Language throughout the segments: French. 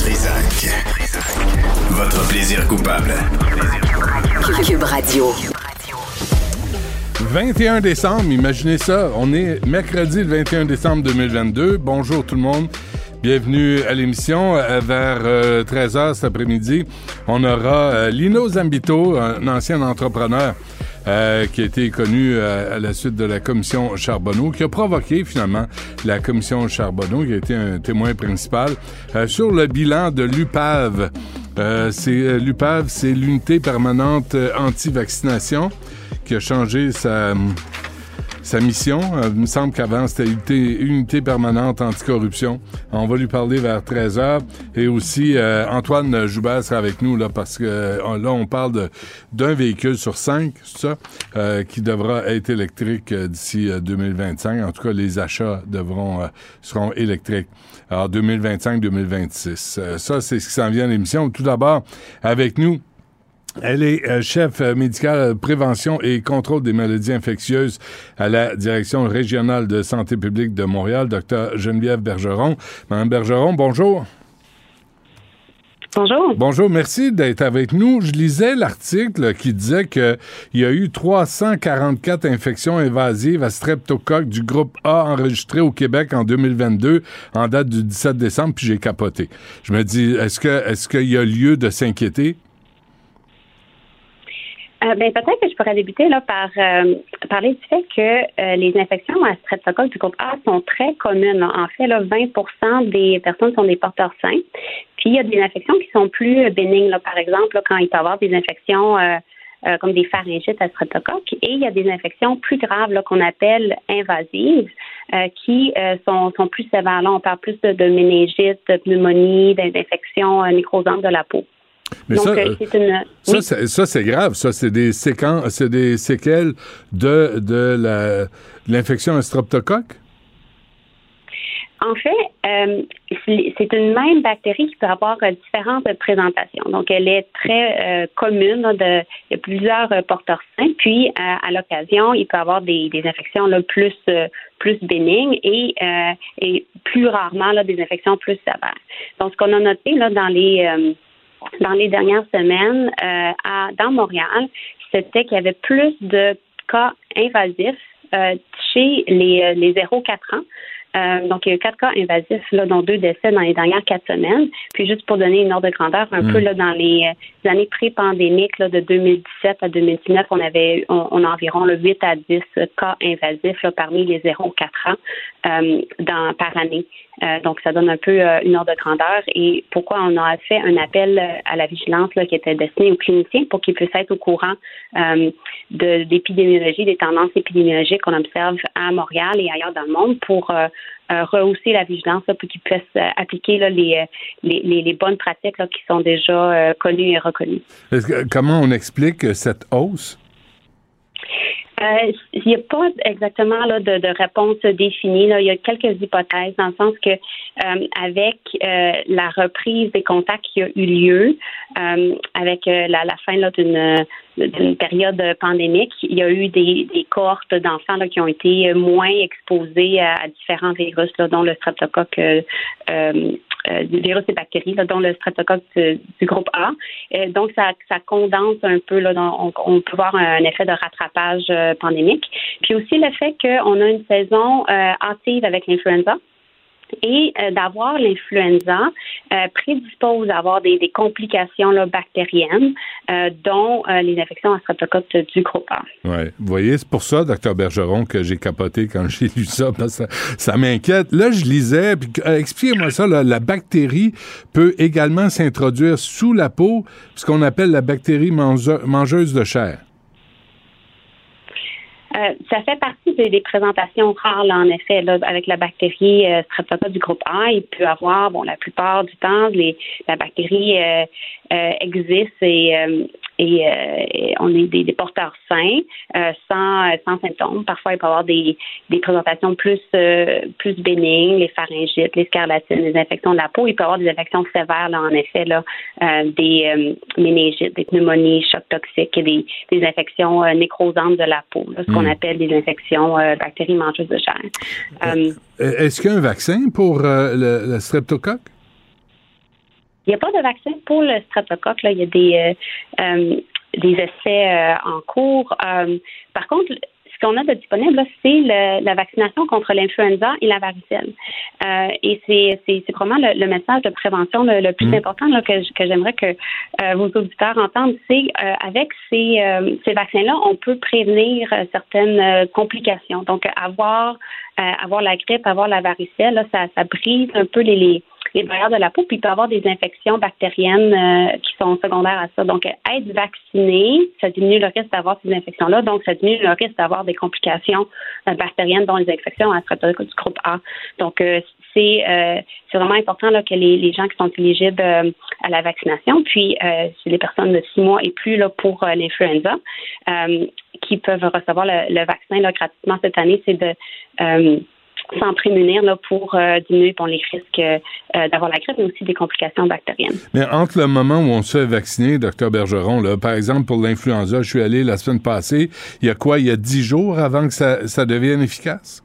Trisac. Votre plaisir coupable. Cube Radio. 21 décembre, imaginez ça, on est mercredi le 21 décembre 2022. Bonjour tout le monde. Bienvenue à l'émission. Euh, Vers 13h cet après-midi, on aura euh, Lino Zambito, un ancien entrepreneur euh, qui a été connu euh, à la suite de la commission Charbonneau, qui a provoqué finalement la commission Charbonneau, qui a été un témoin principal, euh, sur le bilan de l'UPAV. Euh, c'est euh, l'UPAV, c'est l'unité permanente euh, anti-vaccination qui a changé sa, sa mission. Euh, il me semble qu'avant, c'était unité, unité permanente anticorruption. On va lui parler vers 13h. Et aussi, euh, Antoine Joubert sera avec nous, là, parce que euh, là, on parle d'un véhicule sur cinq, ça, qui devra être électrique d'ici euh, 2025. En tout cas, les achats devront euh, seront électriques. Alors, 2025-2026. Euh, ça, c'est ce qui s'en vient à l'émission. Tout d'abord, avec nous, elle est euh, chef euh, médical euh, prévention et contrôle des maladies infectieuses à la direction régionale de santé publique de Montréal, Dr Geneviève Bergeron. Madame Bergeron, bonjour. Bonjour. Bonjour, merci d'être avec nous. Je lisais l'article qui disait qu'il y a eu 344 infections invasives à streptocoque du groupe A enregistrées au Québec en 2022 en date du 17 décembre, puis j'ai capoté. Je me dis, est-ce que est-ce qu'il y a lieu de s'inquiéter? Euh, ben, peut-être que je pourrais débuter là, par euh, parler du fait que euh, les infections à streptocoque du groupe A sont très communes. En fait, là, 20% des personnes sont des porteurs sains. Puis, il y a des infections qui sont plus bénignes. Là, par exemple, là, quand il peut y avoir des infections euh, euh, comme des pharyngites à streptocoque. Et il y a des infections plus graves qu'on appelle invasives qui sont, sont plus sévères. Là, on parle plus de, de méningite, de pneumonie, d'in- d'infections nécrosantes de la peau. Mais Donc, ça, euh, euh, une. Ça, oui. c'est, ça, c'est grave. Ça, c'est des séquences, c'est des séquelles de, de la, de l'infection à streptocoque? En fait, euh, c'est une même bactérie qui peut avoir différentes présentations. Donc, elle est très euh, commune. là, de, plusieurs porteurs sains. Puis, euh, à l'occasion, il peut y avoir des, des infections là, plus plus bénignes et, et plus rarement là, des infections plus sévères. Donc, ce qu'on a noté là, dans les dans les dernières semaines euh, à, dans Montréal, c'était qu'il y avait plus de cas invasifs euh, chez les, euh, les 0-4 ans. Euh, donc, il y a eu quatre cas invasifs, là, dont deux décès dans les dernières quatre semaines. Puis, juste pour donner une ordre de grandeur, un Mm. peu là, dans les, les années pré-pandémiques, de 2017 à 2019, on avait on, on a environ là, 8 à 10 cas invasifs là, parmi les 0-4 ans dans, par année. Euh, donc, ça donne un peu euh, une ordre de grandeur. Et pourquoi on a fait un appel euh, à la vigilance qui était destiné aux cliniciens pour qu'ils puissent être au courant euh, de l'épidémiologie, des tendances épidémiologiques qu'on observe à Montréal et ailleurs dans le monde pour euh, euh, rehausser la vigilance pour qu'ils puissent euh, appliquer les, euh, bonnes pratiques qui sont déjà euh, connues et reconnues. Comment on explique cette hausse? Euh, Il n'y a pas exactement là, de, de réponse définie. Là. Il y a quelques hypothèses dans le sens que euh, avec euh, la reprise des contacts qui a eu lieu, euh, avec euh, la, la fin d'une période pandémique, il y a eu des, cohortes d'enfants qui ont été moins exposés à, différents virus, dont le streptocoque euh, euh, euh, du virus et bactéries, dont le streptocoque du, groupe A. Euh, donc, ça, ça condense un peu, là, on peut voir un effet de rattrapage euh, pandémique. Puis aussi le fait qu'on a une saison euh, hâtive avec l'influenza. et euh, d'avoir l'influenza euh, prédispose à avoir des, complications bactériennes, dont les infections à streptocoque du groupe A. Oui, vous voyez, c'est pour ça, docteur Bergeron, que j'ai capoté quand j'ai lu ça, parce que ça, m'inquiète. Là, je lisais, puis expliquez-moi ça, la bactérie peut également s'introduire sous la peau, ce qu'on appelle la bactérie mangeuse de chair. Euh, ça fait partie des, présentations rares, là, en effet, là, avec la bactérie euh, du groupe A. Il peut avoir, bon, la plupart du temps, les, la bactérie euh, euh existe et et, euh, on est des, porteurs sains, euh, sans, sans symptômes. Parfois, il peut y avoir des, des présentations plus, euh, plus bénignes, les pharyngites, les scarlatines, les infections de la peau. Il peut y avoir des infections sévères, là, en effet, là, des méningites, des pneumonies, chocs toxiques et des, des infections nécrosantes de la peau, ce qu'on hmm. appelle des infections bactéries mangeuses de chair. Est-ce qu'il y a un vaccin pour le, le streptocoque? Il n'y a pas de vaccin pour le streptocoque. Là. Il y a des, euh, euh, des essais euh, en cours. par contre, ce qu'on a de disponible, c'est la vaccination contre l'influenza et la varicelle. et c'est vraiment le, message de prévention le, plus mm. important que, j'aimerais que vos auditeurs entendent. C'est avec ces, ces vaccins-là, on peut prévenir certaines complications. Donc, avoir, avoir la grippe, avoir la varicelle, ça, ça brise un peu les les barrières de la peau, puis il peut avoir des infections bactériennes euh, qui sont secondaires à ça. Donc, être vacciné, ça diminue le risque d'avoir ces infections-là. Donc, ça diminue le risque d'avoir des complications euh, bactériennes, dont les infections à du groupe A. Donc, euh, c'est vraiment important là, que les, les, gens qui sont éligibles à la vaccination, puis c'est les personnes de six mois et plus là, pour l'influenza, qui peuvent recevoir le, le vaccin là, gratuitement cette année, c'est de s'en prémunir là, pour euh, diminuer les risques euh, d'avoir la grippe, mais aussi des complications bactériennes. Mais entre le moment où on se fait vacciner, docteur Bergeron, là, par exemple pour l'influenza, je suis allé la semaine passée, il y a quoi, il y a dix jours avant que ça, ça devienne efficace?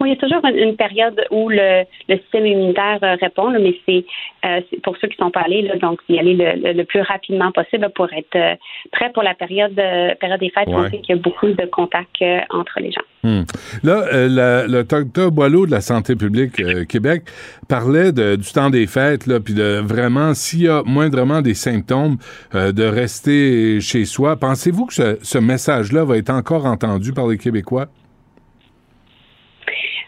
Oui, il y a toujours une, période où le, système immunitaire euh, répond, mais euh, c'est pour ceux qui sont pas allés, là, donc y aller le, plus rapidement possible pour être euh, prêt pour la période, période des fêtes. On sait qu'il y a beaucoup de contacts entre les gens. Hmm. Là, le docteur Boileau de la Santé publique Québec parlait du temps des fêtes, puis de vraiment, s'il y a moindrement des symptômes, de rester chez soi. Pensez-vous que ce message-là va être encore entendu par les Québécois?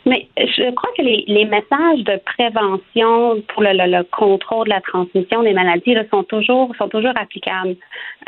Mais je crois que les, les messages de prévention pour le, le, contrôle de la transmission des maladies là, sont toujours sont toujours applicables.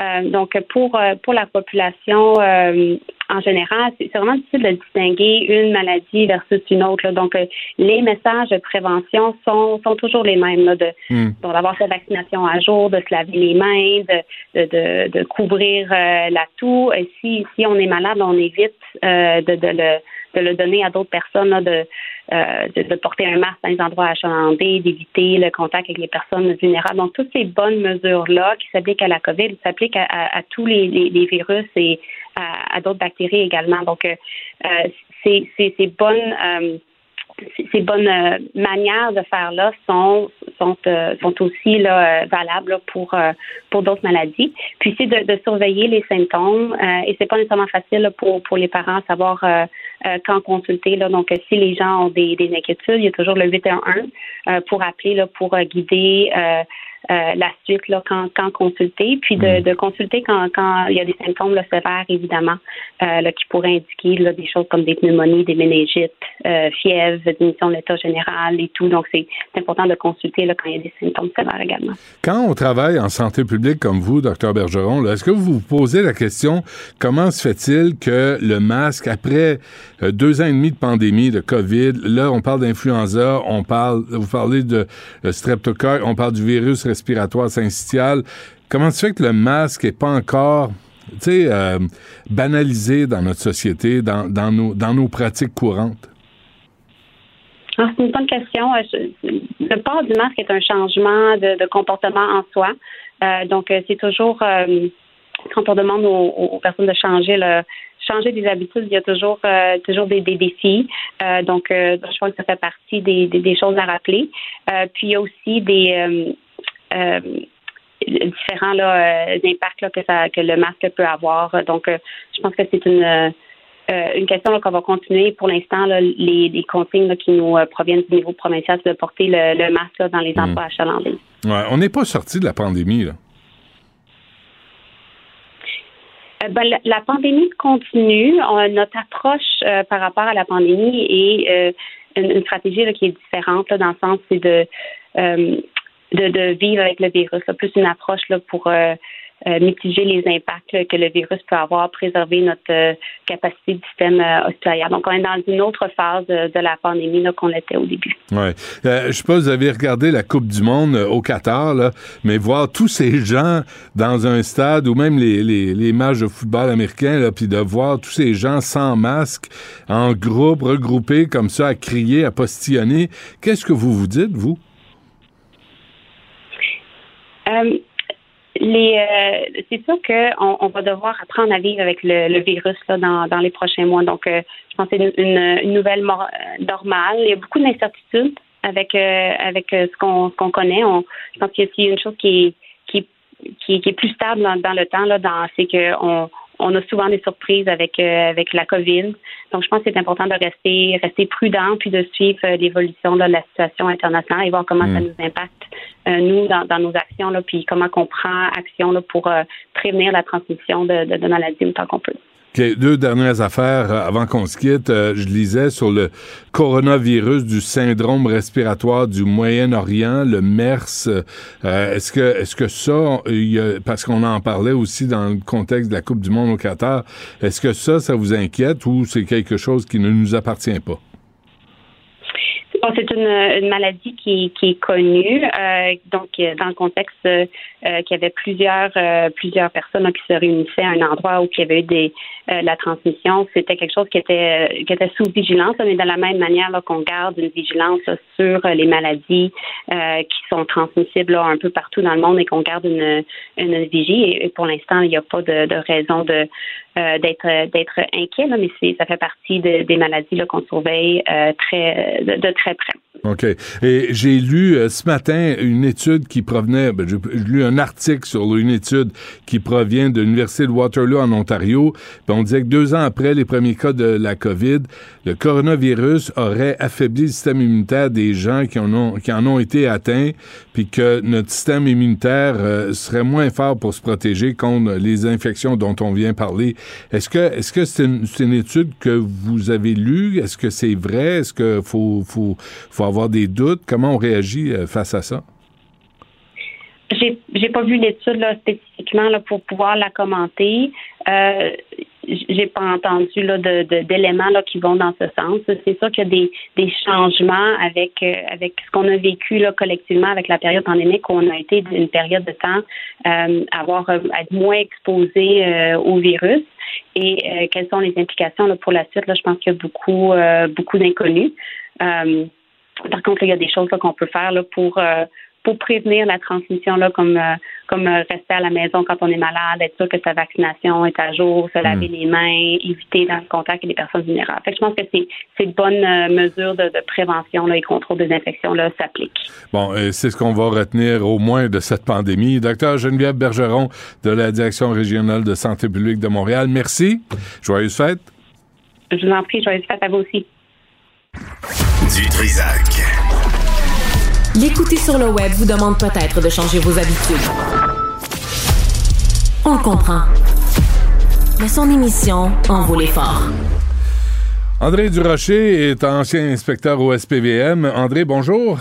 Euh, donc pour euh, pour la population euh, en général, c'est vraiment difficile de distinguer une maladie versus une autre. Donc les messages de prévention sont sont toujours les mêmes là, de hmm. d'avoir sa vaccination à jour, de se laver les mains, de de, de, couvrir la toux. Et si si on est malade, on évite de, de le de le donner à d'autres personnes, euh, de, de, porter un masque dans les endroits achalandés, d'éviter le contact avec les personnes vulnérables. Donc, toutes ces bonnes mesures-là qui s'appliquent à la COVID s'appliquent à, tous les, virus et à, d'autres bactéries également. Donc, euh, euh ces, ces, bonnes euh, ces bonnes manières de faire là sont sont, sont aussi là, valables pour pour d'autres maladies. Puis c'est de, de, surveiller les symptômes et c'est pas nécessairement facile pour pour les parents à savoir euh, quand consulter. Là. Donc, si les gens ont des, des inquiétudes, il y a toujours le 811 euh, pour appeler, là, pour euh, guider euh, la suite là, quand, quand consulter, puis de, mm. de consulter quand, quand il y a des symptômes là, sévères, évidemment, euh, là, qui pourraient indiquer là, des choses comme des pneumonies, des méningites, euh, fièvre, diminution de l'état général et tout. Donc, c'est important de consulter là, quand il y a des symptômes sévères également. Quand on travaille en santé publique comme vous, docteur Bergeron, est-ce que vous vous posez la question comment se fait-il que le masque, après deux ans et demi de pandémie, de COVID, là, on parle d'influenza, on parle, vous parlez de streptocoque, on parle du virus respiratoire syncytial. Comment se fait que le masque n'est pas encore euh, banalisé dans notre société, dans, dans, nos, dans nos pratiques courantes? Ah, c'est une bonne question. Euh, le port du masque est un changement de, comportement en soi. Euh, donc, c'est toujours quand on demande aux, personnes de changer le changer des habitudes, il y a toujours toujours des, défis. donc, je crois que ça fait partie des, des choses à rappeler. puis il y a aussi des euh, différents là, euh, impacts que, ça, que le masque peut avoir. Donc, euh, je pense que c'est une une question qu'on va continuer pour l'instant. Les, consignes qui nous proviennent du niveau provincial, c'est de porter le, masque dans les hmm. endroits achalandés. Ouais, on n'est pas sorti de la pandémie. Là. Ben, la, pandémie continue. notre approche par rapport à la pandémie est une, stratégie qui est différente dans le sens c'est de, de, vivre avec le virus, plus une approche là, pour euh, mitiger les impacts que le virus peut avoir, préserver notre euh, capacité du système euh, hospitalier. Donc, on est dans une autre phase de, la pandémie qu'on était au début. Oui. je sais pas, vous avez regardé la Coupe du Monde au Qatar, là, mais voir tous ces gens dans un stade ou même les, les, les matchs de football américain, puis de voir tous ces gens sans masque, en groupe, regroupés comme ça, à crier, à postillonner, qu'est-ce que vous vous dites, vous? Les, euh, c'est sûr qu'on on va devoir apprendre à vivre avec le, virus là, dans, dans les prochains mois. Donc, euh, je pense que c'est une, une, nouvelle normale. Il y a beaucoup d'incertitudes avec euh, avec ce qu'on qu'on connaît. On, je pense qu'il y a une chose qui est qui, qui, qui est plus stable dans, dans le temps là, dans, c'est qu'on on a souvent des surprises avec avec la COVID. Donc, je pense que c'est important de rester rester prudent puis de suivre l'évolution de la situation internationale et voir comment ça mm. nous impacte euh, nous, dans, nos actions, là, puis comment qu'on prend action là, pour euh, prévenir la transmission de, de, de maladies autant qu'on peut. Deux dernières affaires euh, avant qu'on se quitte. je lisais sur le coronavirus du syndrome respiratoire du Moyen-Orient, le MERS. est-ce que est-ce que ça, parce qu'on en parlait aussi dans le contexte de la Coupe du Monde au Qatar, est-ce que ça, ça vous inquiète ou c'est quelque chose qui ne nous appartient pas? c'est une, maladie qui, est connue. Euh, donc, euh, dans le contexte euh, qu'il y avait plusieurs plusieurs personnes qui se réunissaient à un endroit où il y avait eu des, la transmission, c'était quelque chose qui était qui était sous vigilance, mais de la même manière qu'on garde une vigilance sur les maladies qui sont transmissibles un peu partout dans le monde et qu'on garde une, une vigie. Et, pour l'instant, il n'y a pas de, raison d'être d'être inquiet, mais ça fait partie des maladies qu'on surveille très de très OK. Et j'ai lu euh, ce matin une étude qui provenait, ben, j'ai lu un article sur une étude qui provient de l'Université de Waterloo en Ontario. On disait que deux ans après les premiers cas de la COVID, le coronavirus aurait affaibli le système immunitaire des gens qui en ont, été atteints, puis que notre système immunitaire euh, serait moins fort pour se protéger contre les infections dont on vient parler. Est-ce que c'est une, étude que vous avez lue? Est-ce que c'est vrai? Est-ce que faut, avoir des doutes? Comment on réagit euh, face à ça? J'ai, pas vu l'étude spécifiquement pour pouvoir la commenter. Euh, j'ai pas entendu là, d'éléments là, qui vont dans ce sens. C'est sûr qu'il y a des, des changements avec euh, avec ce qu'on a vécu là, collectivement avec la période pandémique où on a été d'une période de temps euh, avoir à être moins exposé euh, au virus et quelles sont les implications là, pour la suite. Là, je pense qu'il y a beaucoup beaucoup d'inconnus. par contre, il y a des choses qu'on peut faire là, pour pour prévenir la transmission, là, comme, euh, comme euh, rester à la maison quand on est malade, être sûr que sa vaccination est à jour, se laver hmm. les mains, éviter dans le contact avec les personnes vulnérables. Fait je pense que ces, ces bonnes euh, mesures de, prévention là, et contrôle des infections s'appliquent. Bon, c'est ce qu'on va retenir au moins de cette pandémie. Docteur Geneviève Bergeron de la Direction régionale de santé publique de Montréal, merci. Joyeuses fêtes. Je vous en prie, joyeuses fêtes à vous aussi. Du Trisac. L'écouter sur le web vous demande peut-être de changer vos habitudes. On comprend. Mais son émission en vaut l'effort. André Durocher est ancien inspecteur au SPVM. André, bonjour.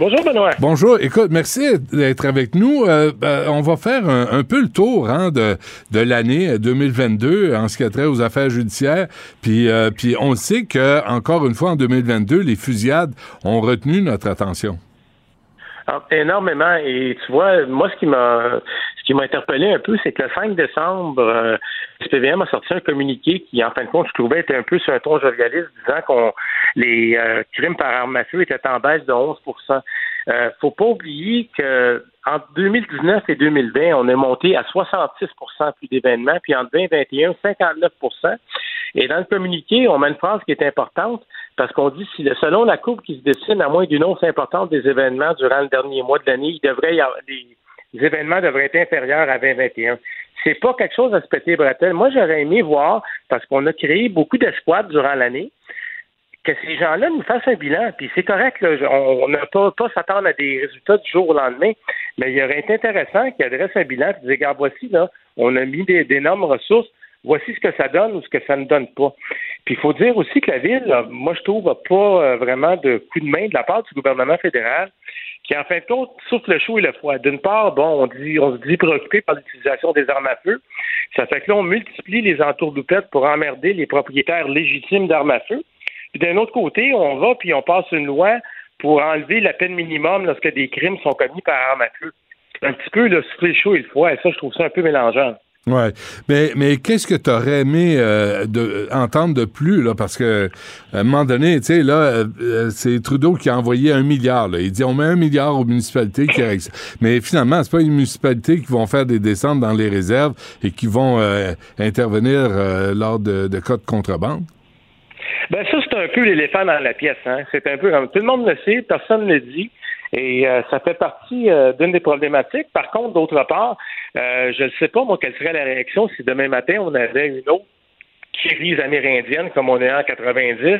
Bonjour Benoît. Bonjour. Écoute, merci d'être avec nous. Euh, ben, on va faire un, peu le tour hein, de, de l'année 2022 en ce qui a trait aux affaires judiciaires. Puis, euh, puis on sait que encore une fois en 2022, les fusillades ont retenu notre attention. Ah, énormément. Et tu vois, moi, ce qui m'a ce qui m'a interpellé un peu, c'est que le 5 décembre, euh, le SPVM a sorti un communiqué qui, en fin de compte, je trouvais était un peu sur un ton jovialiste, disant qu'on les euh, crimes par armes mafieux étaient en baisse de 11% euh, faut pas oublier que en 2019 et 2020, on est monté à 66% plus d'événements, puis en 2021, 59% Et dans le communiqué, on met une phrase qui est importante parce qu'on dit si selon la courbe qui se dessine à moins d'une hausse importante des événements durant le dernier mois de l'année, il devrait y avoir, les, événements devraient être inférieurs à 2021. c'est pas quelque chose à se péter bretelles. Moi, j'aurais aimé voir, parce qu'on a créé beaucoup d'escouades durant l'année, que ces gens-là nous fassent un bilan. Puis c'est correct, on n'a pas, pas s'attendre à des résultats du jour au lendemain, mais il aurait été intéressant qu'ils adressent un bilan et disent, regarde, voici, là, on a mis d'énormes ressources, voici ce que ça donne ou ce que ça ne donne pas. Puis il faut dire aussi que la ville, moi je trouve, n'a pas euh, vraiment de coup de main de la part du gouvernement fédéral, qui en fin de compte souffle le chaud et le froid. D'une part, bon, on dit, on se dit préoccupé par l'utilisation des armes à feu. Ça fait que là, on multiplie les entourdoupettes pour emmerder les propriétaires légitimes d'armes à feu. Puis d'un autre côté, on va puis on passe une loi pour enlever la peine minimum lorsque des crimes sont commis par arme à feu. Un petit peu le souffle chaud et le froid, et ça, je trouve ça un peu mélangeant. Ouais, mais mais qu'est-ce que tu aurais aimé euh, de, entendre de plus là? Parce que à un moment donné, tu sais là, euh, c'est Trudeau qui a envoyé un milliard. Là. Il dit on met un milliard aux municipalités qui mais finalement c'est pas les municipalités qui vont faire des descentes dans les réserves et qui vont euh, intervenir lors de, de cas de contrebande? Ben ça c'est un peu l'éléphant dans la pièce. Hein? C'est un peu comme tout le monde le sait, personne ne le dit. Et euh, ça fait partie euh, d'une des problématiques. Par contre, d'autre part, euh, je ne sais pas, moi, quelle serait la réaction si demain matin, on avait une autre crise amérindienne, comme on est en 90,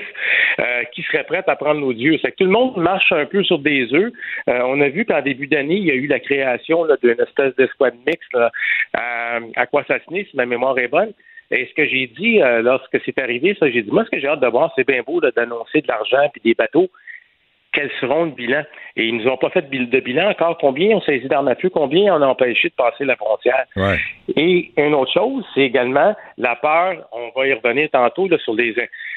qui serait prête à prendre nos dieux. C'est que tout le monde marche un peu sur des œufs. on a vu qu'en début d'année, il y a eu la création d'une espèce d'escouade mixte à, à Kwasasni, si ma mémoire est bonne. Et ce que j'ai dit lorsque c'est arrivé, ça, j'ai dit, moi, ce que j'ai hâte de voir, c'est bien beau d'annoncer de l'argent et des bateaux quels seront le bilan. Et ils nous ont pas fait de bilan encore. Combien ont saisi d'armes à feu? Combien on a empêché de passer la frontière? Et une autre chose, c'est également la peur, on va y revenir tantôt sur les,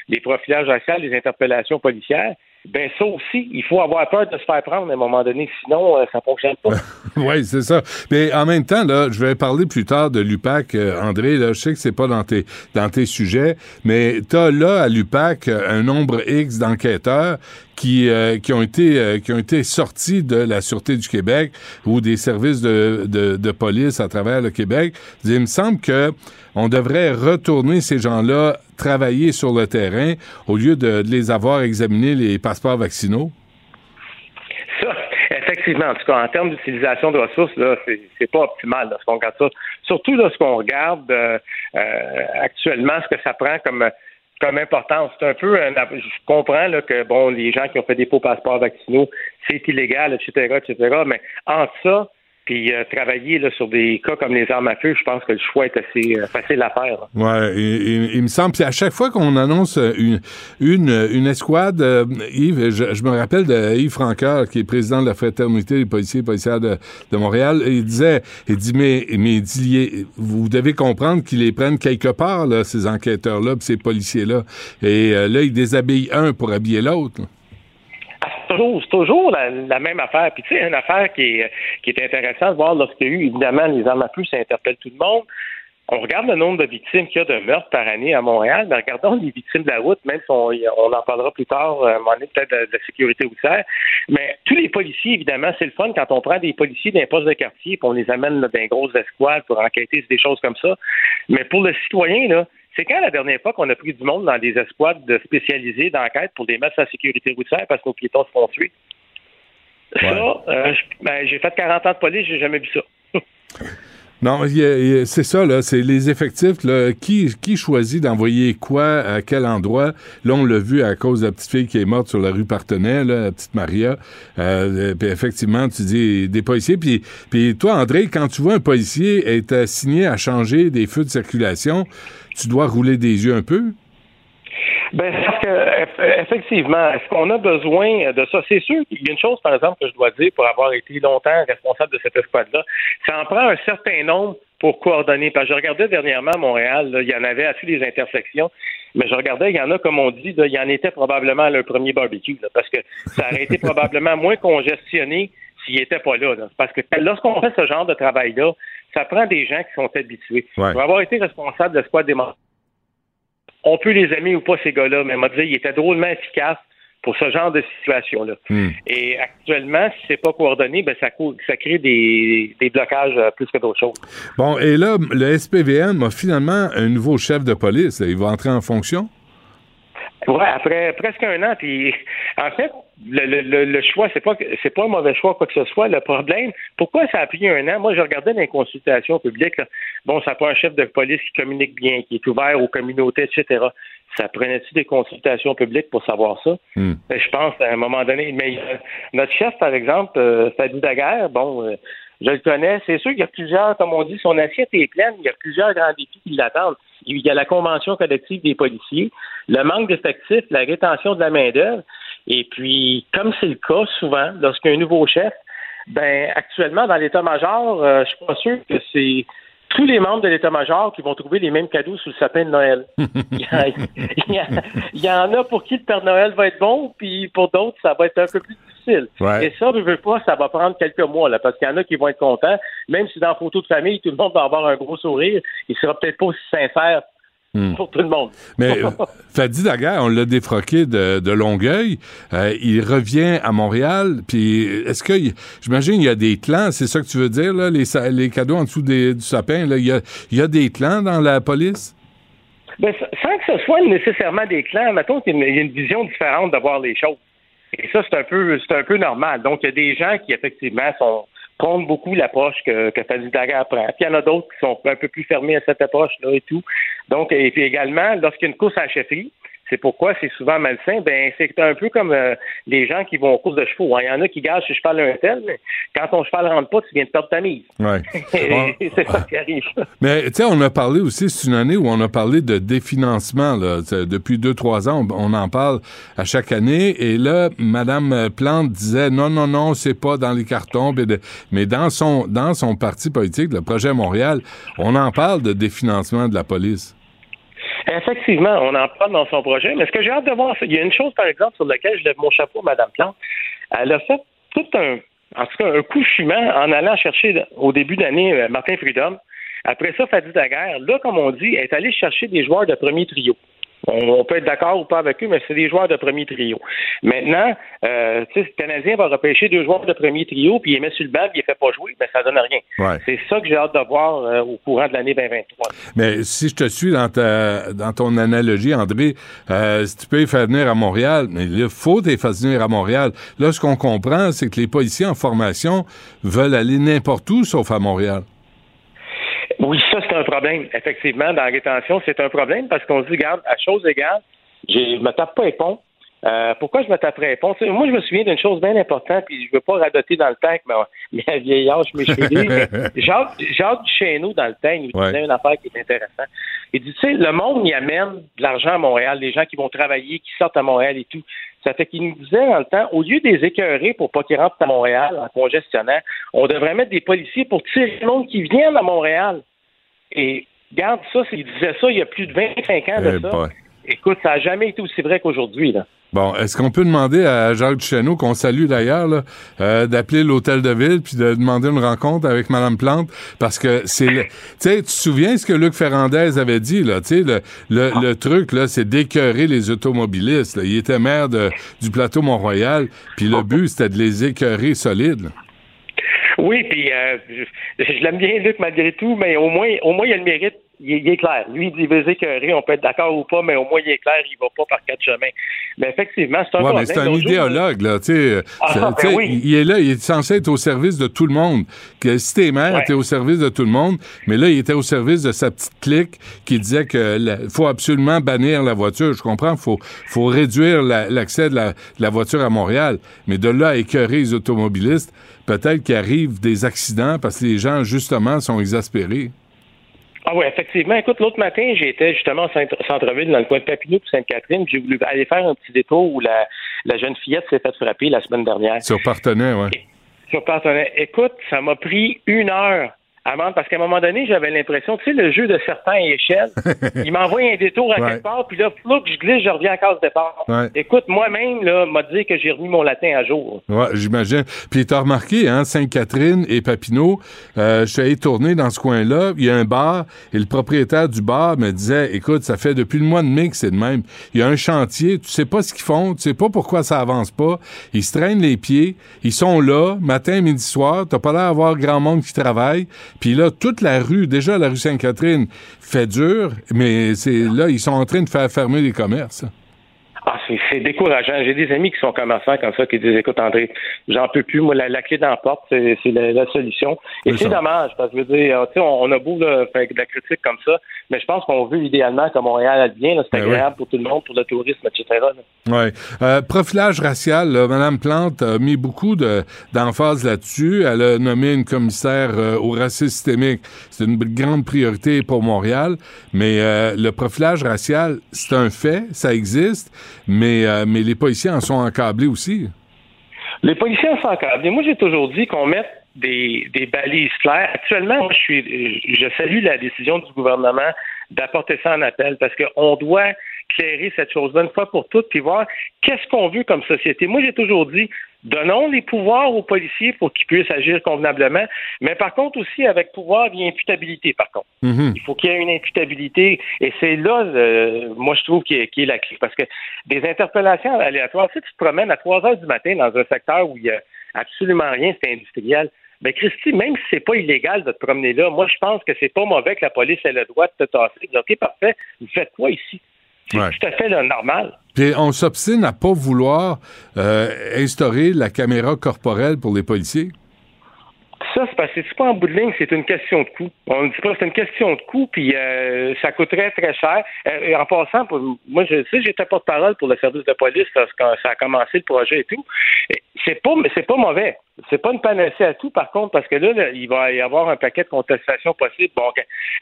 les profilages raciaux, les interpellations policières ben ça aussi, il faut avoir peur de se faire prendre à un moment donné, sinon euh, ça fonctionne pas. oui, c'est ça. Mais en même temps, là, je vais parler plus tard de l'UPAC, euh, André. Là, je sais que c'est pas dans tes dans tes sujets, mais tu as là à l'UPAC un nombre X d'enquêteurs qui, euh, qui ont été qui ont été sortis de la sûreté du Québec ou des services de, de, de police à travers le Québec. Il me semble que on devrait retourner ces gens-là travailler sur le terrain au lieu de, les avoir examinés les vaccinaux? Ça, effectivement, en tout cas, en termes d'utilisation de ressources, là, c'est pas optimal lorsqu'on regarde ça. Surtout lorsqu'on regarde actuellement ce que ça prend comme comme importance. C'est un peu, je comprends là, que bon, les gens qui ont fait des faux passeports vaccinaux, c'est illégal, etc., etc. Mais en ça, puis euh, travailler là, sur des cas comme les armes à feu, je pense que le choix est assez euh, facile à faire. Ouais, il, me semble. Puis à chaque fois qu'on annonce une une, une escouade, euh, Yves, je, me rappelle de Yves Francoeur, qui est président de la fraternité des policiers et policières de, de Montréal. Il disait, il dit mais mais dit, vous devez comprendre qu'ils les prennent quelque part là, ces enquêteurs là, ces policiers là. Et là, ils déshabillent un pour habiller l'autre c'est toujours la, même affaire. Puis tu sais, une affaire qui est, qui est intéressante de voir lorsqu'il y a eu, évidemment, les armes à feu, ça interpelle tout le monde. On regarde le nombre de victimes qu'il y a de meurtres par année à Montréal, mais regardons les victimes de la route, même si on, en parlera plus tard, à un moment donné, peut-être de, la sécurité routière. Mais tous les policiers, évidemment, c'est le fun quand on prend des policiers d'un poste de quartier et on les amène dans des grosses escouades pour enquêter sur des choses comme ça. Mais pour le citoyen, là, c'est quand la dernière fois qu'on a pris du monde dans des escouades spécialisées d'enquête pour des mettre sa sécurité routière parce que nos piétons se font tuer? Ça, euh, ben, j'ai fait 40 ans de police, j'ai jamais vu ça. Non, c'est ça, là. C'est les effectifs, là. Qui, qui choisit d'envoyer quoi à quel endroit? Là, on l'a vu à cause de la petite fille qui est morte sur la rue Partenay, là, la petite Maria. Euh, puis effectivement, tu dis des policiers. Puis, puis toi, André, quand tu vois un policier être assigné à changer des feux de circulation, tu dois rouler des yeux un peu? Ben, parce que, effectivement, est-ce qu'on a besoin de ça? C'est sûr qu'il y a une chose, par exemple, que je dois dire pour avoir été longtemps responsable de cette escouade-là. Ça en prend un certain nombre pour coordonner. Parce que je regardais dernièrement à Montréal, il y en avait à toutes les intersections. Mais je regardais, il y en a, comme on dit, il y en était probablement le premier barbecue, parce que ça aurait été probablement moins congestionné s'il n'était pas là, Parce que lorsqu'on fait ce genre de travail-là, ça prend des gens qui sont habitués. Ouais. Pour avoir été responsable de l'escouade des on peut les aimer ou pas, ces gars-là, mais m'a dit, il était drôlement efficace pour ce genre de situation-là. Hmm. Et actuellement, si c'est pas coordonné, ben ça, ça crée des, blocages euh, plus que d'autres choses. Bon, et là, le SPVM a finalement un nouveau chef de police. Il va entrer en fonction? Oui, après presque un an. Puis, en fait, le, le, le choix, c'est pas c'est pas un mauvais choix quoi que ce soit. Le problème, pourquoi ça a pris un an? Moi, je regardais dans les consultations publiques. Bon, ça pas un chef de police qui communique bien, qui est ouvert aux communautés, etc. Ça prenait-tu des consultations publiques pour savoir ça? Hmm. Ben, Je pense à un moment donné. Mais euh, notre chef, par exemple, euh, Fadi Daguerre, bon, euh, je le connais. C'est sûr qu'il y a plusieurs, comme on dit, son assiette est pleine. Il y a plusieurs grands défis qui l'attendent. Il y a la convention collective des policiers, le manque d'effectifs, la rétention de la main-d'œuvre. Et puis, comme c'est le cas souvent, lorsqu'il y a un nouveau chef, ben actuellement, dans l'état-major, euh, je suis pas sûr que c'est tous les membres de l'état-major qui vont trouver les mêmes cadeaux sous le sapin de Noël. il, y a- il y a- il y en a pour qui le Père Noël va être bon, puis pour d'autres, ça va être un peu plus difficile. Ouais. Et ça, je veux pas, ça va prendre quelques mois, là, parce qu'il y en a qui vont être contents, même si dans la photo de famille, tout le monde va avoir un gros sourire, il sera peut-être pas aussi sincère Hmm. pour tout le monde. Mais euh, Fadi Daguerre, on l'a défroqué de, de Longueuil. Euh, il revient à Montréal. Puis est-ce que, j'imagine, il y a des clans, c'est ça que tu veux dire, là, les, cadeaux en dessous des- du sapin, là, il y a, il y a des clans dans la police? Ben, sans que ce soit nécessairement des clans, mettons qu'il y a une, il y a une vision différente de voir les choses. Et ça, c'est un peu c'est un peu normal. Donc, il y a des gens qui, effectivement, sont prônent beaucoup l'approche que, que Fadi Daguerre prend. Puis il y en a d'autres qui sont un peu plus fermés à cette approche-là et tout. Donc, et puis également, lorsqu'il y a une course à la chefferie, c'est pourquoi c'est souvent malsain. Ben, c'est un peu comme euh, les gens qui vont aux courses de chevaux. hein. Il y en a qui gagent ce cheval un tel, mais quand ton cheval rentre pas, tu viens de perdre ta mise. Ouais. C'est ça qui arrive. Mais tu sais, on a parlé aussi, c'est une année où on a parlé de définancement. Là. Depuis deux, trois ans, on, on en parle à chaque année. Et là, Madame Plante disait non, non, non, c'est pas dans les cartons. Mais dans son dans son parti politique, le projet Montréal, on en parle de définancement de la police. Effectivement, on en parle dans son projet, mais ce que j'ai hâte de voir, il y a une chose, par exemple, sur laquelle je lève mon chapeau à Mme Plante. Elle a fait tout un, en tout cas, un coup fumant en allant chercher au début d'année euh, Martin Freedom. Après ça, Fadi Daguerre. Là, comme on dit, est allée chercher des joueurs de premier trio. On, peut être d'accord ou pas avec eux, mais c'est des joueurs de premier trio. Maintenant, euh, tu sais, le Canadien va repêcher deux joueurs de premier trio, puis il les met sur le banc, puis il les fait pas jouer, mais ça donne rien. Ouais. C'est ça que j'ai hâte de voir euh, au courant de l'année 2023. Mais si je te suis dans ta dans ton analogie, André, euh, si tu peux les faire venir à Montréal, mais il faut les faire venir à Montréal. Là, ce qu'on comprend, c'est que les policiers en formation veulent aller n'importe où sauf à Montréal. Oui, ça, c'est un problème. Effectivement, dans la rétention, c'est un problème parce qu'on se dit, regarde, à chose égale, je me tape pas les ponts. Euh, pourquoi je me taperais les ponts? Moi, je me souviens d'une chose bien importante, puis je veux pas radoter dans le temps que ma, ma vieille âge, mes cheveux. Jacques, Jacques Duchesneau, dans le temps, il nous Ouais. disait une affaire qui est intéressante. Il dit, tu sais, le monde, il amène de l'argent à Montréal, les gens qui vont travailler, qui sortent à Montréal et tout. Ça fait qu'il nous disait dans le temps, au lieu des écœurer pour pas qu'ils rentrent à Montréal en congestionnant, on devrait mettre des policiers pour tirer le monde qui vient à Montréal. Et garde ça, il disait ça il y a plus de 25 ans de Eh ça. boy. Écoute, ça n'a jamais été aussi vrai qu'aujourd'hui. là. Bon, est-ce qu'on peut demander à Jacques Duchesneau, qu'on salue d'ailleurs, là, euh, d'appeler l'hôtel de ville puis de demander une rencontre avec Madame Plante? Parce que c'est le... Tu sais, tu te souviens ce que Luc Ferrandez avait dit, là? Tu sais, le, le, le truc, là, c'est d'écœurer les automobilistes. là. Il était maire de, du plateau Mont-Royal, puis le but, c'était de les écœurer solides. Oui, puis euh, je, je l'aime bien, Luc, malgré tout, mais au moins, au moins, il a le mérite. Il, est- il est clair. Lui, il dit veut écœurer, on peut être d'accord ou pas, mais au moins, il est clair, il va pas par quatre chemins. Mais effectivement, c'est un Ouais, problème. mais c'est un jour, idéologue, là, tu sais. Ah, ben oui. il- est là, il est censé être au service de tout le monde. Si t'es maire, Ouais. t'es au service de tout le monde. Mais là, il était au service de sa petite clique qui disait que faut absolument bannir la voiture. Je comprends, faut, faut réduire la- l'accès de la, de la voiture à Montréal. Mais de là à écœurer les automobilistes, peut-être qu'il arrive des accidents parce que les gens, justement, sont exaspérés. Ah oui, effectivement. Écoute, l'autre matin, j'étais justement au centre- centre-ville, dans le coin de Papineau puis Sainte-Catherine. J'ai voulu aller faire un petit détour où la, la jeune fillette s'est fait frapper la semaine dernière. Sur partenaire, ouais. Sur partenaire. Écoute, ça m'a pris une heure avant, parce qu'à un moment donné, j'avais l'impression, tu sais, le jeu de serpent et échelle, il m'envoie un détour à Ouais. quelque part, puis là, flou, je glisse, je reviens en case départ. Ouais. Écoute, moi-même, là, m'a dit que j'ai remis mon latin à jour. Ouais, j'imagine. Puis t'as remarqué, hein, Sainte-Catherine et Papineau, euh, je suis allé tourner dans ce coin-là, il y a un bar, et le propriétaire du bar me disait, écoute, ça fait depuis le mois de mai que c'est de même. Il y a un chantier, tu sais pas ce qu'ils font, tu sais pas pourquoi ça avance pas, ils se traînent les pieds, ils sont là, matin, midi, soir, t'as pas l'air d'avoir grand monde qui travaille, puis là, toute la rue, déjà la rue Sainte-Catherine, fait dur, mais c'est là, ils sont en train de faire fermer les commerces. Ah, c'est, décourageant. J'ai des amis qui sont commerçants comme ça qui disent écoute André, j'en peux plus. Moi, la, la clé dans la porte, c'est, la, la solution. Et C'est dommage parce que je veux dire, tu sais, on, on a beau là, faire de la critique comme ça, mais je pense qu'on veut idéalement que Montréal advienne. C'est Ben agréable pour tout le monde, pour le tourisme, etc. Ouais. Euh, profilage racial, là, Mme Plante a mis beaucoup de, d'emphase là-dessus. Elle a nommé une commissaire euh, au racisme systémique. C'est une grande priorité pour Montréal. Mais euh, le profilage racial, c'est un fait, ça existe, mais, euh, mais les policiers en sont encablés aussi. Les policiers en sont encablés. Moi, j'ai toujours dit qu'on mette des, des balises claires. Actuellement, moi, je salue la décision du gouvernement d'apporter ça en appel parce qu'on doit clairer cette chose-là une fois pour toutes puis voir qu'est-ce qu'on veut comme société. Moi, j'ai toujours dit, donnons les pouvoirs aux policiers pour qu'ils puissent agir convenablement, mais par contre aussi, avec pouvoir vient imputabilité, par contre. Mhm. Il faut qu'il y ait une imputabilité. Et c'est là, euh, moi, je trouve, qui est, est la clé. Parce que des interpellations aléatoires, si tu te promènes à 3 heures du matin dans un secteur où il n'y a absolument rien, c'est industriel, ben Christy, même si c'est pas illégal de te promener là, moi, je pense que c'est pas mauvais que la police ait le droit de te tasser. de dire, OK, parfait, vous faites quoi ici? C'est Ouais. tout à fait là, normal. Puis on s'obstine à pas vouloir euh, instaurer la caméra corporelle pour les policiers. Ça, c'est parce que c'est pas en bout de ligne, c'est une question de coût. On ne dit pas c'est une question de coût, puis euh, ça coûterait très cher. Euh, et en passant, pour, moi, je sais, j'étais porte-parole pour le service de police quand ça a commencé le projet et tout. C'est pas, c'est pas mauvais. C'est pas une panacée à tout, par contre, parce que là, là, il va y avoir un paquet de contestations possibles. Bon,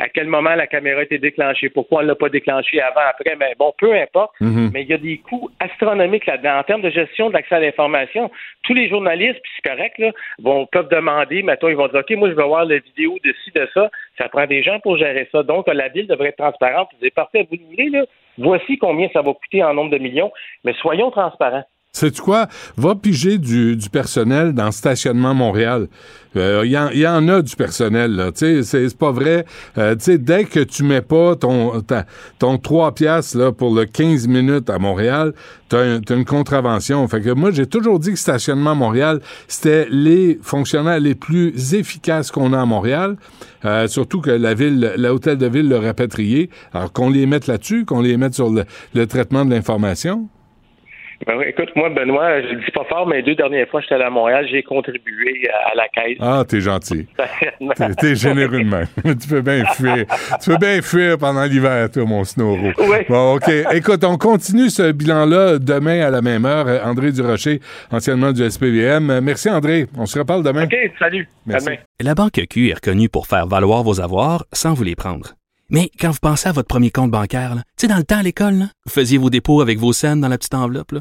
à quel moment la caméra a été déclenchée, pourquoi on l'a pas déclenchée avant, après, mais bon, peu importe. Mhm. Mais il y a des coûts astronomiques là-dedans. En termes de gestion de l'accès à l'information, tous les journalistes, puis c'est correct, là, vont, peuvent demander, mettons, ils vont dire, OK, moi, je vais voir la vidéo de ci, de ça. Ça prend des gens pour gérer ça. Donc, la ville devrait être transparente. Vous dites, parfait, vous le voulez, là. Voici combien ça va coûter en nombre de millions. Mais soyons transparents. Sais-tu quoi? Va piger du, personnel dans Stationnement Montréal. Il y, en- y en a du personnel, là. Tu sais, c'est c'est pas vrai. Euh, tu sais, dès que tu mets pas ton, ta- ton 3 piastres, là, pour le 15 minutes à Montréal, t'as un- t'as une contravention. Fait que moi, j'ai toujours dit que Stationnement Montréal, c'était les fonctionnaires les plus efficaces qu'on a à Montréal. Euh, surtout que la ville, l'hôtel de ville l'a rapatrié. Alors qu'on les mette là-dessus, qu'on les mette sur le, le traitement de l'information. Ben oui, écoute, moi, Benoît, je le dis pas fort, mais les deux dernières fois que j'étais allé à Montréal, j'ai contribué à, à la caisse. Ah, t'es gentil. T'es- T'es généreux de même. tu peux bien fuir. Tu peux bien fuir pendant l'hiver, toi, mon snoro. Oui. Bon, OK. Écoute, on continue ce bilan-là demain à la même heure. André Durocher, anciennement du SPVM. Merci, André. On se reparle demain. OK, salut. Merci. À demain. La Banque Q est reconnue pour faire valoir vos avoirs sans vous les prendre. Mais quand vous pensez à votre premier compte bancaire, là, tu sais, dans le temps à l'école, là, vous faisiez vos dépôts avec vos scènes dans la petite enveloppe. là.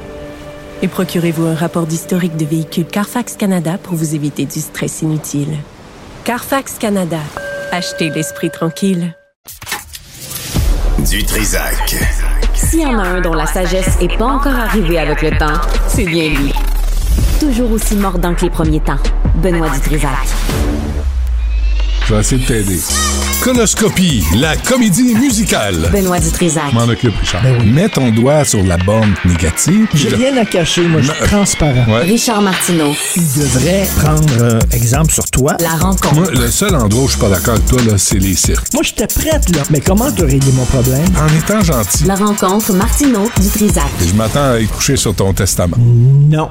Et procurez-vous un rapport d'historique de véhicule Carfax Canada pour vous éviter du stress inutile. Carfax Canada. Achetez l'esprit tranquille. Du Trisac. S'il y en a un dont la sagesse est pas encore arrivée avec le temps, c'est bien lui. Toujours aussi mordant que les premiers temps. Benoît Dutrisac. Je vais essayer de t'aider. Conoscopie, la comédie musicale. Benoît Dutrisac. M'en occupe, Richard. Mets ton doigt sur la bande négative. J'ai rien à cacher, moi, je suis transparent. Ouais. Richard Martineau. Il devrait prendre euh, exemple sur toi. La rencontre. Moi, le seul endroit où je suis pas d'accord avec toi, là, c'est les cirques. Moi, j'étais prête, là. Mais comment te régler mon problème? En étant gentil, La rencontre Martineau Dutrisac. je m'attends à y coucher sur ton testament. Non.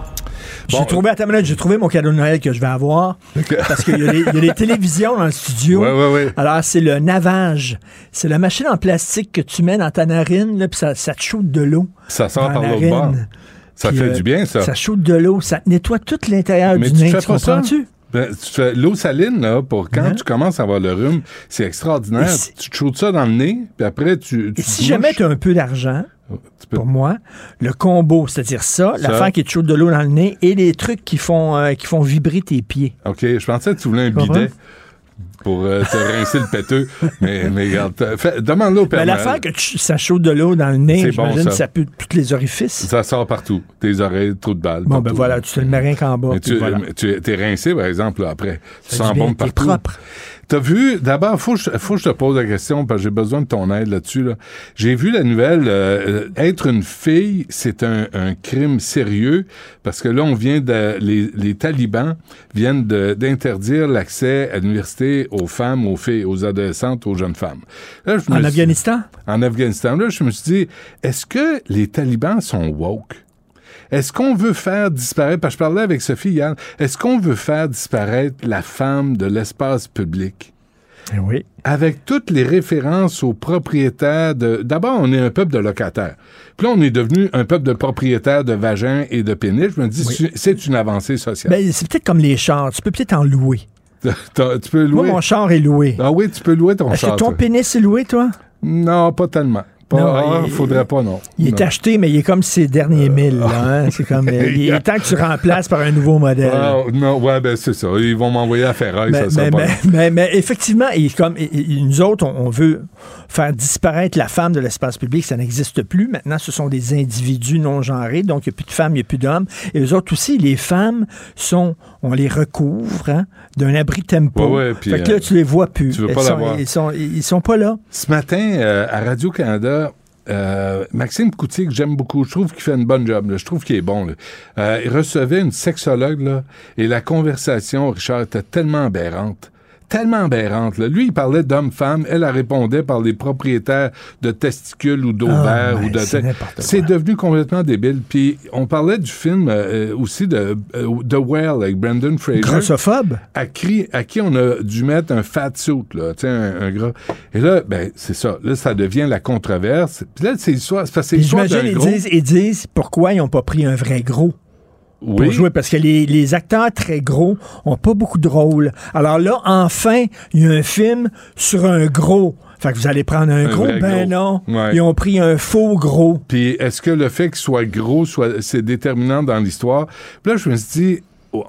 Bon. J'ai trouvé, attends une minute, j'ai trouvé mon cadeau de Noël que je vais avoir. Parce qu'il y, a des- il y a des télévisions dans le studio. Ouais, ouais, ouais. Alors, c'est le navage. C'est la machine en plastique que tu mets dans ta narine, là, puis ça, ça te shoot de l'eau. Ça sort par la l'autre bord. Ça Puis, fait euh, du bien, ça. Ça shoot de l'eau. Ça nettoie tout l'intérieur du tu nez. fais Tu pas ça? comprends-tu? Ben, l'eau saline, là, pour quand Hein? tu commences à avoir le rhume, c'est extraordinaire. Si- Tu te shootes ça dans le nez, puis après, tu. tu Et si jamais tu as un peu d'argent, peux- pour moi, le combo, c'est-à-dire ça, Ça. l'affaire qui te shoot de l'eau dans le nez et les trucs qui font, euh, qui font vibrer tes pieds. OK, je pensais que tu voulais un bidet. Pour euh, te rincer le péteux. Mais, mais regarde, fait- demande-le au Père Mais l'affaire que tu- ça chaude de l'eau dans le nez, C'est bon, j'imagine ça. peut tous les orifices. Ça sort partout. Tes oreilles, trou de balle. Bon, ben voilà, tu te le mets rien qu'en bas. Mais tu, voilà. tu es rincé, par exemple, là, après. Tu Ça sens dit bon partout. propre. T'as vu, d'abord, faut, que faut que je te pose la question parce que j'ai besoin de ton aide là-dessus. Là. J'ai vu la nouvelle, euh, être une fille, c'est un, un crime sérieux parce que là, on vient de, les, les talibans viennent de- d'interdire l'accès à l'université aux femmes, aux filles, aux adolescentes, aux jeunes femmes. Là, je En suis- Afghanistan? en Afghanistan. Là, je me suis dit, est-ce que les talibans sont woke? Est-ce qu'on veut faire disparaître, parce que je parlais avec Sophie hier, est-ce qu'on veut faire disparaître la femme de l'espace public? Eh Oui. Avec toutes les références aux propriétaires de... D'abord, on est un peuple de locataires. Puis là, on est devenu un peuple de propriétaires de vagins et de pénis. Je me dis, c'est- c'est une avancée sociale. Ben, c'est peut-être comme les chars. Tu peux peut-être en louer. Tu peux Moi, louer... mon char est loué. Ah oui, tu peux louer ton Est-ce char. que ton toi. pénis est loué, toi? Non, pas tellement. Pas, Non, ah, il- faudrait pas, non. Il est Non. acheté, mais il est comme ses derniers mille. là, hein. C'est comme, euh, il est temps que tu remplaces par un nouveau modèle. Ah, non, ouais, ben c'est ça. Ils vont m'envoyer à Ferraille, Mais, ça mais, pas mais, mais- mais effectivement, et comme, et- et nous autres, on, on veut faire disparaître la femme de l'espace public. Ça n'existe plus. Maintenant, ce sont des individus non genrés. Donc, il n'y a plus de femmes, il n'y a plus d'hommes. Et eux autres aussi, les femmes sont, on les recouvre hein, d'un abri tempo. Ouais, ouais, puis, fait que là, euh, tu les vois plus. tu veux pas sont- l'avoir. Ils sont, ils sont pas là. Ce matin, euh, à Radio-Canada, euh, Maxime Coutier, que j'aime beaucoup, je trouve qu'il fait une bonne job. là. Je trouve qu'il est bon. là. Euh, il recevait une sexologue là, et la conversation, Richard, était tellement aberrante. Tellement aberrante. là. Lui, il parlait d'homme-femme. Elle, elle répondait par les propriétaires de testicules ou d'ovaires. Ah, ou ben, de c'est devenu complètement débile. Puis on parlait du film euh, aussi de euh, The Whale avec Brendan Fraser Grossophobe? à qui, à qui on a dû mettre un fat suit, là, un, un gras. Et là, ben, c'est ça. Là, ça devient la controverse. Puis là, c'est l'histoire, J'imagine, ils gros. disent, ils disent pourquoi ils n'ont pas pris un vrai gros. Pour oui. jouer parce que les, les acteurs très gros ont pas beaucoup de rôles. Alors là, enfin, il y a un film sur un gros. Fait que vous allez prendre un, Un gros, ben gros. non. Ouais. Ils ont pris un faux gros. Puis est-ce que le fait qu'il soit gros, soit, c'est déterminant dans l'histoire? Puis là, je me suis dit,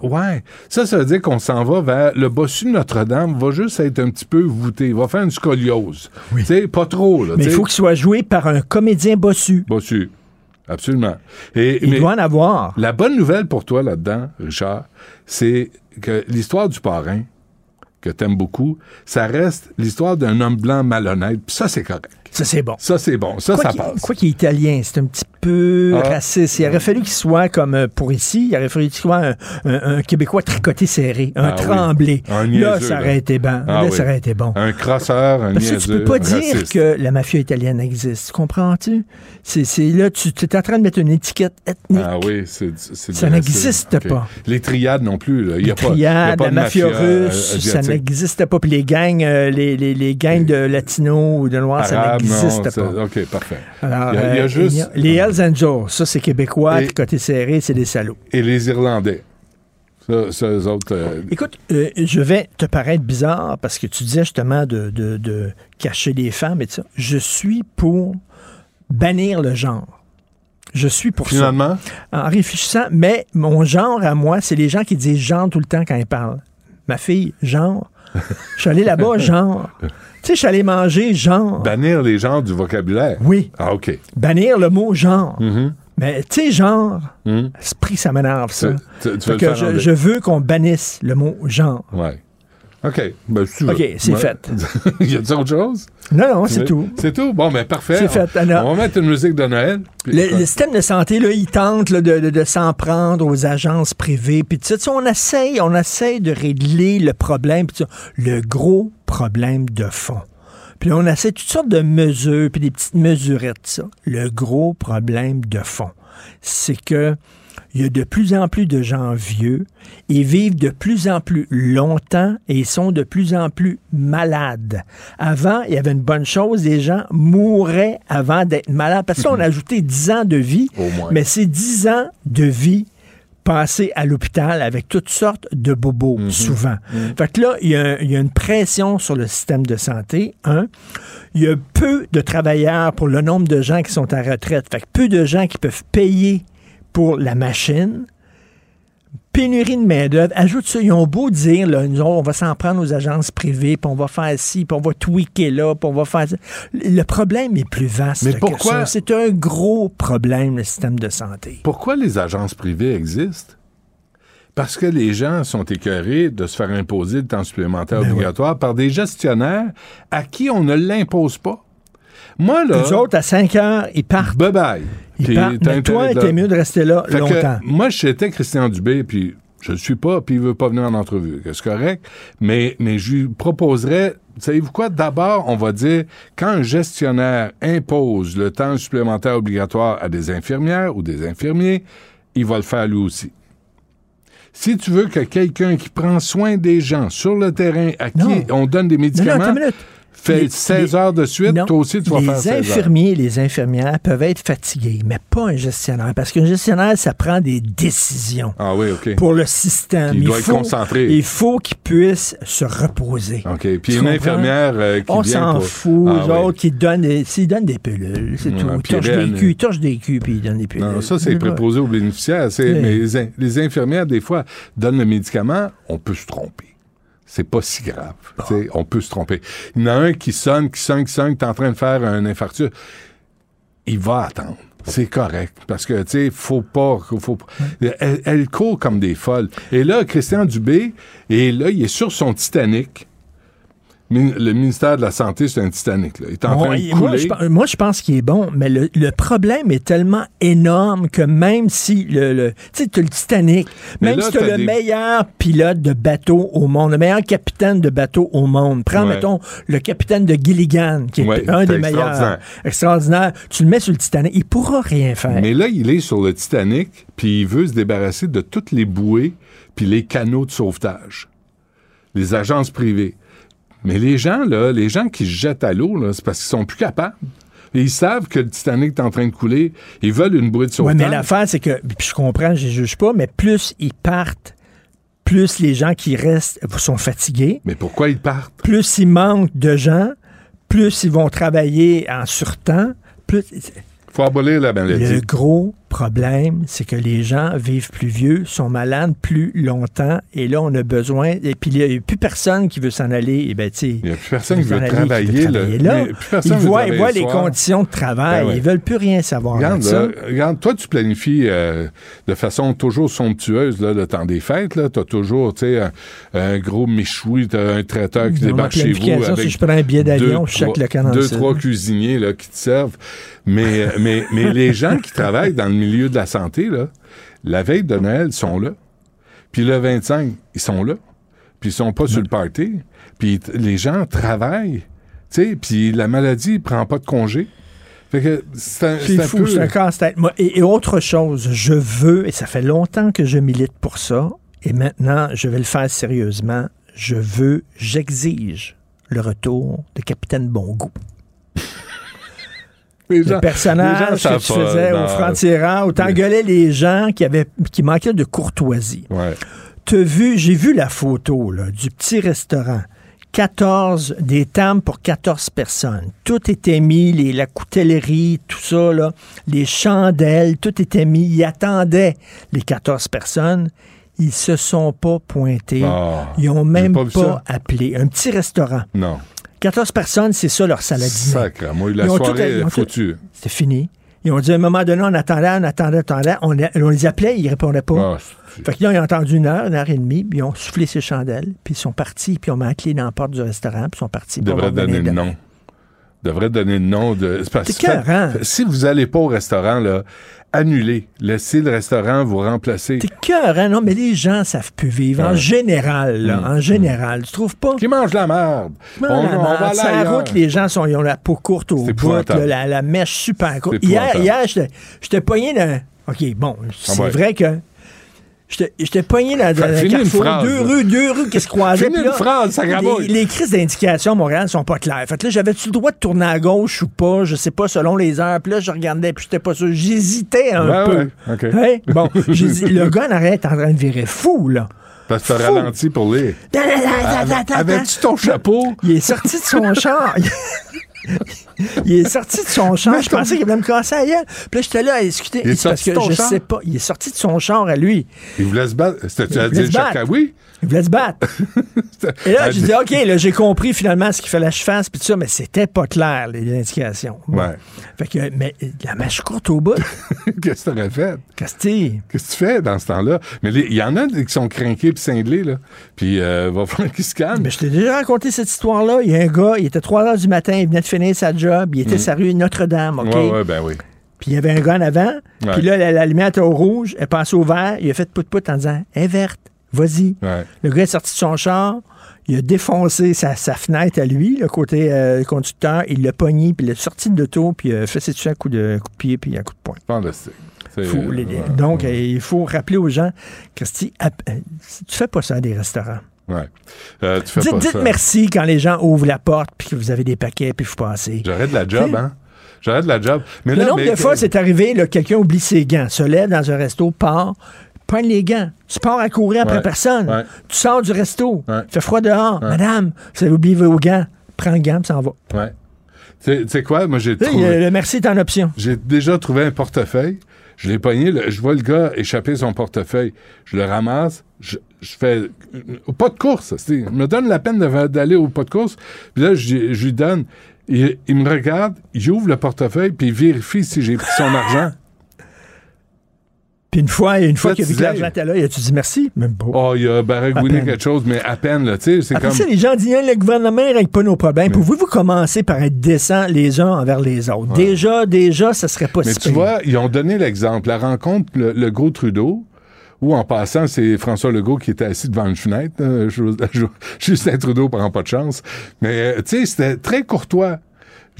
ouais, ça, ça veut dire qu'on s'en va vers le bossu de Notre-Dame va juste être un petit peu voûté. Il va faire une scoliose. Tu sais, pas trop, là. Mais il faut qu'il soit joué par un comédien bossu. Bossu. Absolument. Et, Il mais- doit en avoir. La bonne nouvelle pour toi là-dedans, Richard, c'est que l'histoire du parrain, que t'aimes beaucoup, ça reste l'histoire d'un homme blanc malhonnête. Puis ça, c'est correct. Ça, c'est bon. Ça, c'est bon. Ça, Quoi ça passe. Quoi qu'il est italien, c'est un petit peu Ah. raciste. Il aurait fallu qu'il soit comme euh, pour ici, il aurait fallu qu'il soit un, un- un Québécois tricoté serré, un Ah oui. tremblé. Là, niaiseux, ça aurait été bon. Ah là, oui. ça aurait été bon. Un crosseur, un Parce que tu niaiseux, peux pas dire raciste. que la mafia italienne existe. Comprends-tu? C'est, là, tu es en train de mettre une étiquette ethnique. Ah oui, c'est Ça n'existe pas. Les triades non plus. Là. Il y Les a pas, il y a triades, pas la mafia, euh, russe, ça n'existe pas. Puis les gangs, euh, les, les, les gangs de latinos ou de noirs, ça Arabe, n'existe pas. OK, parfait. Alors, il y a, il y a juste... les Hells Angels, ça c'est québécois, Et- côté serré, c'est des salauds. Et les Irlandais. Ça, ça, eux autres... euh, Écoute, euh, je vais te paraître bizarre parce que tu disais justement de, de- de cacher les femmes et tout ça. Je suis pour bannir le genre. Je suis pour finalement, ça. En réfléchissant, mais mon genre à moi, c'est les gens qui disent genre tout le temps quand ils parlent. Ma fille, genre. Je suis allé là-bas, genre. Tu sais, je suis allé manger, genre. bannir les gens du vocabulaire? Oui, Ah, OK. bannir le mot genre. Mhm. Mais tu sais, genre, Mhm. esprit, ça m'énerve, ça. Tu, tu- tu Fait que je veux qu'on bannisse le mot genre. Ouais. OK. Ben, si. OK, c'est Ouais. fait. y a-t-il autre chose? Non, non, c'est tout. C'est tout? Bon, ben, parfait. C'est fait, alors. On va mettre une musique de Noël. Le, système de santé, là, il tente là, de, de- de s'en prendre aux agences privées. Puis Tu sais, on essaye, on essaye de régler le problème. puis le gros problème de fond. Puis là, on essaie toutes sortes de mesures, puis des petites mesurettes, ça. Le gros problème de fond, c'est que il y a de plus en plus de gens vieux, ils vivent de plus en plus longtemps et ils sont de plus en plus malades. Avant, il y avait une bonne chose, les gens mouraient avant d'être malades. Parce qu'on a ajouté 10 ans de vie, Au moins. mais c'est 10 ans de vie passés à l'hôpital avec toutes sortes de bobos, souvent. Fait que là, il y, a, il y a une pression sur le système de santé, un. Il y a peu de travailleurs pour le nombre de gens qui sont en retraite. Fait que peu de gens qui peuvent payer pour la machine. pénurie de main-d'œuvre. Ajoute ça, ils ont beau dire, là, nous, on va s'en prendre aux agences privées, puis on va faire ci, puis on va tweaker là, puis on va faire ça. Le problème est plus vaste Mais pourquoi-. C'est un gros problème, le système de santé. Pourquoi les agences privées existent? Parce que les gens sont écœurés de se faire imposer le temps supplémentaire Ben obligatoire par des gestionnaires à qui on ne l'impose pas. Moi, là, Les autres, à 5 heures, ils partent. bye-bye. Ils Mais toi, de- t'es mieux de rester là Fait que, longtemps. moi, j'étais Christian Dubé, puis je le suis pas, puis il veut pas venir en entrevue. C'est correct. Mais, mais je lui proposerais, savez-vous quoi? D'abord, on va dire, quand un gestionnaire impose le temps supplémentaire obligatoire à des infirmières ou des infirmiers, il va le faire lui aussi. Si tu veux que quelqu'un qui prend soin des gens sur le terrain, à qui on donne des Non, non, Les- 16 les- heures de suite, Non, toi aussi, tu vas les faire 16 heures. infirmiers et les infirmières peuvent être fatigués, mais pas un gestionnaire. Parce qu'un gestionnaire, ça prend des décisions Ah oui, OK. pour le système. Il doit être faut, concentré. Il faut qu'il puisse se reposer. OK. Puis une infirmière euh, qui On s'en pour- fout, Ah eux oui. qui donnent des, donnent des pilules, c'est Ouais, tout. torchent Ren- des culs, ils torchent des culs, puis ils donnent des pilules. Non, ça, c'est préposé aux bénéficiaires. Oui. Mais les, les infirmières, des fois, donnent le médicament, on peut se tromper. C'est pas si grave. On peut se tromper. Il y en a un qui sonne, qui sonne, qui sonne, qui est en train de faire un infarctus. Il va attendre. C'est correct. Parce que, tu sais, faut pas. Faut, pas- elle, elle court comme des folles. Et là, Christian Dubé, et là, il est sur son Titanic. Le ministère de la Santé, c'est un Titanic. Là. Il est en train de moi, couler. je, pense- moi, je pense qu'il est bon, mais le, le problème est tellement énorme que même si le, le- tu sais, le Titanic, même là, si t'as t'as le des- meilleur pilote de bateau au monde, le meilleur capitaine de bateau au monde, prends, Ouais. mettons, le capitaine de Gilligan, qui est Ouais, un des meilleurs, extraordinaire, tu le mets sur le Titanic, il pourra rien faire. Mais là, il est sur le Titanic, puis il veut se débarrasser de toutes les bouées puis les canaux de sauvetage. Les agences privées. Mais les gens, là, les gens qui se jettent à l'eau, c'est parce qu'ils sont plus capables. Et ils savent que le Titanic est en train de couler. Ils veulent une bouée de Oui, sauvetage. mais l'affaire, c'est que, puis je comprends, je ne juge pas, mais plus ils partent, plus les gens qui restent sont fatigués. Mais pourquoi ils partent? plus il manque de gens, plus ils vont travailler en surtemps, plus... faut abolir la maladie. Le gros problème, c'est que les gens vivent plus vieux, sont malades plus longtemps, et là, on a besoin... Et puis, il n'y a plus personne qui veut s'en aller. Et ben, tu sais, Il n'y a plus personne qui veut aller, travailler. là. travailler là. Mais plus personne Ils veut voient, voient le les conditions de travail. Ben ouais. Ils veulent plus rien savoir Regarde, là, regarde, toi, tu planifies euh, de façon toujours somptueuse là, le temps des fêtes. Tu as toujours un, un gros méchoui, un traiteur qui débarque chez vous. Avec si je prends un billet d'avion, je check le dans Deux, trois cuisiniers là, qui te servent. Mais, euh, mais, mais les gens qui travaillent dans le milieu de la santé, là, la veille de Noël, ils sont là. Puis le 25, ils sont là. Puis ils sont pas sur le party. Puis les gens travaillent. Tu sais, puis la maladie prend pas de congé. Fait que c'est fou, peu- c'est Et, et autre chose, je veux, et ça fait longtemps que je milite pour ça, et maintenant, je vais le faire sérieusement, je veux, j'exige le retour de Capitaine Bongout. Les gens- Le personnage les gens que tu faisais non. au franc-tireur, où t'engueulais les gens qui, avaient, qui manquaient de courtoisie. Ouais. T'as vu, j'ai vu la photo là, du petit restaurant. 14, des tables pour 14 personnes. Tout était mis, les, la coutellerie, tout ça, là, les chandelles, tout était mis. Ils attendaient les 14 personnes. Ils se sont pas pointés. Ah, Ils ont même pas appelé. Un petit restaurant. Non. 14 personnes, c'est ça leur dîner. Sacre. Moi, la Ils ont tout- soirée ils tout- foutue. C'était fini. Ils ont dit à un moment donné, on attendait, on attendait, on attendait. On, les- on les appelait, ils répondaient pas. Ah, Fait que là, ils ont entendu une heure, une heure et demie, puis ils ont soufflé ses chandelles, puis ils sont partis, puis ils ont mis la clé dans la porte du restaurant, puis ils sont partis. Il pour devrait revenir donner le nom. Devrait donner le nom de. c'est parce C'est écœurant. Si vous allez pas au restaurant, là, annulez. Laissez le restaurant vous remplacer. C'est cœur, hein? Non, mais les gens savent plus vivre. En général, là, Mm. en général. Tu trouves pas? Qui mange la merde? On, la on va merde? Sur la route, les gens sont, ils ont la peau courte au C'est bout, là, la, la mèche super courte. C'est Hier, hier j'étais- pogné dans... OK, bon, c'est Ah ouais. vrai que... J'étais pogné dans, une carrefour, deux rues, deux rues qui se croisaient. Puis une là, phrase, ça les, les crises d'indication à Montréal sont pas claires. Fait que là, j'avais-tu le droit de tourner à gauche ou pas? Je sais pas, selon les heures. Puis là, je regardais, puis j'étais pas sûr. J'hésitais un Ouais, peu. ouais, OK. Hein? Bon, j'ai dit, le gars en arrêt est en train de virer fou, là. Parce que t'as ralenti pour lire. Avais-tu ton chapeau? Il est sorti de son char. il est sorti de son char. Je pensais qu'il voulait me casser la gueule. Puis là, j'étais là à discuter. Il est parce sorti que de ton je char? sais pas. Il est sorti de son char à lui. Il voulait se battre. C'était-tu à dire? Il voulait se battre. Et là, À j'ai dit, OK, là, j'ai compris finalement ce qu'il fallait que je fasse, puis tout ça, mais c'était pas clair, les indications. Ouais. Fait que, mais la mèche courte au bout. Qu'est-ce que t'aurais fait? Qu'est-ce que tu fais dans ce temps-là? Mais il y en a qui sont crinqués puis cinglés, là. Puis euh, va falloir qu'ils se calment. Mais je t'ai déjà raconté cette histoire-là. Il y a un gars, il était 3 heures du matin, il venait de finir sa job, il était sur la rue Notre-Dame, OK? Ouais, ouais, ben oui. Puis il y avait un gars en avant, puis là, la, la lumière était au rouge, elle passait au vert, il a fait pout-pout en disant « Elle est verte, vas-y Ouais. Le gars est sorti de son char, il a défoncé sa, sa fenêtre à lui, le côté euh, conducteur, il l'a pogné, puis il est sorti de l'auto, puis il a fait dessus un coup de, coup de pied, puis un coup de poing. Fantastique. C'est- Faut les- ouais, donc, ouais. euh, il faut rappeler aux gens, Christy, euh, tu fais pas ça à des restaurants. Ouais. Euh, tu fais Dites, pas dites ça. merci quand les gens ouvrent la porte, puis que vous avez des paquets, puis vous passez. J'aurais de la job, hein? J'aurais de la job. Mais Le là, nombre mais- de fois, c'est arrivé, quelqu'un oublie ses gants, se lève dans un resto, part, prenne les gants. Tu pars à courir après Ouais. personne. Ouais. Tu sors du resto. Ouais. Il fait froid dehors. Madame, vous avez oublié vos gants. Prends le gant, puis s'en va. Ouais. Tu sais- quoi? Moi, j'ai trouvé. le merci est en option. J'ai déjà trouvé un portefeuille. Je l'ai pogné. le- je vois le gars échapper son portefeuille. Je le ramasse. Je, je fais. euh, Pas de course. Il me donne la peine d'aller au pas de course. Puis là, je, je lui donne. Il, il me regarde. Il ouvre le portefeuille. Puis il vérifie si j'ai pris son argent. Puis une fois, une fois qu'il a vu que l'argent était là, il a-tu dit merci? Même pas. Oh, il a baragouiné quelque chose, mais à peine, là. Tu sais, c'est comme. ça, les gens disent, le gouvernement ne règle pas nos problèmes. Pouvez-vous commencer par être décent les uns envers les autres? Déjà, déjà, ça serait pas Mais tu vois, ils ont donné l'exemple. La rencontre, le, le gros Trudeau, où en passant, c'est François Legault qui était assis devant une fenêtre. euh, Justin Trudeau prend pas de chance. Mais, euh, tu sais, c'était très courtois.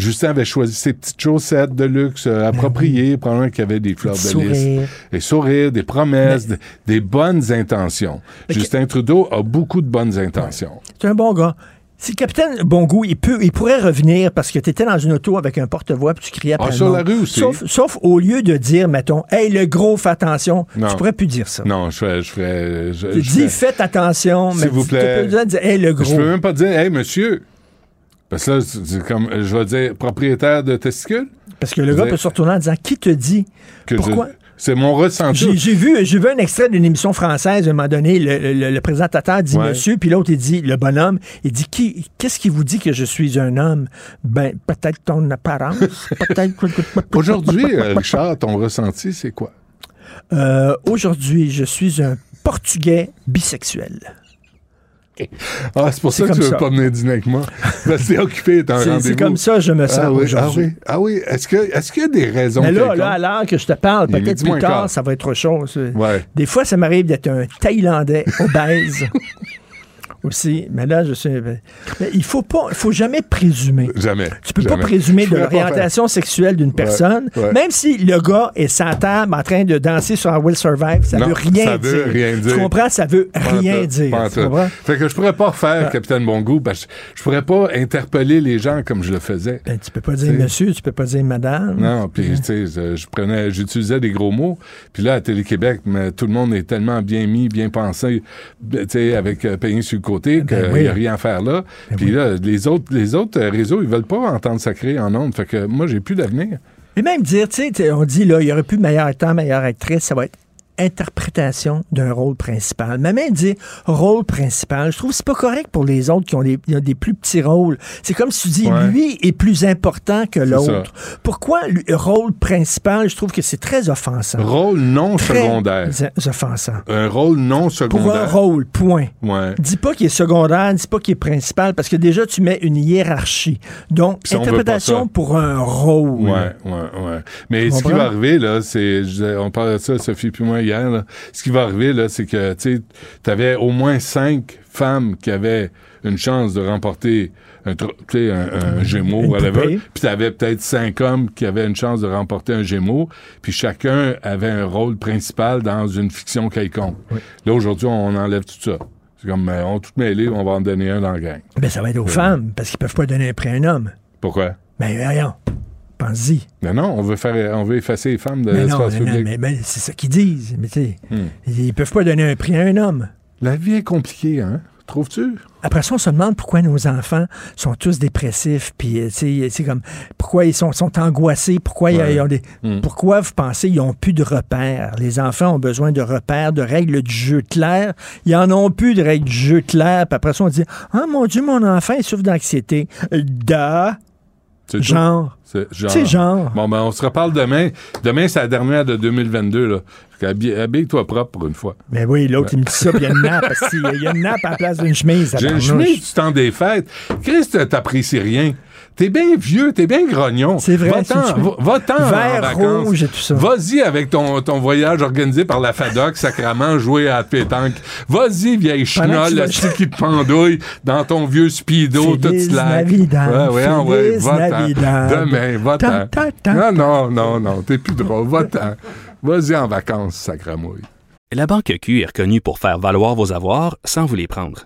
Justin avait choisi ses petites chaussettes de luxe euh, appropriées, probablement qu'il y avait des fleurs de lys, des sourires, des promesses, des, des bonnes intentions. Mais Justin Trudeau a beaucoup de bonnes intentions. C'est un bon gars. Si le capitaine Bongout, il, peut, il pourrait revenir parce que tu étais dans une auto avec un porte-voix puis tu criais après Ah, sur la rue aussi. Sauf, sauf au lieu de dire, mettons, hey, le gros, fais attention, Non. tu pourrais plus dire ça. Non, je ferais... Je ferais je, Tu je dis, ferais- faites attention, S'il mais vous tu plaît. peux pas dire, hey, le Je gros. peux même pas dire, hey, monsieur. Parce que là, c'est comme, je vais dire, propriétaire de testicules. Parce que le gars peut se retourner en disant, qui te dit? Que Pourquoi? je- C'est mon ressenti. J'ai vu, j'ai vu un extrait d'une émission française, à un moment donné, le, le- le présentateur dit Ouais. monsieur, puis l'autre, il dit, le bonhomme, il dit, qui, qu'est-ce qui vous dit que je suis un homme? Ben, peut-être ton apparence, peut-être... Aujourd'hui, euh, Richard, ton ressenti, c'est quoi? Euh, Aujourd'hui, je suis un Portugais bisexuel. Ah, c'est pour C'est ça que tu veux ça. pas venir dîner avec moi. T'es occupé, C'est- rendez-vous. c'est comme ça que je me sens ah oui, ah oui, ah oui. Est-ce qu'il y a des raisons Mais là, là, à l'heure que je te parle, peut-être plus tard, ça va être autre chose. Ouais. Des fois, ça m'arrive d'être un Thaïlandais obèse. Aussi, mais là, je suis. Mais il faut pas, faut jamais présumer. Jamais. Tu peux jamais. pas présumer de l'orientation sexuelle d'une personne, ouais. même si le gars est sans table en train de danser sur un Will Survive, ça Non, veut rien ça dire. veut rien dire. Tu comprends? Ça veut Pas rien dire. pas Tu comprends? Fait que je pourrais pas faire Capitaine Bon Goût parce que je pourrais pas interpeller les gens comme je le faisais. Ben, tu peux pas dire T'sais. monsieur, tu peux pas dire madame. Non, puis tu sais, je prenais, j'utilisais des gros mots. Puis là, à Télé-Québec, tout le monde est tellement bien mis, bien pensé, tu sais, avec euh, payé sur côté qu'il Ben oui. n'y a rien à faire là. Ben puis oui. là, les autres, les autres euh, réseaux, ils veulent pas entendre sacré en ondes. Fait que moi, j'ai plus d'avenir. Et même dire, tu sais, on dit, là, il y aurait plus meilleur acteur, meilleure actrice, ça va être interprétation d'un rôle principal. Mais même dire rôle principal, je trouve que c'est pas correct pour les autres qui ont des, qui ont des plus petits rôles. C'est comme si tu dis, Ouais. lui est plus important que l'autre. Pourquoi lui, rôle principal? Je trouve que c'est très offensant. Rôle non Très secondaire. offensant. Un rôle non Pour un secondaire. rôle, point. Ouais. Dis pas qu'il est secondaire, dis pas qu'il est principal, parce que déjà, tu mets une hiérarchie. Donc, pas interprétation pour un rôle. Ouais, ouais, ouais. Mais ce qui va arriver, là, c'est. On parlait de ça, Sophie puis moi, hier. là. Ce qui va arriver, là, c'est que, tu sais, t'avais au moins cinq femmes qui avaient une chance de remporter un, un, un gémeau, Une whatever. poupée. Puis t'avais peut-être cinq hommes qui avaient une chance de remporter un gémeau. Puis chacun avait un rôle principal dans une fiction quelconque. Là, aujourd'hui, on enlève tout ça. C'est comme, euh, on tout mêlé, on va en donner un dans la gang. Ben, ça va être aux femmes, parce qu'ils peuvent pas donner un prix à un homme. Pourquoi? Ben, voyons. Pense-y. Mais non, on veut faire, on veut effacer les femmes de l'espace non, public. mais, mais c'est ça qu'ils disent. Mais tu sais, Hmm. ils peuvent pas donner un prix à un homme. La vie est compliquée, hein? Trouves-tu? Après ça, on se demande pourquoi nos enfants sont tous dépressifs, puis euh, c'est comme pourquoi ils sont, sont angoissés, pourquoi ils, ont des, hmm. pourquoi vous pensez ils ont plus de repères? Les enfants ont besoin de repères, de règles du jeu claires. Ils en ont plus de règles du jeu claires. Puis après ça, on dit ah mon Dieu, mon enfant il souffre d'anxiété. Da. Genre. C'est genre. Bon, ben, on se reparle demain. Demain, c'est la dernière de 2022, là. Habille-toi propre pour une fois. Mais oui, l'autre, il me dit ça, puis il y a une nappe. Il y a une nappe à la place d'une chemise. J'ai une chemise du temps des fêtes. Christ, t'apprécies rien. T'es bien vieux, t'es bien grognon. C'est vrai. Va-t'en, va-t'en Vert, rouge et tout ça. Vas-y avec ton, ton voyage organisé par la FADOC, sacrament, jouer à pétanque. Vas-y, vieille chenolle, la qui te pendouille dans ton vieux speedo, toute slack. Ouais, ouais, ouais, va-t'en. Demain, va-t'en. Non, non, non, non, t'es plus drôle, va-t'en. Vas-y en vacances, sacramouille. La Banque Q est reconnue pour faire valoir vos avoirs sans vous les prendre.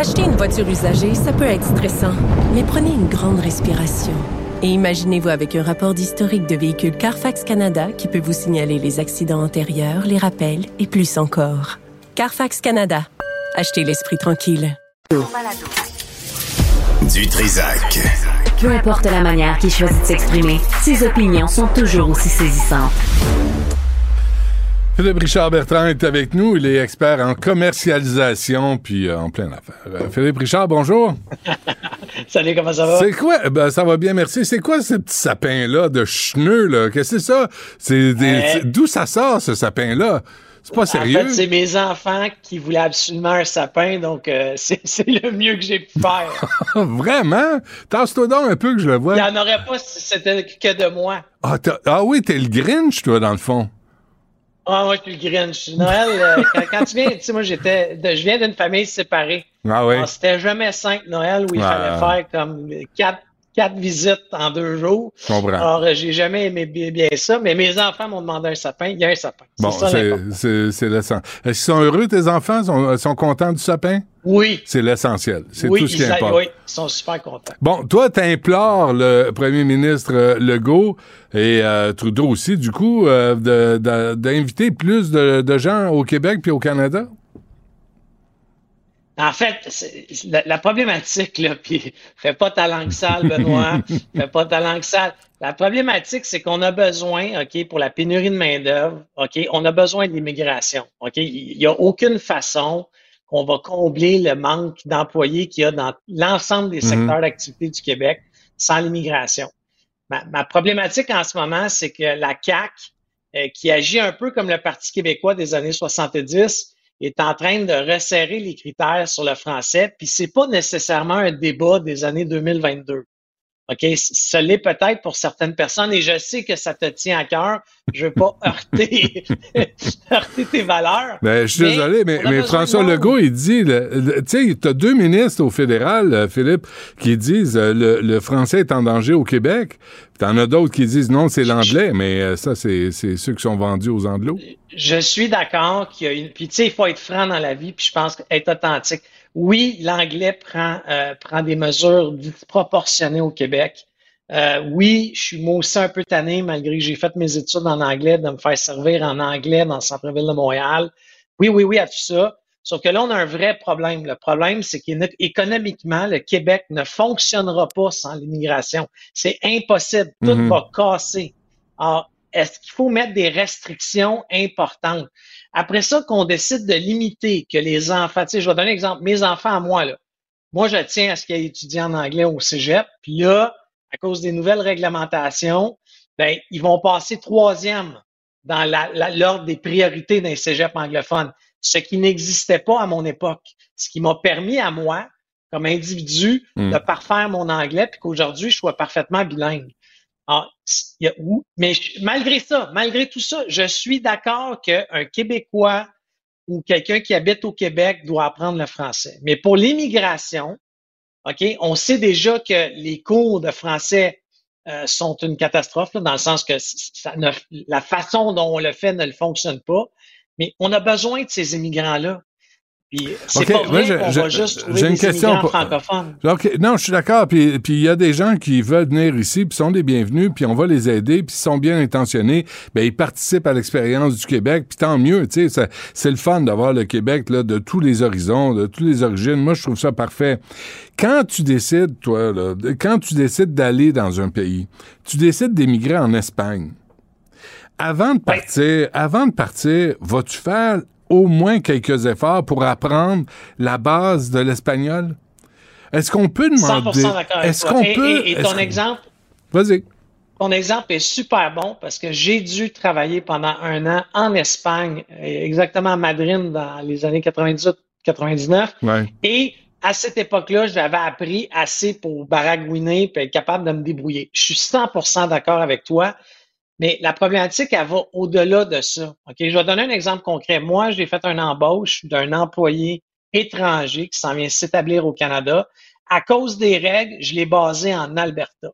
Acheter une voiture usagée, ça peut être stressant, mais prenez une grande respiration. Et imaginez-vous avec un rapport d'historique de véhicule Carfax Canada qui peut vous signaler les accidents antérieurs, les rappels et plus encore. Carfax Canada. Achetez l'esprit tranquille. Du Trisac. Peu importe la manière qu'il choisit de s'exprimer, ses opinions sont toujours aussi saisissantes. Philippe Richard Bertrand est avec nous. Il est expert en commercialisation puis euh, en plein affaire. Euh, Philippe Richard, bonjour. Salut, comment ça va? C'est quoi? Ben, ça va bien, merci. C'est quoi ce petit sapin-là de cheneux, là? Qu'est-ce que c'est ça? C'est euh, D'où ça sort, ce sapin-là? C'est pas sérieux. En fait, c'est mes enfants qui voulaient absolument un sapin, donc c'est le mieux que j'ai pu faire. Vraiment? Tasse-toi donc un peu que je le vois. Il n'y en aurait pas si c'était que de moi. Ah, ah oui, t'es le Grinch, toi, dans le fond. Ah, moi, je suis le Grinch. Noël, euh, quand, tu viens, tu sais, moi, j'étais, je viens d'une famille séparée. Ah oui. C'était jamais cinq Noël où il fallait faire comme quatre quatre visites en deux jours. Je comprends. Alors, euh, j'ai jamais aimé bien, ça, mais mes enfants m'ont demandé un sapin. Il y a un sapin. Bon, c'est l'essentiel. Est-ce qu'ils sont heureux, tes enfants? Sont, sont contents du sapin? Oui. C'est l'essentiel. C'est tout ce qui importe. Oui, ils sont super contents. Bon, toi, tu implores le premier ministre euh, Legault et euh, Trudeau aussi, du coup, d'inviter plus de, de gens au Québec puis au Canada? En fait, la, la, problématique, là, puis fais pas ta langue sale, Benoît, fais pas ta langue sale. La problématique, c'est qu'on a besoin, OK, pour la pénurie de main-d'œuvre, OK, on a besoin de l'immigration. OK? Il n'y a aucune façon qu'on va combler le manque d'employés qu'il y a dans l'ensemble des mhm. secteurs d'activité du Québec sans l'immigration. Ma, ma, problématique en ce moment, c'est que la CAC, euh, qui agit un peu comme le Parti québécois des années 70, est en train de resserrer les critères sur le français, puis c'est pas nécessairement un débat des années 2022. OK, ce l'est peut-être pour certaines personnes et je sais que ça te tient à cœur. Je veux pas heurter, heurter tes valeurs. Ben, je suis désolé, mais, mais François Legault, il dit, tu sais, tu as deux ministres au fédéral, euh, Philippe, qui disent euh, le, le français est en danger au Québec. T'en as d'autres qui disent non, c'est l'anglais, mais euh, ça, c'est ceux qui sont vendus aux anglos. Je suis d'accord qu'il y a une. Puis tu sais, il faut être franc dans la vie, puis je pense être authentique oui, l'anglais prend, euh, prend des mesures disproportionnées au Québec. Euh, oui, je suis moi aussi un peu tanné, malgré que j'ai fait mes études en anglais, de me faire servir en anglais dans le centre-ville de Montréal. Oui, oui, oui, à tout ça. Sauf que là, on a un vrai problème. Le problème, c'est qu'économiquement, le Québec ne fonctionnera pas sans l'immigration. C'est impossible. Tout mm-hmm. va casser. Alors, est-ce qu'il faut mettre des restrictions importantes? Après ça, qu'on décide de limiter, que les enfants, tu sais, je vais donner un exemple, mes enfants à moi, là, moi, je tiens à ce qu'ils aient étudié en anglais au cégep, puis là, à cause des nouvelles réglementations, ben, ils vont passer troisième dans l'ordre des priorités d'un cégep anglophone, ce qui n'existait pas à mon époque, ce qui m'a permis à moi, comme individu, hmm. de parfaire mon anglais, puis qu'aujourd'hui, je sois parfaitement bilingue. Ah, mais malgré ça, malgré tout ça, je suis d'accord qu'un Québécois ou quelqu'un qui habite au Québec doit apprendre le français. Mais pour l'immigration, OK? On sait déjà que les cours de français euh, sont une catastrophe, dans le sens que la façon dont on le fait ne le fonctionne pas. Mais on a besoin de ces immigrants-là. Puis c'est pas vrai qu'on va juste trouver des question immigrants francophones. non, je suis d'accord. Puis il y a des gens qui veulent venir ici, puis sont des bienvenus, puis on va les aider, puis sont bien intentionnés. Ben ils participent à l'expérience du Québec, puis tant mieux. Tu sais, c'est le fun d'avoir le Québec là de tous les horizons, de toutes les origines. Moi, je trouve ça parfait. Quand tu décides, toi, là, quand tu décides d'aller dans un pays, tu décides d'émigrer en Espagne. Avant de partir, avant de partir, vas-tu faire au moins quelques efforts pour apprendre la base de l'espagnol? Est-ce qu'on peut demander... 100% d'accord Est-ce qu'on peut... Et, ton exemple... Vas-y. Ton exemple est super bon parce que j'ai dû travailler pendant un an en Espagne, exactement à Madrid dans les années 98-99. Et à cette époque-là, j'avais appris assez pour baragouiner et être capable de me débrouiller. Je suis 100% d'accord avec toi. Mais la problématique, elle va au-delà de ça. Ok, Je vais donner un exemple concret. Moi, j'ai fait un embauche d'un employé étranger qui s'en vient s'établir au Canada. À cause des règles, je l'ai basé en Alberta.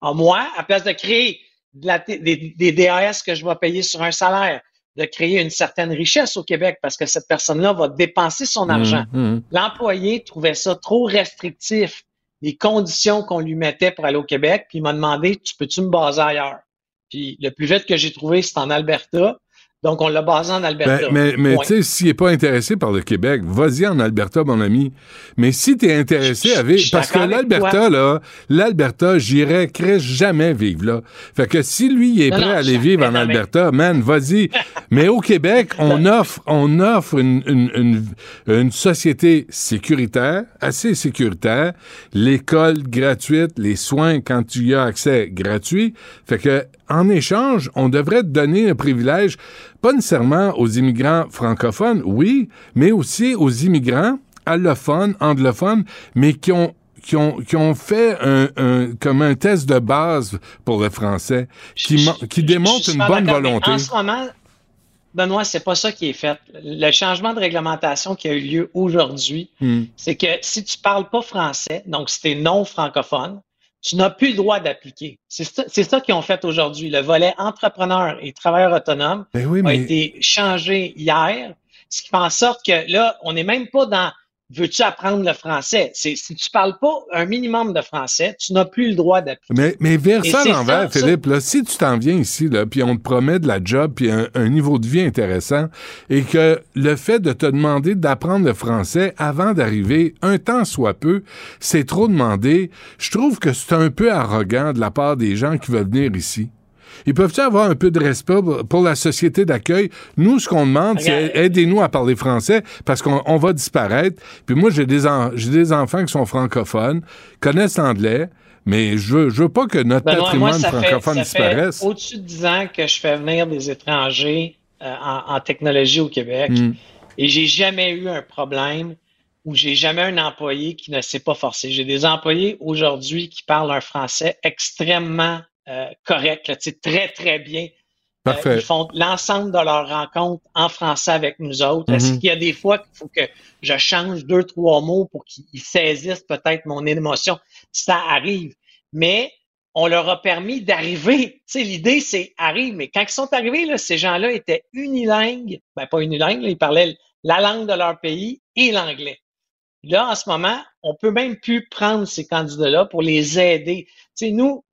En moi, à place de créer des, DAS que je vais payer sur un salaire, de créer une certaine richesse au Québec parce que cette personne-là va dépenser son mmh, argent. Mmh. L'employé trouvait ça trop restrictif, les conditions qu'on lui mettait pour aller au Québec, puis il m'a demandé, tu peux-tu me baser ailleurs? Puis le plus vite que j'ai trouvé, c'est en Alberta. Donc, on l'a basé en Alberta. Ben, mais mais tu sais, s'il n'est pas intéressé par le Québec, vas-y en Alberta, mon ami. Mais si tu es intéressé à vivre. Parce que l'Alberta, là, l'Alberta, j'irais jamais vivre là. Fait que si lui, il est prêt à aller vivre en Alberta, man, vas-y. mais au Québec, on offre, on offre une, une, une, société sécuritaire, assez sécuritaire, l'école gratuite, les soins quand tu y as accès gratuit. Fait que, en échange, on devrait donner un privilège, pas nécessairement aux immigrants francophones, oui, mais aussi aux immigrants allophones, anglophones, mais qui ont qui ont, qui ont fait un, comme un test de base pour le français, qui, qui démontre une bonne volonté. En ce moment, Benoît, c'est pas ça qui est fait. Le changement de réglementation qui a eu lieu aujourd'hui, hmm. c'est que si tu parles pas français, donc si tu es non francophone, tu n'as plus le droit d'appliquer. C'est ça, qu'ils ont fait aujourd'hui. Le volet entrepreneur et travailleur autonome ben a été changé hier, ce qui fait en sorte que là, on n'est même pas dans veux-tu apprendre le français? si tu parles pas un minimum de français, tu n'as plus le droit d'appliquer. Mais, mais vers ça l'envers, Philippe, là, si tu t'en viens ici, là, puis on te promet de la job, puis un, niveau de vie intéressant, et que le fait de te demander d'apprendre le français avant d'arriver, un temps soit peu, c'est trop demandé, je trouve que c'est un peu arrogant de la part des gens qui veulent venir ici. Ils peuvent-ils avoir un peu de respect pour la société d'accueil? Nous, ce qu'on demande, c'est aidez-nous à parler français parce qu'on va disparaître. Puis moi, j'ai des, des enfants qui sont francophones, connaissent l'anglais. Mais je veux, veux pas que notre patrimoine francophone disparaisse. Au-dessus de 10 ans que je fais venir des étrangers euh, en, technologie au Québec et hmm. et j'ai jamais eu un problème où j'ai jamais un employé qui ne s'est pas forcé. J'ai des employés aujourd'hui qui parlent un français extrêmement correct, là, très, très bien. Euh, Parfait. ils font l'ensemble de leurs rencontres en français avec nous autres. Est-ce mhm. qu'il y a des fois qu'il faut que je change deux, trois mots pour qu'ils saisissent peut-être mon émotion? Ça arrive. Mais on leur a permis d'arriver. Tu sais, l'idée, c'est arrive. Mais quand ils sont arrivés, là, ces gens-là étaient unilingues. Ben, pas unilingues, ils parlaient la langue de leur pays et l'anglais. Là, en ce moment, on peut même plus prendre ces candidats-là pour les aider. Tu sais, nous,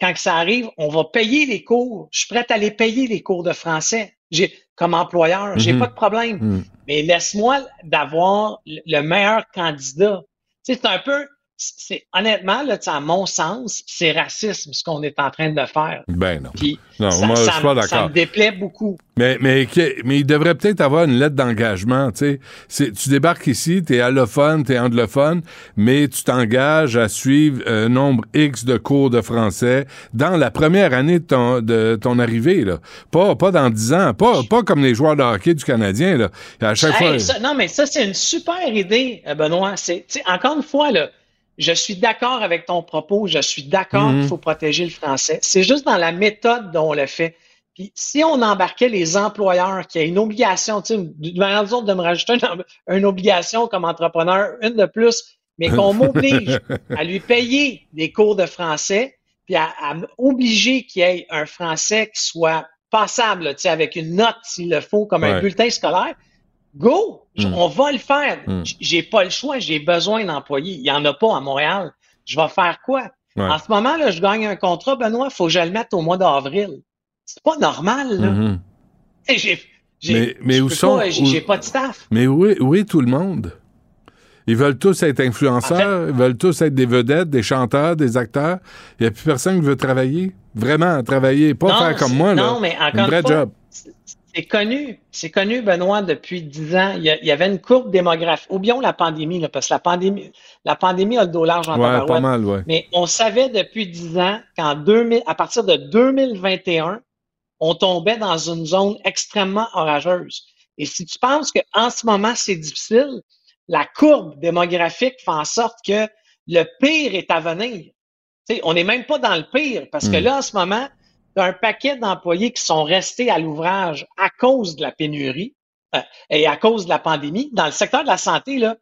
quand ça arrive, on va payer les cours. Je suis prête à les payer, les cours de français. J'ai, comme employeur, j'ai mhm. pas de problème. Mhm. Mais laisse-moi d'avoir le meilleur candidat. Tu sais, c'est un peu, c'est honnêtement, là, à mon sens, c'est racisme ce qu'on est en train de faire. Ben non. non, ça, moi, je suis pas d'accord. Ça me déplaît beaucoup. Mais, mais, mais il devrait peut-être avoir une lettre d'engagement. Tu sais, tu débarques ici, tu es allophone, tu es anglophone, mais tu t'engages à suivre un nombre X de cours de français dans la première année de ton, de ton arrivée. Là. Pas, pas dans dix ans, pas, pas comme les joueurs de hockey du Canadien. Là. À chaque fois... non, mais ça, c'est une super idée, Benoît. C'est, encore une fois, là, je suis d'accord avec ton propos, je suis d'accord qu'il mhm. faut protéger le français. C'est juste dans la méthode dont on le fait. Puis si on embarquait les employeurs qui a une obligation, tu sais, de manière de me rajouter une, obligation comme entrepreneur, une de plus, mais qu'on m'oblige à lui payer des cours de français, puis à, à obliger qu'il y ait un français qui soit passable, avec une note s'il le faut, comme un bulletin scolaire, go, hmm. on va le faire. Hmm. J'ai pas le choix, j'ai besoin d'employés. Il y en a pas à Montréal. Je vais faire quoi? En ce moment, là, je gagne un contrat, Benoît, il faut que je le mette au mois d'avril. C'est pas normal, là. Mm-hmm. mais, mais où sont. J'ai pas de staff. Mais où est, tout le monde? Ils veulent tous être influenceurs, ils veulent tous être des vedettes, des chanteurs, des acteurs. Il n'y a plus personne qui veut travailler. Vraiment, travailler. Pas faire comme moi, là. Non, mais encore Un vrai job. C'est connu, c'est connu, Benoît, depuis dix ans. Il y, avait une courbe démographique. Oublions la pandémie, là, parce que la pandémie, la pandémie a le dos large en ouais, pas mal, ouais. Mais on savait depuis dix ans qu'en 2000, à partir de 2021, on tombait dans une zone extrêmement orageuse. Et si tu penses qu'en ce moment, c'est difficile, la courbe démographique fait en sorte que le pire est à venir. on n'est même pas dans le pire, parce que hmm. là, en ce moment, un paquet d'employés qui sont restés à l'ouvrage à cause de la pénurie euh, et à cause de la pandémie. Dans le secteur de la santé, là,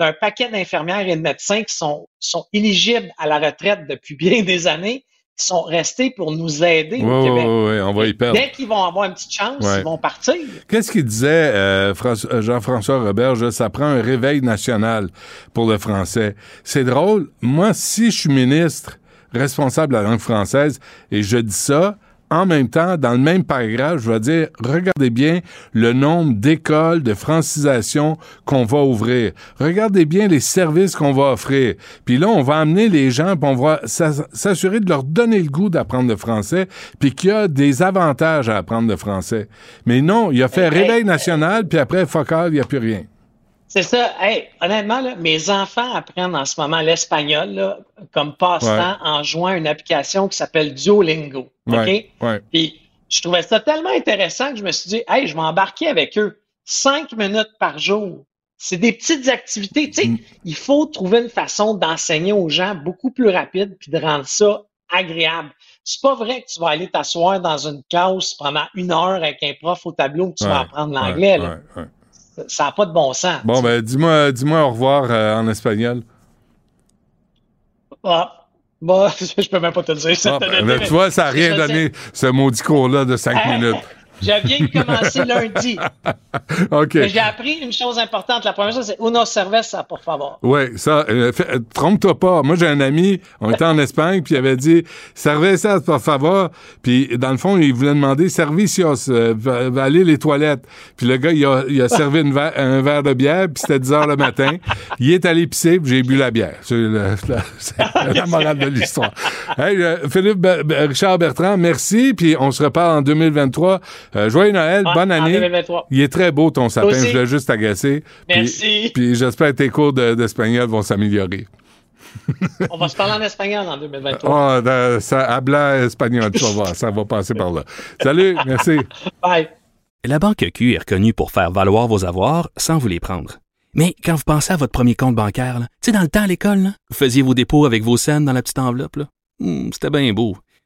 un paquet d'infirmières et de médecins qui sont, sont éligibles à la retraite depuis bien des années, qui sont restés pour nous aider au Québec. Oui, on va y perdre. Dès qu'ils vont avoir une petite chance, ils vont partir. Qu'est-ce qu'il disait euh, euh, Jean-François Roberge? Ça prend un réveil national pour le français. C'est drôle. Moi, si je suis ministre, responsable de la langue française, et je dis ça, en même temps, dans le même paragraphe, je vais dire, regardez bien le nombre d'écoles de francisation qu'on va ouvrir. Regardez bien les services qu'on va offrir. Puis là, on va amener les gens, puis on va s'assurer de leur donner le goût d'apprendre le français, puis qu'il y a des avantages à apprendre le français. Mais non, il a fait réveil national, puis après, focal, il n'y a plus rien. C'est ça. Hey, honnêtement, là, mes enfants apprennent en ce moment l'espagnol comme passe-temps en jouant à une application qui s'appelle Duolingo. OK? Puis je trouvais ça tellement intéressant que je me suis dit, hey, je vais embarquer avec eux. Cinq minutes par jour. C'est des petites activités. Tu sais, mm. il faut trouver une façon d'enseigner aux gens beaucoup plus rapide puis de rendre ça agréable. C'est pas vrai que tu vas aller t'asseoir dans une classe pendant une heure avec un prof au tableau que tu vas apprendre l'anglais. Ça n'a pas de bon sens. Bon, ben, dis-moi dis au revoir euh, en espagnol. Ah. Bon, je peux même pas te le dire. Ah, ben, tu vois, ça n'a rien donné, ce maudit cours-là de cinq minutes. Je viens de commencer lundi. OK. J'ai appris une chose importante. La première chose, c'est uno cerveza, pour favor. Oui, ça, euh, euh, trompe-toi pas. Moi, j'ai un ami, on était en Espagne, puis il avait dit cerveza, por favor. Puis, dans le fond, il voulait demander servicios, euh, va, aller les toilettes. Puis le gars, il a, il a servi un verre de bière, puis c'était 10 heures le matin. Il est allé pisser, puis j'ai bu la bière. C'est la, morale de l'histoire. Hey, Philippe Richard Bertrand, merci, puis on se reparle en 2023. Euh, joyeux Noël, bonne année. Il est très beau ton sapin, je l'ai juste agacé. Merci. Puis, j'espère que tes cours d'espagnol vont s'améliorer. On va se parler en espagnol en 2023. Oh, ah, ça, habla espagnol, tu vas voir, ça va passer par là. Salut, merci. Bye. La Banque Q est reconnue pour faire valoir vos avoirs sans vous les prendre. Mais quand vous pensez à votre premier compte bancaire, tu sais, dans le temps à l'école, vous faisiez vos dépôts avec vos scènes dans la petite enveloppe. Hmm, c'était bien beau.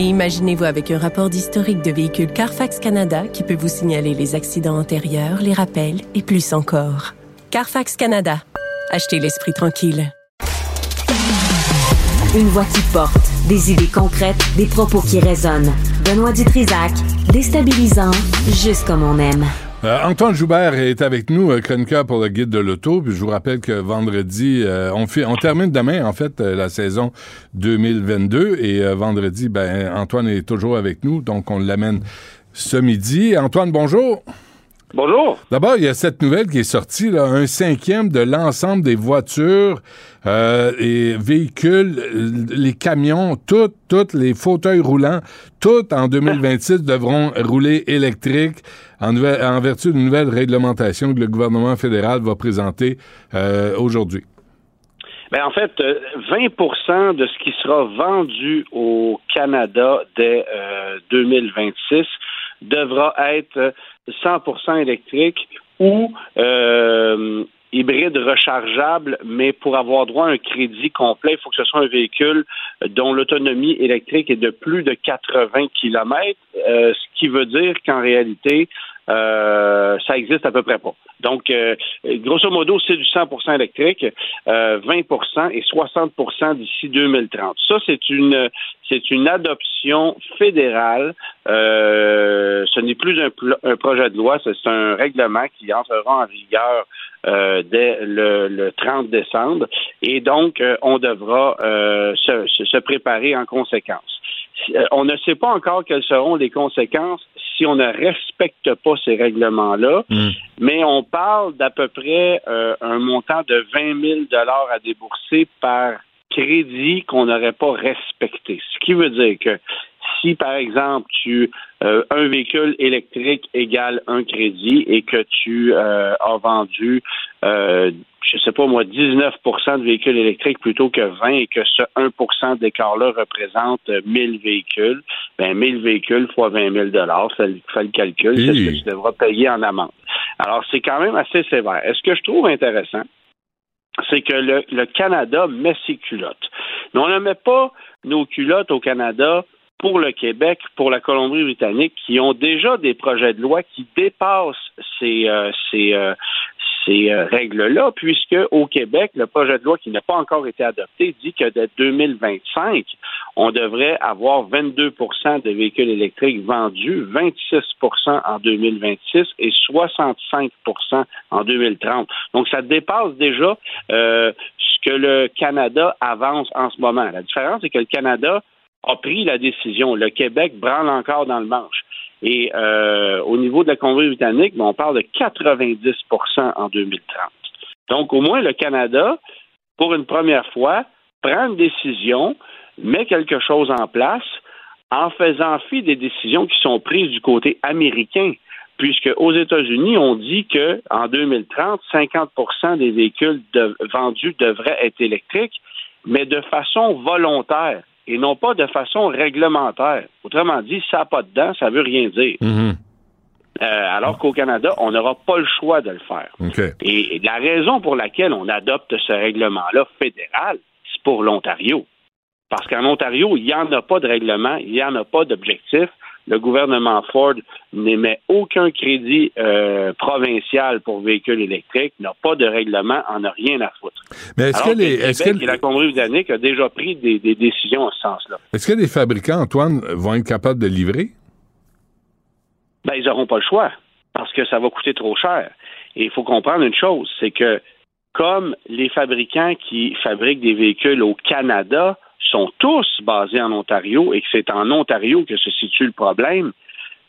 Et imaginez-vous avec un rapport d'historique de véhicule Carfax Canada qui peut vous signaler les accidents antérieurs, les rappels et plus encore. Carfax Canada. Achetez l'esprit tranquille. Une voix qui porte, des idées concrètes, des propos qui résonnent. Benoît Dutrisac, déstabilisant, juste comme on aime. Euh, Antoine Joubert est avec nous, euh, chroniqueur pour le guide de l'auto. Puis je vous rappelle que vendredi, euh, on, fait, on termine demain, en fait, la saison 2022. Et vendredi, ben, Antoine est toujours avec nous, donc on l'amène ce midi. Antoine, bonjour. Bonjour. D'abord, il y a cette nouvelle qui est sortie, là, un cinquième de l'ensemble des voitures euh, et véhicules, les camions, toutes, toutes les fauteuils roulants, toutes en 2026 devront rouler électrique en, en vertu d'une nouvelle réglementation que le gouvernement fédéral va présenter euh, aujourd'hui. Ben, en fait, 20% euh, de ce qui sera vendu au Canada dès 2026 devra être 100% électrique ou euh, hybride rechargeable, mais pour avoir droit à un crédit complet, il faut que ce soit un véhicule dont l'autonomie électrique est de plus de 80 km, euh, ce qui veut dire qu'en réalité, euh, ça existe à peu près pas. Donc, euh, grosso modo, c'est du 100% électrique, 20% et 60% d'ici 2030. Ça, c'est une c'est une adoption fédérale. ce n'est plus un, projet de loi, c'est un règlement qui entrera en vigueur euh, dès le, 30 décembre. Et donc, euh, on devra euh, se, préparer en conséquence. On ne sait pas encore quelles seront les conséquences si on ne respecte pas ces règlements-là, hmm. mais on parle d'à peu près un montant de 20 000 dollars à débourser par crédit qu'on n'aurait pas respecté. Ce qui veut dire que si, par exemple, tu euh, un véhicule électrique égale un crédit et que tu euh, as vendu, euh, je sais pas moi, 19% de véhicules électriques plutôt que 20 et que ce 1% d'écart-là représente 1000 véhicules, ben 1000 véhicules fois 20 000 dollars, ça fait le calcul, c'est ce que tu devras payer en amende. Alors, c'est quand même assez sévère. Est-ce que je trouve intéressant? c'est que le, le, Canada met ses culottes. Mais on ne met pas nos culottes au Canada pour le Québec, pour la Colombie-Britannique, qui ont déjà des projets de loi qui dépassent ces, euh, ces, euh, ces euh, règles-là, puisque au Québec, le projet de loi qui n'a pas encore été adopté dit que dès 2025, on devrait avoir 22% de véhicules électriques vendus, 26% en 2026 et 65% en 2030. Donc, ça dépasse déjà ce que le Canada avance en ce moment. La différence, c'est que le Canada a pris la décision. Le Québec branle encore dans le manche. Et euh, au niveau de la Colombie-Britannique, ben, on parle de 90% en 2030. Donc, au moins, le Canada, pour une première fois, prend une décision, met quelque chose en place en faisant fi des décisions qui sont prises du côté américain. Puisque aux États-Unis, on dit que en 2030, 50% des véhicules vendus devraient être électriques, mais de façon volontaire et non pas de façon réglementaire. Autrement dit, ça n'a pas de dents, ça veut rien dire. Mhm. Euh, alors qu'au Canada, on n'aura pas le choix de le faire. Et, la raison pour laquelle on adopte ce règlement-là fédéral, c'est pour l'Ontario. Parce qu'en Ontario, il n'y en a pas de règlement, il n'y en a pas d'objectif le gouvernement Ford n'émet aucun crédit euh, provincial pour véhicules électriques, n'a pas de règlement, en a rien à foutre. Mais est-ce que, les, est-ce que la Colombie-Britannique a déjà pris des, décisions en ce sens-là Est-ce que les fabricants, Antoine, vont être capables de livrer? Ben ils n'auront pas le choix parce que ça va coûter trop cher. Et il faut comprendre une chose, c'est que comme les fabricants qui fabriquent des véhicules au Canada sont tous basés en Ontario et que c'est en Ontario que se situe le problème,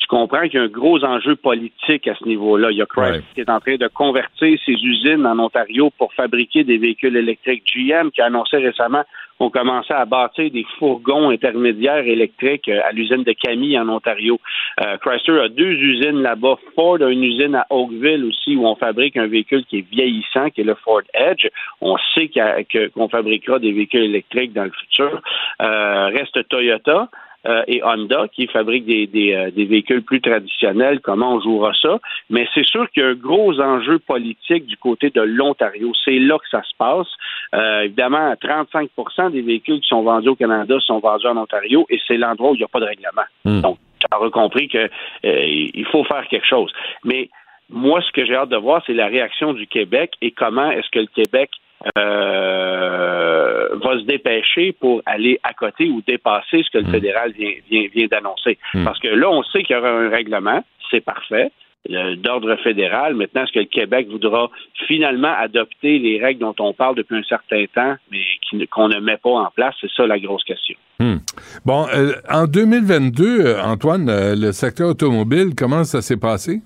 tu comprends qu'il y a un gros enjeu politique à ce niveau-là. Il y a Chrysler qui est en train de convertir ses usines en Ontario pour fabriquer des véhicules électriques. GM qui a annoncé récemment qu'on commençait à bâtir des fourgons intermédiaires électriques euh, à l'usine de Camille en Ontario. Euh, Chrysler a deux usines là-bas. Ford a une usine à Oakville aussi où on fabrique un véhicule qui est vieillissant, qui est le Ford Edge. On sait qu'on fabriquera des véhicules électriques dans le futur. Euh, reste Toyota. Euh, et Honda qui fabriquent des, des, euh, des, véhicules plus traditionnels. Comment on jouera ça? Mais c'est sûr qu'il y a un gros enjeu politique du côté de l'Ontario. C'est là que ça se passe. Euh, évidemment, 35% des véhicules qui sont vendus au Canada sont vendus en Ontario et c'est l'endroit où il n'y a pas de règlement. Hmm. Donc, tu as compris qu'il il faut faire quelque chose. Mais moi, ce que j'ai hâte de voir, c'est la réaction du Québec et comment est-ce que le Québec euh, va se dépêcher pour aller à côté ou dépasser ce que le hmm. fédéral vient, vient, vient d'annoncer. Hmm. Parce que là, on sait qu'il y aura un règlement, c'est parfait d'ordre fédéral. Maintenant, est-ce que le Québec voudra finalement adopter les règles dont on parle depuis un certain temps, mais qu'on ne met pas en place? C'est ça la grosse question. Hmm. Bon, euh, en 2022, euh, Antoine, le secteur automobile, comment ça s'est passé?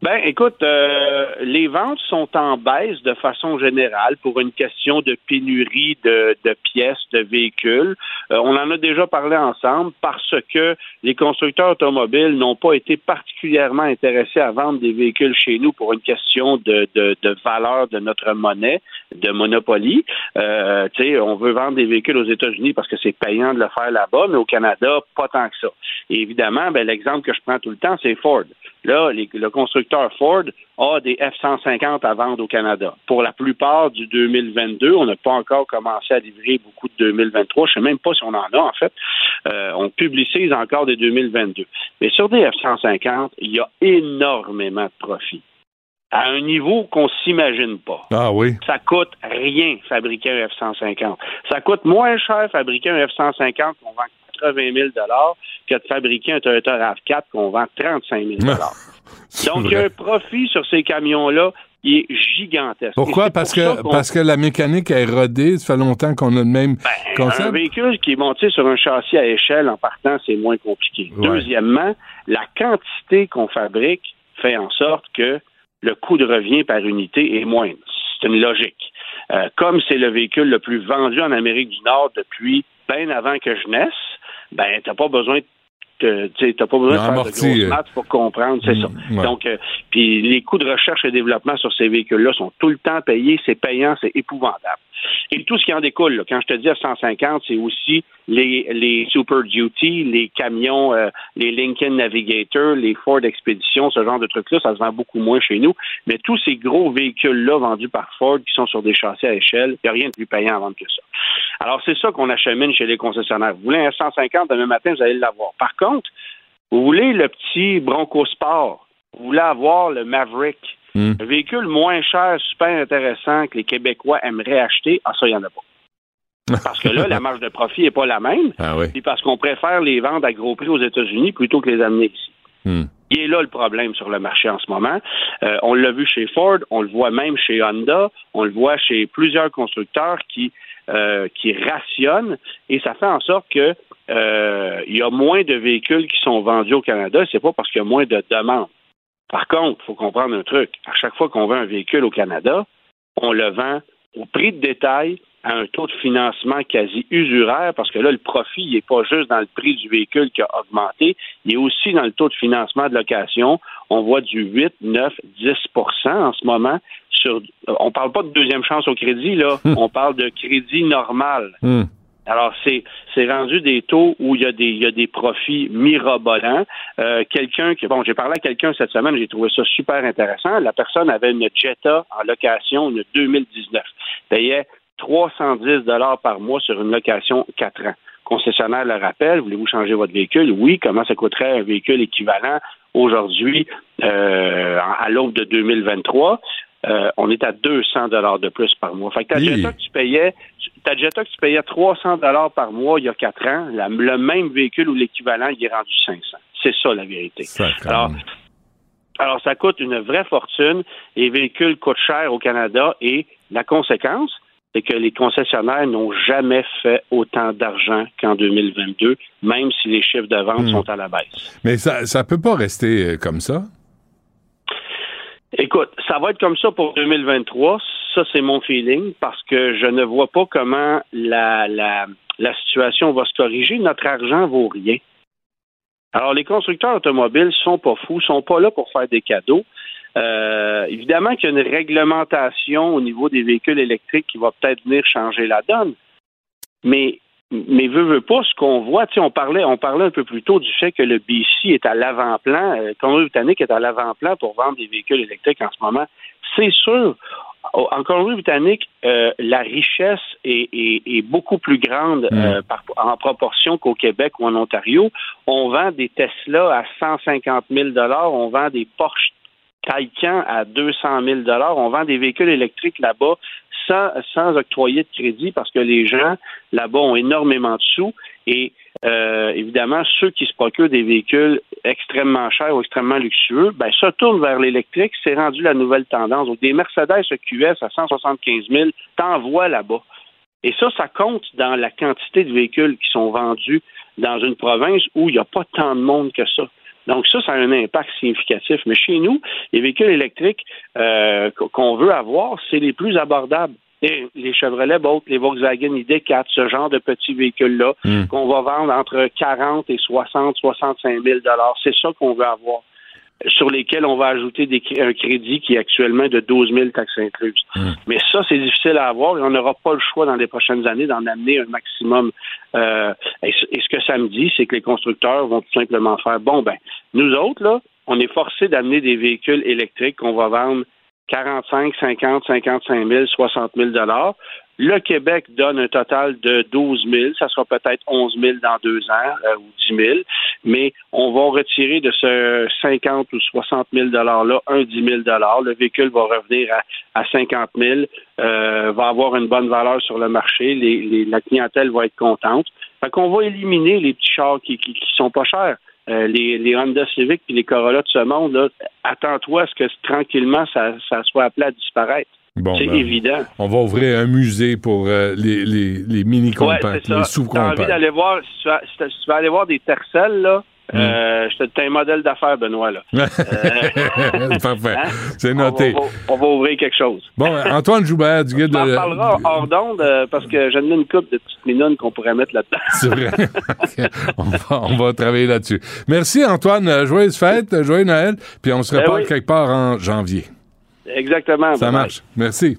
Ben, écoute, euh, les ventes sont en baisse de façon générale pour une question de pénurie de, pièces, de véhicules. Euh, on en a déjà parlé ensemble parce que les constructeurs automobiles n'ont pas été particulièrement intéressés à vendre des véhicules chez nous pour une question de, de, valeur de notre monnaie, de monopoly. Euh, tu sais, on veut vendre des véhicules aux États-Unis parce que c'est payant de le faire là-bas, mais au Canada, pas tant que ça. Et évidemment, ben, l'exemple que je prends tout le temps, c'est Ford. Là, le constructeur Ford a des F-150 à vendre au Canada. Pour la plupart du 2022, on n'a pas encore commencé à livrer beaucoup de 2023. Je ne sais même pas si on en a, en fait. Euh, on publicise encore des 2022. Mais sur des F-150, il y a énormément de profits à un niveau qu'on s'imagine pas. Ah oui. Ça coûte rien fabriquer un F-150. Ça coûte moins cher fabriquer un F-150 qu'on vend 80 000 que de fabriquer un Toyota RAV4 qu'on vend 35 000 Donc, il y a un profit sur ces camions-là qui est gigantesque. Pourquoi? Parce que, parce que la mécanique est rodée. Ça fait longtemps qu'on a le même ben, concept? Un véhicule qui est monté sur un châssis à échelle en partant, c'est moins compliqué. Deuxièmement, la quantité qu'on fabrique fait en sorte que le coût de revient par unité est moindre. C'est une logique. Euh, comme c'est le véhicule le plus vendu en Amérique du Nord depuis bien avant que je naisse, ben, t'as pas besoin de tu n'as pas besoin de faire de grosses euh. maths pour comprendre, c'est mm, ça. Donc, euh, puis les coûts de recherche et développement sur ces véhicules-là sont tout le temps payés, c'est payant, c'est épouvantable. Et tout ce qui en découle, quand je te dis F-150, c'est aussi les, les Super Duty, les camions, euh, les Lincoln Navigator, les Ford Expedition, ce genre de trucs-là, ça se vend beaucoup moins chez nous. Mais tous ces gros véhicules-là vendus par Ford qui sont sur des châssis à échelle, il n'y a rien de plus payant à vendre que ça. Alors, c'est ça qu'on achemine chez les concessionnaires. Vous voulez un 150 demain matin, vous allez l'avoir. Par contre, vous voulez le petit Bronco Sport, vous voulez avoir le Maverick, hmm. un véhicule moins cher, super intéressant que les Québécois aimeraient acheter, ah ça, il n'y en a pas. Parce que là, la marge de profit n'est pas la même. Ah oui. Puis parce qu'on préfère les vendre à gros prix aux États-Unis plutôt que les amener ici. Hmm. Il est là le problème sur le marché en ce moment. Euh, on l'a vu chez Ford, on le voit même chez Honda, on le voit chez plusieurs constructeurs qui euh, qui rationnent et ça fait en sorte que euh, il y a moins de véhicules qui sont vendus au Canada. C'est pas parce qu'il y a moins de demandes. Par contre, il faut comprendre un truc. À chaque fois qu'on vend un véhicule au Canada, on le vend au prix de détail à un taux de financement quasi usuraire, parce que là, le profit n'est pas juste dans le prix du véhicule qui a augmenté, il est aussi dans le taux de financement de location. On voit du 8, 9, 10% en ce moment. Sur, on parle pas de deuxième chance au crédit, là. Hmm. On parle de crédit normal. Hmm. Alors, c'est, c'est rendu des taux où il y a des, il y a des profits mirobolants. Euh, quelqu'un qui, bon, j'ai parlé à quelqu'un cette semaine, j'ai trouvé ça super intéressant. La personne avait une Jetta en location, une 2019. Payait 310 dollars par mois sur une location 4 ans. Concessionnaire le rappelle, voulez-vous changer votre véhicule? Oui. Comment ça coûterait un véhicule équivalent aujourd'hui euh, à l'aube de 2023? Euh, on est à 200 dollars de plus par mois. Fait que ta Jetta que tu payais, ta Jetta que tu payais 300 dollars par mois il y a 4 ans, le même véhicule ou l'équivalent, il est rendu 500. C'est ça la vérité. Alors, alors, ça coûte une vraie fortune. Les véhicules coûtent cher au Canada et la conséquence, c'est que les concessionnaires n'ont jamais fait autant d'argent qu'en 2022, même si les chiffres de vente hmm. sont à la baisse. Mais ça ne peut pas rester euh, comme ça? Écoute, ça va être comme ça pour 2023. Ça, c'est mon feeling, parce que je ne vois pas comment la, la, la situation va se corriger. Notre argent vaut rien. Alors, les constructeurs automobiles sont pas fous, sont pas là pour faire des cadeaux. Euh, évidemment qu'il y a une réglementation au niveau des véhicules électriques qui va peut-être venir changer la donne. Mais mais veut, veut pas, ce qu'on voit, tu sais, on parlait, on parlait un peu plus tôt du fait que le BC est à l'avant-plan, euh, Colombie-Britannique est à l'avant-plan pour vendre des véhicules électriques en ce moment. C'est sûr. En Colombie-Britannique, euh, la richesse est, est, beaucoup plus grande mm. euh, par, en proportion qu'au Québec ou en Ontario. On vend des Tesla à 150 000 on vend des Porsche Taycan à 200 000 On vend des véhicules électriques là-bas sans, octroyer de crédit parce que les gens là-bas ont énormément de sous et euh, évidemment, ceux qui se procurent des véhicules extrêmement chers ou extrêmement luxueux, ben, se tournent vers l'électrique. C'est rendu la nouvelle tendance. Donc, des Mercedes QS à 175 000 t'envoient là-bas. Et ça, ça compte dans la quantité de véhicules qui sont vendus dans une province où il n'y a pas tant de monde que ça. Donc ça, ça a un impact significatif. Mais chez nous, les véhicules électriques euh, qu'on veut avoir, c'est les plus abordables. Et les Chevrolet Bolt, les Volkswagen ID4, ce genre de petits véhicules-là, Hmm. qu'on va vendre entre 40 et 60, 65 000 C'est ça qu'on veut avoir sur lesquels on va ajouter des, un crédit qui est actuellement de 12 000 taxes incluses. Mais ça, c'est difficile à avoir et on n'aura pas le choix dans les prochaines années d'en amener un maximum. Euh, et, ce- et ce que ça me dit, c'est que les constructeurs vont tout simplement faire, bon, ben, nous autres, là, on est forcés d'amener des véhicules électriques qu'on va vendre 45, 50, 55 000, 60 000 dollars. Le Québec donne un total de 12 000. Ça sera peut-être 11 000 dans deux ans euh, ou 10 000. Mais on va retirer de ce 50 ou 60 000 $-là un 10 000 Le véhicule va revenir à, à 50 000, euh, va avoir une bonne valeur sur le marché. Les, les- la clientèle va être contente. Fait qu'on va éliminer les petits chars qui, qui, qui sont pas chers. Euh, les, les Honda Civic puis les Corolla de ce monde, attends-toi à ce que tranquillement ça, ça soit appelé à disparaître. Bon, c'est ben, évident. On va ouvrir un musée pour euh, les, les, les mini Ouais, compacts, c'est les ça. sous T'as envie d'aller voir, si tu, vas, si tu- si tu vas aller voir des tercelles, là, Hmm. euh, je te t'as un modèle d'affaires, Benoît, là. Parfait. Hein? C'est noté. On va, on va ouvrir quelque chose. Bon, euh, Antoine Joubert du guide On en de... parlera hors d'onde euh, parce que j'en ai une coupe de petites minounes qu'on pourrait mettre là-dedans. C'est vrai. On, va, on va travailler là-dessus. Merci Antoine. Euh, Joyeuse fête, euh, joyeux Noël. Puis on se Ben reparle oui. quelque part en janvier. Exactement. Ça marche. Merci.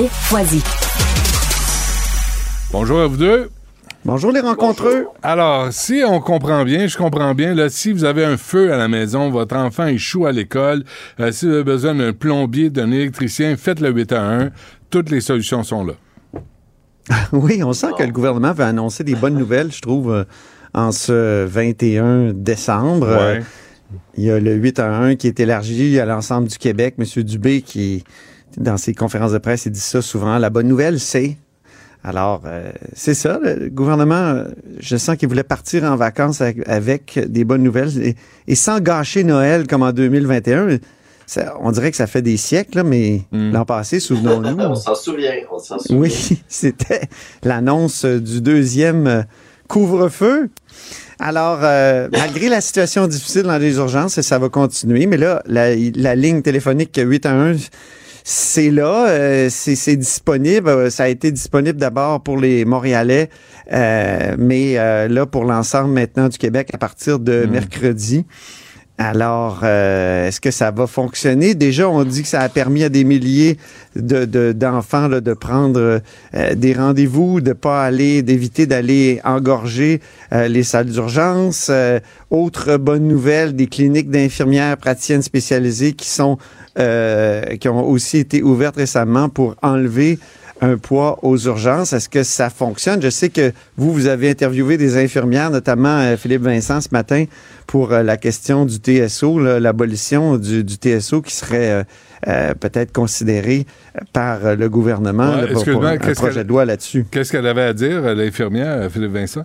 Foisy. Bonjour à vous deux. Bonjour les rencontreux. Alors, si on comprend bien, je comprends bien, là, si vous avez un feu à la maison, votre enfant échoue à l'école, euh, si vous avez besoin d'un plombier, d'un électricien, faites le 8 à 1. Toutes les solutions sont là. Oui, on sent que le gouvernement va annoncer des bonnes nouvelles, je trouve, euh, en ce 21 décembre. Euh. Il y a le 8 à 1 qui est élargi à l'ensemble du Québec. Monsieur Dubé, qui, dans ses conférences de presse, il dit ça souvent. La bonne nouvelle, c'est... Alors, euh, c'est ça, le gouvernement, je sens qu'il voulait partir en vacances avec, avec des bonnes nouvelles et, et sans gâcher Noël comme en 2021. Ça- on dirait que ça fait des siècles, là, mais l'an passé, souvenons-nous. on s'en souvient, on s'en souvient. Oui, c'était l'annonce du deuxième euh, couvre-feu. Alors, euh, malgré la situation difficile dans les urgences, et ça va continuer, mais là, la, la ligne téléphonique 8 à 1, c'est là, euh, c'est c'est disponible. Euh, Ça a été disponible d'abord pour les Montréalais, euh, mais euh, là, pour l'ensemble maintenant du Québec à partir de mercredi. Alors, euh, est-ce que ça va fonctionner? Déjà, on dit que ça a permis à des milliers de, de- d'enfants là, de prendre euh, des rendez-vous, de pas aller, d'éviter d'aller engorger euh, les salles d'urgence. Autre bonne nouvelle, des cliniques d'infirmières praticiennes spécialisées qui sont qui ont aussi été ouvertes récemment pour enlever un poids aux urgences. Est-ce que ça fonctionne? Je sais que vous, vous avez interviewé des infirmières, notamment euh, Philippe Vincent ce matin, pour euh, la question du TSO, l'abolition du, du TSO qui serait euh, peut-être considéré par le gouvernement Ouais, là, pour, pour un qu'est-ce projet qu'elle- de loi là-dessus. Qu'est-ce qu'elle avait à dire, l'infirmière, Philippe Vincent?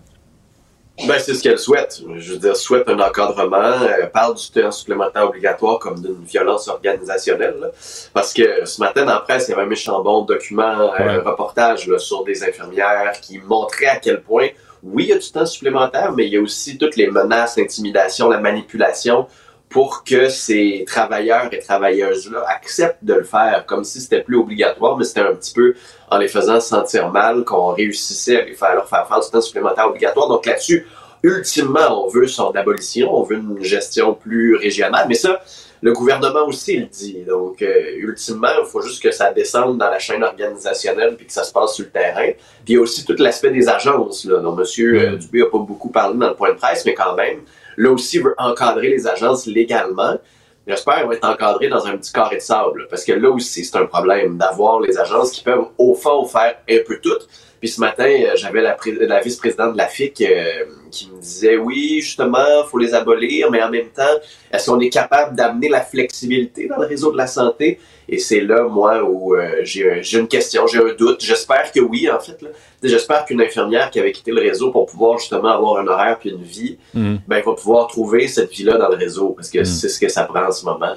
Ben, c'est ce qu'elle souhaite. Je veux dire, souhaite un encadrement, euh, parle du temps supplémentaire obligatoire comme d'une violence organisationnelle. là. Parce que ce matin, dans la presse, il y avait un méchant bon document, euh, Ouais. reportage là, sur des infirmières qui montraient à quel point, oui, il y a du temps supplémentaire, mais il y a aussi toutes les menaces, l'intimidation, la manipulation pour que ces travailleurs et travailleuses-là acceptent de le faire comme si c'était plus obligatoire, mais c'était un petit peu en les faisant sentir mal qu'on réussissait à les faire, leur faire faire du temps supplémentaire obligatoire. Donc là-dessus, ultimement, on veut son abolition, on veut une gestion plus régionale, mais ça, le gouvernement aussi le dit. Donc, euh, ultimement, il faut juste que ça descende dans la chaîne organisationnelle puis que ça se passe sur le terrain. Puis il y a aussi tout l'aspect des agences, là, dont M. euh, Dubé n'a pas beaucoup parlé dans le point de presse, mais quand même, là aussi, veut encadrer les agences légalement. J'espère vont être encadrées dans un petit carré de sable, parce que là aussi, c'est un problème d'avoir les agences qui peuvent, au fond, faire un peu tout, Puis ce matin, euh, j'avais la vice-présidente de la FIC euh, qui me disait oui, justement, faut les abolir, mais en même temps, est-ce qu'on est capable d'amener la flexibilité dans le réseau de la santé? Et c'est là, moi, où euh, j'ai un- j'ai une question, j'ai un doute. J'espère que oui, en fait. là. J'espère qu'une infirmière qui avait quitté le réseau pour pouvoir justement avoir un horaire puis une vie, Mhm. ben, va pouvoir trouver cette vie-là dans le réseau, parce que c'est ce que ça prend en ce moment.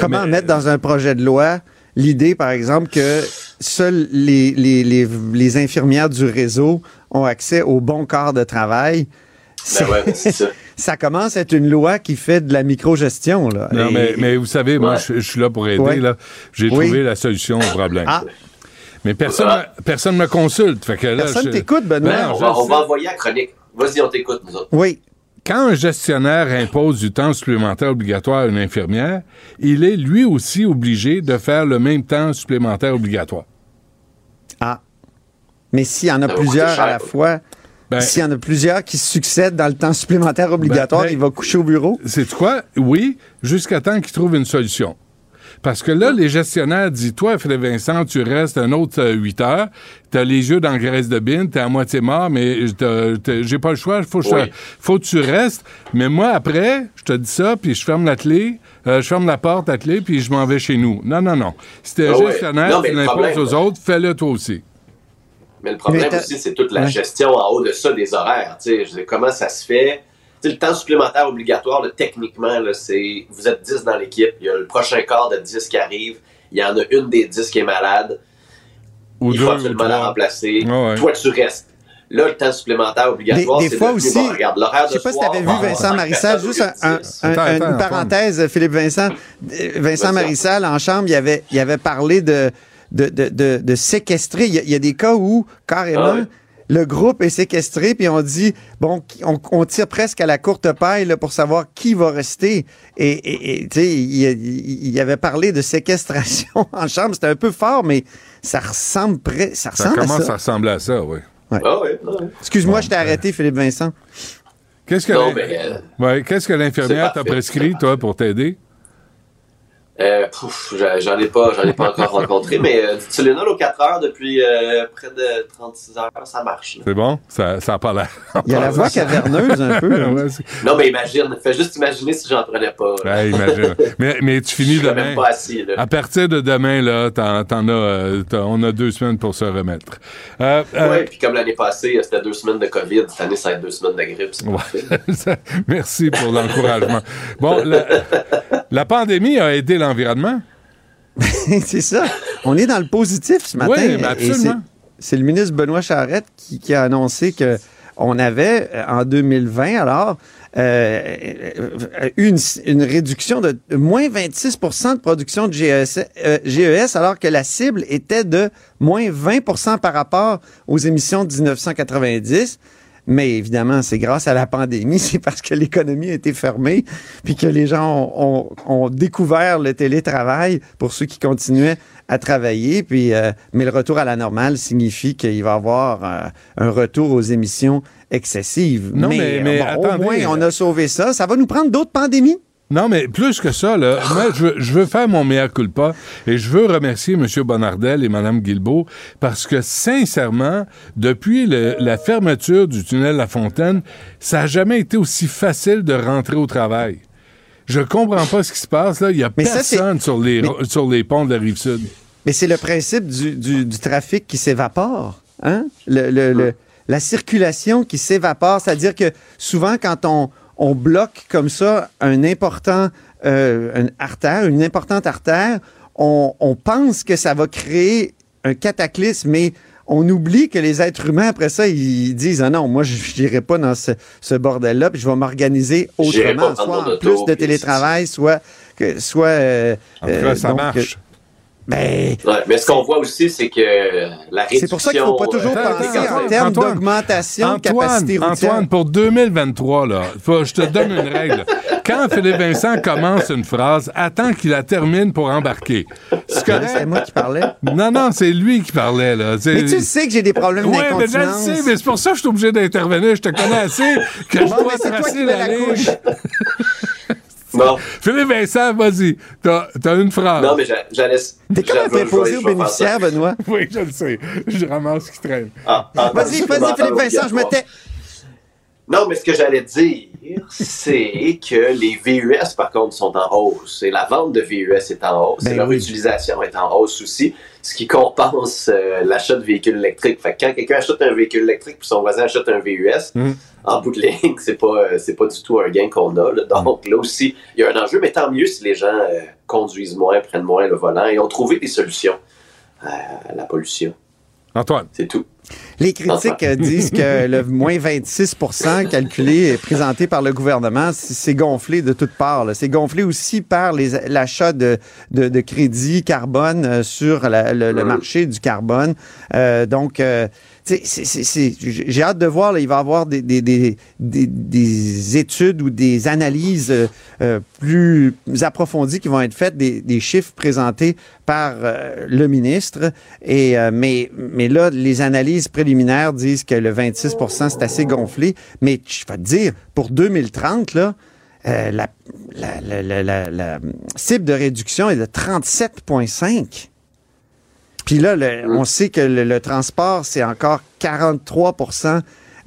Comment mettre dans un projet de loi l'idée, par exemple, que seules les, les, les, les infirmières du réseau ont accès au bon corps de travail? Ben ouais, c'est ça. ça commence à être une loi qui fait de la microgestion. Là. Non, Et- mais, mais vous savez, moi, Ouais. je, je suis là pour aider. Ouais. là. J'ai Oui. trouvé la solution au problème. Ah. Mais personne ne personne me consulte. Fait que là, Personne je- t'écoute, Benoît. Ben, on, va, on sais. va envoyer la chronique. Vas-y, on t'écoute, nous autres. Oui. Quand un gestionnaire impose du temps supplémentaire obligatoire à une infirmière, il est lui aussi obligé de faire le même temps supplémentaire obligatoire. Ah. Mais s'il y en a Ça plusieurs cher, à la quoi. fois, Ben- s'il y en a plusieurs qui succèdent dans le temps supplémentaire obligatoire, Ben, ben- il va coucher au bureau? C'est quoi? Oui, jusqu'à temps qu'ils trouvent une solution. Parce que là, les gestionnaires disent, toi, Philippe Vincent, tu restes un autre euh, 8 heures, t'as les yeux dans la graisse de bine, t'es à moitié mort, mais j'ai pas le choix, faut, que je- Oui. faut que tu restes. Mais moi, après, je te dis ça, puis je ferme la clé, euh, je ferme la porte à clé, puis je m'en vais chez nous. Non, non, non. Si t'es un Ah ouais. gestionnaire, Non, tu l'imposes aux autres, fais-le toi aussi. Mais le problème Mais aussi, c'est toute la Ouais. gestion en haut de ça des horaires. Tu sais, je dire, comment ça se fait? Tu sais, le temps supplémentaire obligatoire, là, techniquement, là, c'est vous êtes 10 dans l'équipe, il y a le prochain quart de 10 qui arrive, il y en a une des 10 qui est malade, Ou il deux, faut absolument la remplacer. Ouais. Toi, tu restes. Là, le temps supplémentaire Des, obligatoire, des c'est fois aussi, bon, regarde, l'horaire je sais de pas si soir, tu avais vu Vincent Marissal, juste un- un- au lieu de 10. un- Attends, un- attends, une parenthèse, Philippe Vincent. Vincent. Marissal, en chambre, il avait, il avait parlé de, de, de, de, de séquestrer. Il y, a, il y a des cas où, carrément, Ah le groupe est séquestré, puis on dit, bon, on, on tire presque à la courte paille là, pour savoir qui va rester. Et, tu sais, il, il- il avait parlé de séquestration en chambre. C'était un peu fort, mais ça ressemble, ça Ça ressemble à commence ça. à ressembler à ça, oui. Ouais. Ah ouais, ah. Excuse-moi, je t'ai arrêté, Philippe Vincent. Qu'est-ce que euh, Ouais, qu'est-ce que l'infirmière t'a prescrit, toi, pour t'aider? Euh, pouf, j'en ai pas, j'en ai pas encore rencontré, mais euh, du Tylenol aux 4 heures depuis euh, près de 36 heures, ça marche. C'est bon? Ça n'a pas l'air. Il y a la voix caverneuse un peu. là. Ouais, Non, mais imagine, fais juste imaginer si j'en prenais pas. là. Ouais, imagine. mais, mais tu finis Je suis quand demain. même pas assis, là. À partir de demain, là, t'en, t'en as, euh, on a deux semaines pour se remettre. Euh, euh, Ouais, puis comme l'année passée, c'était deux semaines de COVID, cette année, ça va être deux semaines de grippe. ça- Merci pour l'encouragement. Bon, la, la pandémie a aidé l'environnement. c'est ça. On est dans le positif ce matin. Oui, mais Et absolument. c'est- le ministre Benoît Charette qui, qui a annoncé que on avait euh, en 2020 alors euh, euh, une, une réduction de moins 26% de production de GES, euh, GES alors que la cible était de moins 20% par rapport aux émissions de 1990. Mais évidemment, c'est grâce à la pandémie, c'est parce que l'économie a été fermée, puis que les gens ont, ont- ont découvert le télétravail pour ceux qui continuaient à travailler. Puis, euh, mais le retour à la normale signifie qu'il va y avoir euh, un retour aux émissions excessives. Non, mais- mais bon, au moins, on a sauvé ça. Ça va nous prendre d'autres pandémies? Non, mais plus que ça, là, moi, je veux, je veux faire mon meilleur culpa et je veux remercier M. Bonardel et Mme Guilbeault parce que, sincèrement, depuis le- la fermeture du tunnel La Fontaine, ça n'a jamais été aussi facile de rentrer au travail. Je comprends pas ce qui se passe, là. Il y a Mais ça, personne sur, les, sur les ponts de la Rive-Sud. Mais c'est le principe du, du- du trafic qui s'évapore. Hein? Le, le- le- la circulation qui s'évapore, c'est-à-dire que souvent, quand on, on bloque comme ça un important euh, une artère, une importante artère, on, on pense que ça va créer un cataclysme, mais on oublie que les êtres humains, après ça, ils disent Ah non, moi, je n'irai pas dans ce, ce bordel-là, puis je vais m'organiser autrement, soit en plus de télétravail, soit. que- soit euh, En tout cas, euh, ça donc, marche. Ben, Ouais, mais ce qu'on voit aussi, c'est que la réduction... c'est pour ça qu'il ne faut pas toujours euh, penser en termes d'augmentation de capacité Antoine, routière. Antoine, pour 2023, là, faut- je te donne une règle. Quand Philippe Vincent commence une phrase, attends qu'il la termine pour embarquer. C'est correct? C'est moi qui parlais. Non, non, c'est lui qui parlait, là. Mais tu sais que j'ai des problèmes Ouais, mais je le sais, mais c'est pour ça que je suis obligé d'intervenir. Je te connais assez que je Bon, dois mais c'est toi tracer la la couche. Non. Philippe Vincent, vas-y. T'as as une phrase. Non, mais j'a- j'allais. T'es comme un préposé aux bénéficiaires, Benoît. Oui, je le sais. Je ramasse ce qui traîne. Ah, ah, Vas-y, vas-y, Philippe Vincent, je me tais. Non, mais ce que j'allais dire, c'est que les VUS, par contre, sont en hausse. Et la vente de VUS est en hausse. Ben et leur oui. utilisation est en hausse aussi, ce qui compense euh, l'achat de véhicules électriques. Fait que quand quelqu'un achète un véhicule électrique puis son voisin achète un VUS, Mhm. en bout de ligne, c'est pas, euh, c'est pas du tout un gain qu'on a. là. Donc là aussi, il y a un enjeu, mais tant mieux si les gens euh, conduisent moins, prennent moins le volant et ont trouvé des solutions à la pollution. Antoine. C'est tout. Les critiques euh, disent que le moins 26% calculé et présenté par le gouvernement, c'est gonflé de toutes parts. C'est gonflé aussi par l'achat de, de, de crédits carbone euh, sur la- le, le marché du carbone. Euh, donc, euh, j'ai hâte de voir, là, il va y avoir des, des, des, des- des études ou des analyses euh, euh, plus approfondies qui vont être faites, des, chiffres présentés par euh, le ministre. Et, euh, mais, mais là, les analyses préliminaires disent que le 26% c'est assez gonflé. Mais je vais te dire, pour 2030, là, euh, la, la, la- la cible de réduction est de 37,5. Puis là, le- on sait que le, le transport, c'est encore 43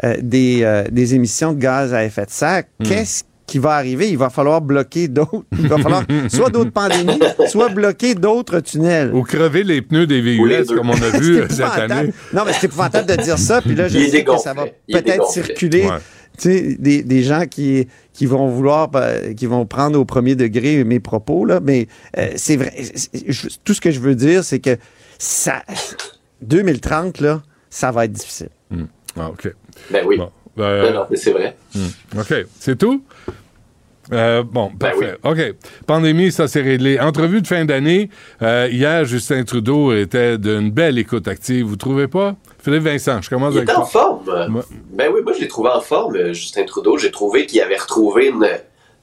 euh, des, euh, des émissions de gaz à effet de serre. Qu'est-ce qui va arriver? Il va falloir bloquer d'autres. Il va falloir soit d'autres pandémies, soit bloquer d'autres tunnels. Ou crever les pneus des VUS, comme on a vu euh, cette année. Non, mais c'est épouvantable de dire ça. Puis là, je Il sais que ça va peut-être circuler. Ouais. Tu sais, des, des gens qui, qui vont vouloir, euh, qui vont prendre au premier degré mes propos, là. Mais euh, c'est vrai. tout ce que je veux dire, c'est que ça, 2030, là, ça va être difficile. Ah, OK. Ben oui. Bon. Euh, non, mais c'est vrai. OK. C'est tout? Euh, bon, Ben parfait. OK. Pandémie, ça c'est réglé. Entrevue de fin d'année. Euh, hier, Justin Trudeau était d'une belle écoute active. Vous trouvez pas? Philippe Vincent, je commence Il avec était en forme. Ben oui, moi je l'ai trouvé en forme, euh, Justin Trudeau. J'ai trouvé qu'il avait retrouvé une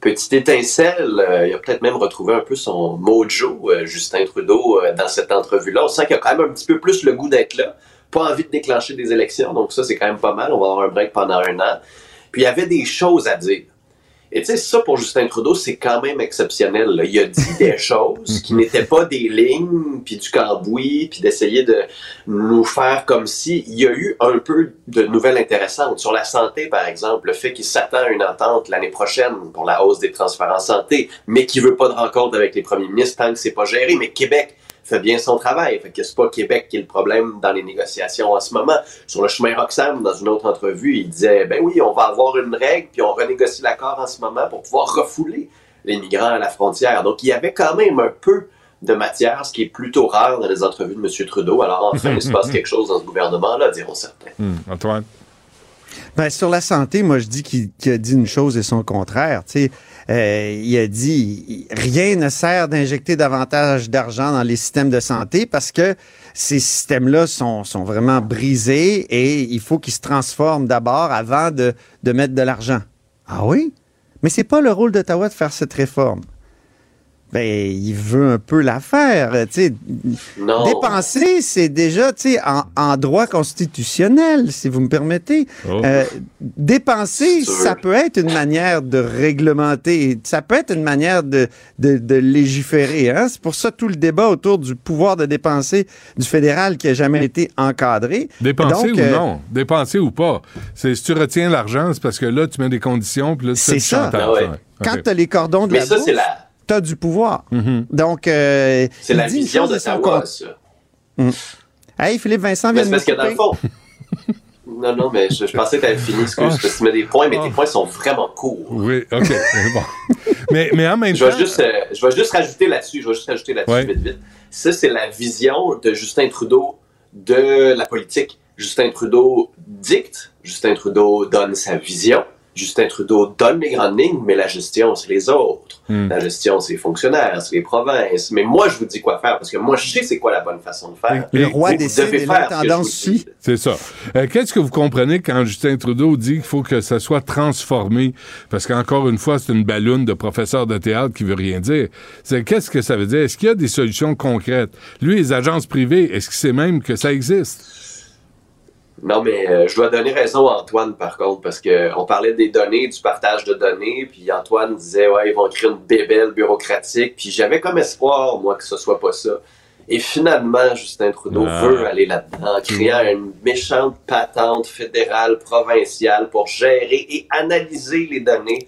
petite étincelle. Euh, il a peut-être même retrouvé un peu son mojo, euh, Justin Trudeau, euh, dans cette entrevue-là. On sent qu'il a quand même un petit peu plus le goût d'être là. Pas envie de déclencher des élections, donc ça c'est quand même pas mal. On va avoir un break pendant un an. Puis il y avait des choses à dire. Et tu sais, ça pour Justin Trudeau, c'est quand même exceptionnel. là. Il a dit des choses qui n'étaient pas des lignes, puis du cambouis, puis d'essayer de nous faire comme si il y a eu un peu de nouvelles intéressantes sur la santé, par exemple, le fait qu'il s'attend à une entente l'année prochaine pour la hausse des transferts en santé, mais qu'il veut pas de rencontre avec les premiers ministres tant que c'est pas géré. Mais Québec fait bien son travail. Fait que c'est pas Québec qui est le problème dans les négociations en ce moment. Sur le chemin Roxham, dans une autre entrevue, il disait, ben oui, on va avoir une règle, puis on renégocie l'accord en ce moment pour pouvoir refouler les migrants à la frontière. Donc, il y avait quand même un peu de matière, ce qui est plutôt rare dans les entrevues de M. Trudeau. Alors, enfin, il se passe quelque chose dans ce gouvernement-là, diront certains. Hum, Antoine? Ben, sur la santé, moi, je dis qu'il qu'il a dit une chose et son contraire. Tu sais, euh, il a dit rien ne sert d'injecter davantage d'argent dans les systèmes de santé parce que ces systèmes-là sont, sont vraiment brisés et il faut qu'ils se transforment d'abord avant de, de mettre de l'argent. Ah oui? Mais c'est pas le rôle d'Ottawa de faire cette réforme. Ben, il veut un peu la faire. Tu sais, Non. dépenser, c'est déjà, tu sais, en, en droit constitutionnel, si vous me permettez. Oh. Euh, dépenser, ça peut être une manière de réglementer, ça peut être une manière de, de, de légiférer. Hein? C'est pour ça tout le débat autour du pouvoir de dépenser du fédéral qui a jamais été encadré. Dépenser Donc, ou euh, non? Dépenser ou pas? C'est si tu retiens l'argent, c'est parce que là, tu mets des conditions, puis là, tu C'est ça. chantage. Ah ouais. Quand tu as les cordons de Mais la ça, bourse, c'est la, tu as du pouvoir. Mhm. Donc, euh, c'est la vision son d'Ottawa, contre. ça. Hey, Philippe Vincent Mais vient c'est de me parce que dans le fond. Non, non, mais je, je pensais que tu avais fini, excuse, parce que tu mets des points, mais tes points sont vraiment courts. Oui, OK. bon. mais, mais en même Je vais temps... juste, euh, je vais juste rajouter là-dessus, je vais juste rajouter là-dessus Ouais. vite, vite. Ça, c'est la vision de Justin Trudeau de la politique. Justin Trudeau dicte, Justin Trudeau donne sa vision, Justin Trudeau donne les grandes lignes, mais la gestion, c'est les autres. Hmm. La gestion, c'est les fonctionnaires, c'est les provinces. Mais moi, je vous dis quoi faire, parce que moi, je sais c'est quoi la bonne façon de faire. Le roi vous décide devez et faire suit. dis. C'est ça. Euh, Qu'est-ce que vous comprenez quand Justin Trudeau dit qu'il faut que ça soit transformé? Parce qu'encore une fois, c'est une balloune de professeur de théâtre qui veut rien dire. C'est Qu'est-ce que ça veut dire? Est-ce qu'il y a des solutions concrètes? Lui, les agences privées, est-ce qu'il sait même que ça existe? Non, mais euh, je dois donner raison à Antoine, par contre, parce qu'on parlait des données, du partage de données, puis Antoine disait, ouais, ils vont créer une bébelle bureaucratique, puis j'avais comme espoir, moi, que ce soit pas ça. Et finalement, Justin Trudeau Ah. veut aller là-dedans, créant une méchante patente fédérale, provinciale pour gérer et analyser les données.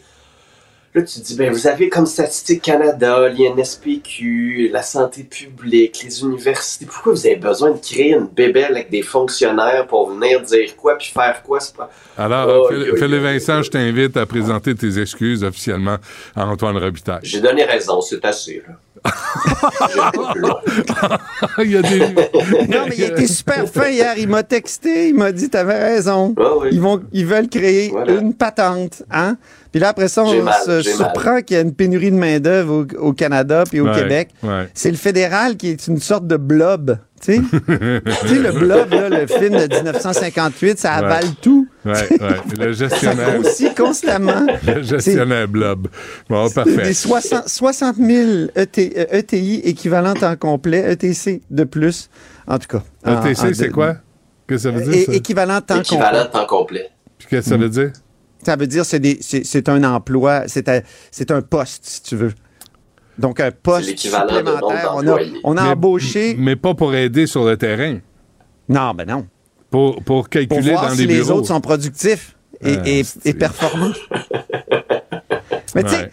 Là, tu te dis, ben, vous avez comme Statistique Canada, l'INSPQ, la santé publique, les universités. Pourquoi vous avez besoin de créer une bébelle avec des fonctionnaires pour venir dire quoi puis faire quoi? C'est pas... Alors, Oh, Philippe. Vincent, je t'invite à présenter tes excuses officiellement à Antoine Robitaille. J'ai donné raison, c'est assez, là. il y a des... Non, mais il était super fin hier. Il m'a texté, il m'a dit T'avais raison. Ils, vont, ils veulent créer une patente. Hein? Puis là, après ça, on mal, se surprend qu'il y a une pénurie de main-d'œuvre au, au Canada puis au Ouais, Québec. ouais. C'est le fédéral qui est une sorte de blob. Tu sais, Tu sais, le blob, là, le film de 1958, ça avale Ouais. tout. Ouais, ouais. Le gestionnaire. Ça grossit constamment. Le gestionnaire blob. Bon, C'est parfait. Des 60, 60 000 ET, euh, ETI équivalent en complet, ETC de plus, en tout cas. En- ETC, en- c'est quoi? Qu'est-ce que ça veut É- dire, ça? équivalent temps Équivalent complet. temps complet. Puis qu'est-ce que ça veut dire? Ça veut dire c'est des- c'est c'est un emploi, c'est un, c'est un poste, si tu veux. Donc, un poste supplémentaire. On a, on a Mais- embauché. Mais pas pour aider sur le terrain. Non, ben non. Pour, pour Pour calculer voir dans si les les bureaux. autres sont productifs et, Ah, et- et performants. Mais tu sais, Ouais.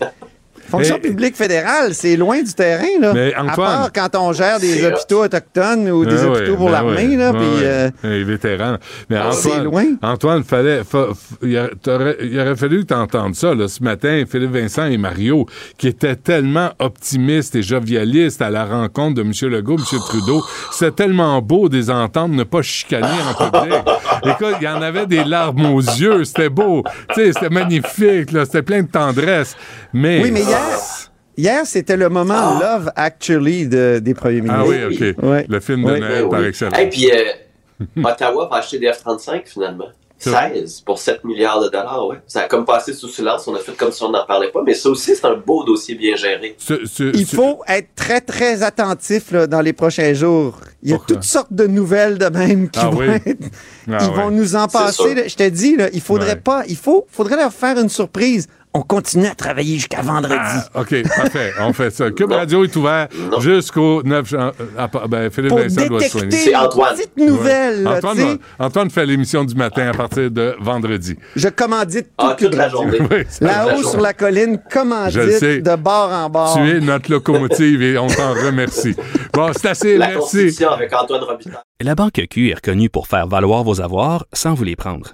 Fonction Mais- publique fédérale, c'est loin du terrain, là. Mais à Antoine- part quand on gère des hôpitaux autochtones ou des Ben hôpitaux pour ben l'armée, ouais, là. ouais, puis, ouais. euh, Les vétérans. Mais Ah, c'est Antoine, loin. Antoine, fallait, fa- il, a- t'aurais- il aurait fallu que tu entendes ça là, ce matin, Philippe Vincent et Mario, qui étaient tellement optimistes et jovialistes à la rencontre de M. Legault, M. Trudeau. C'était tellement beau de les entendre ne pas chicaner en public. Écoute, il y en avait des larmes aux yeux. C'était beau. Tu sais, c'était magnifique. là, C'était plein de tendresse. Mais... Oui, mais hier, hier c'était le moment Love Actually de- des premiers Ah ministres. oui, OK. Ouais. Le film de Ouais. Noël par oui. excellence. Et puis, euh, Ottawa va acheter des F-35 finalement. C'est 16 pour 7 milliards de dollars, ouais. Ça a comme passé sous silence, on a fait comme si on n'en parlait pas, mais ça aussi, c'est un beau dossier bien géré. Ce- ce- Il ce- faut être très, très attentif là, dans les prochains jours. Il y a Pourquoi? toutes sortes de nouvelles de même qui Ah vont oui? être. Ah ils vont nous en passer. là. Je te dis, là, il faudrait Ouais. pas. Il faut, faudrait leur faire une surprise. On continue à travailler jusqu'à vendredi. Ah, OK, parfait. On fait ça. Cube Radio est ouvert jusqu'au 9 jan- ah, ah, ben, Philippe pour Vincent doit se C'est Antoine. petite nouvelle. Ouais. Antoine, va- Antoine fait l'émission du matin à partir de vendredi. Je commandite toute, Ah, toute la radio. journée. Oui, Là-haut sur la colline, Je le commandite sais. de bord en bord. Tu es notre locomotive et on t'en remercie. Bon, c'est assez. La Merci. Avec Antoine Robitaille. La Banque Q est reconnue pour faire valoir vos avoirs sans vous les prendre.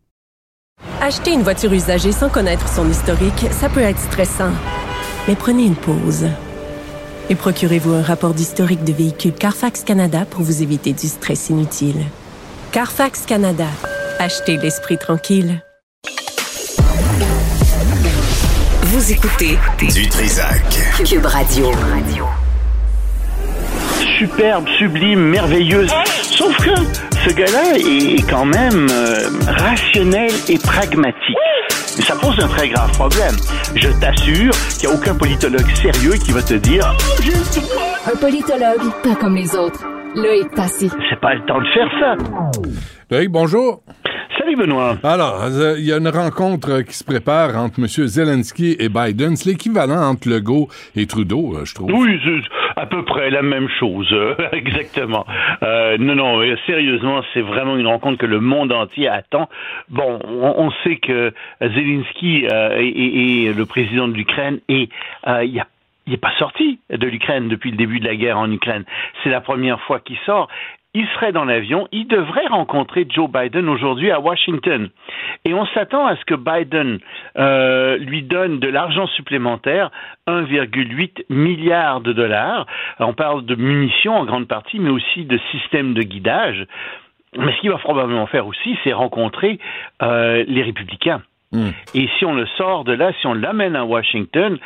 Acheter une voiture usagée sans connaître son historique, ça peut être stressant. Mais prenez une pause. Et procurez-vous un rapport d'historique de véhicule Carfax Canada pour vous éviter du stress inutile. Carfax Canada. Achetez l'esprit tranquille. Vous écoutez Du Trisac. Cube Radio. Superbe, sublime, merveilleuse. Sauf que ce gars-là est quand même euh, rationnel et pragmatique. Et ça pose un très grave problème. Je t'assure qu'il n'y a aucun politologue sérieux qui va te dire Oh. Un politologue, pas comme les autres. Loïc Passy. C'est pas le temps de faire ça. Loïc, bonjour. Salut Benoît. Alors, euh, il y a une rencontre qui se prépare entre M. Zelensky et Biden. C'est l'équivalent entre Legault et Trudeau, euh, je trouve. Oui, c'est à peu près la même chose, euh, exactement. Euh, non, non, sérieusement, c'est vraiment une rencontre que le monde entier attend. Bon, on, on sait que Zelensky euh, est le président de l'Ukraine et euh, il il n'est pas sorti de l'Ukraine depuis le début de la guerre en Ukraine. C'est la première fois qu'il sort. Il serait dans l'avion. Il devrait rencontrer Joe Biden aujourd'hui à Washington. Et on s'attend à ce que Biden euh, lui donne de l'argent supplémentaire, 1,8 milliard de dollars. On parle de munitions en grande partie, mais aussi de systèmes de guidage. Mais ce qu'il va probablement faire aussi, c'est rencontrer euh, les républicains. Hmm. Et si on le sort de là, si on l'amène à Washington,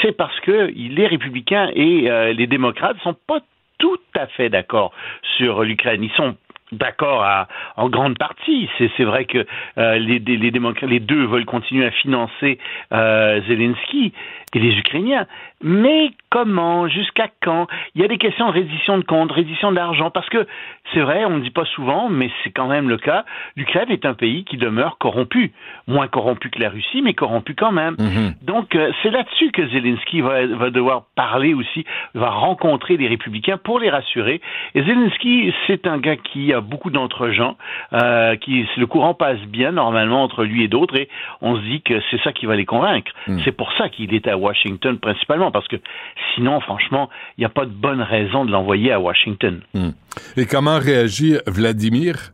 c'est parce que les républicains et euh, les démocrates sont pas tout à fait d'accord sur l'Ukraine. Ils sont d'accord en grande partie. C'est vrai que euh, les deux veulent continuer à financer euh, Zelensky et les Ukrainiens. Mais comment Jusqu'à quand? Il y a des questions de reddition de comptes, reddition d'argent, parce que c'est vrai, on ne dit pas souvent, mais c'est quand même le cas. L'Ukraine est un pays qui demeure corrompu, moins corrompu que la Russie, mais corrompu quand même. Donc euh, c'est là-dessus que Zelensky va, va devoir parler aussi, va rencontrer les républicains pour les rassurer. Et Zelensky, c'est un gars qui a beaucoup d'entre-gens, euh, qui le courant passe bien normalement entre lui et d'autres, et on se dit que c'est ça qui va les convaincre. C'est pour ça qu'il est à Washington principalement, parce que sinon, franchement, il n'y a pas de bonne raison de l'envoyer à Washington. Hmm. Et comment réagit Vladimir?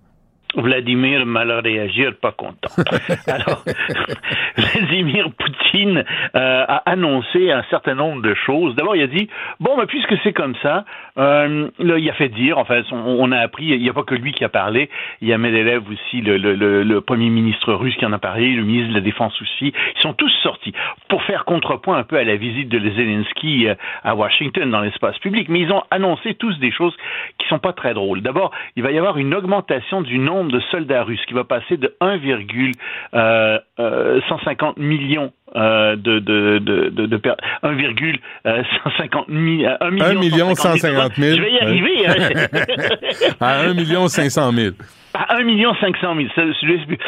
Vladimir mal réagir, pas content. Alors, Vladimir Poutine euh, a annoncé un certain nombre de choses. D'abord, il a dit bon, ben, puisque c'est comme ça, euh, là, il a fait dire. Enfin, on, on a appris. Il n'y a pas que lui qui a parlé. Il y a Medvedev aussi, le, le, le, le premier ministre russe qui en a parlé, le ministre de la Défense aussi. Ils sont tous sortis pour faire contrepoint un peu à la visite de Zelensky euh, à Washington dans l'espace public. Mais ils ont annoncé tous des choses qui sont pas très drôles. D'abord, il va y avoir une augmentation du nombre de soldats russes qui va passer de 1,150 euh, euh, 150 millions euh, de, de, de, de, de per- 1,150 mi- euh, 1 1 million million 150 000. Je vais y arriver. hein. à 1 million 500 000. À 1 million 500 000. Ça, je laisse plus.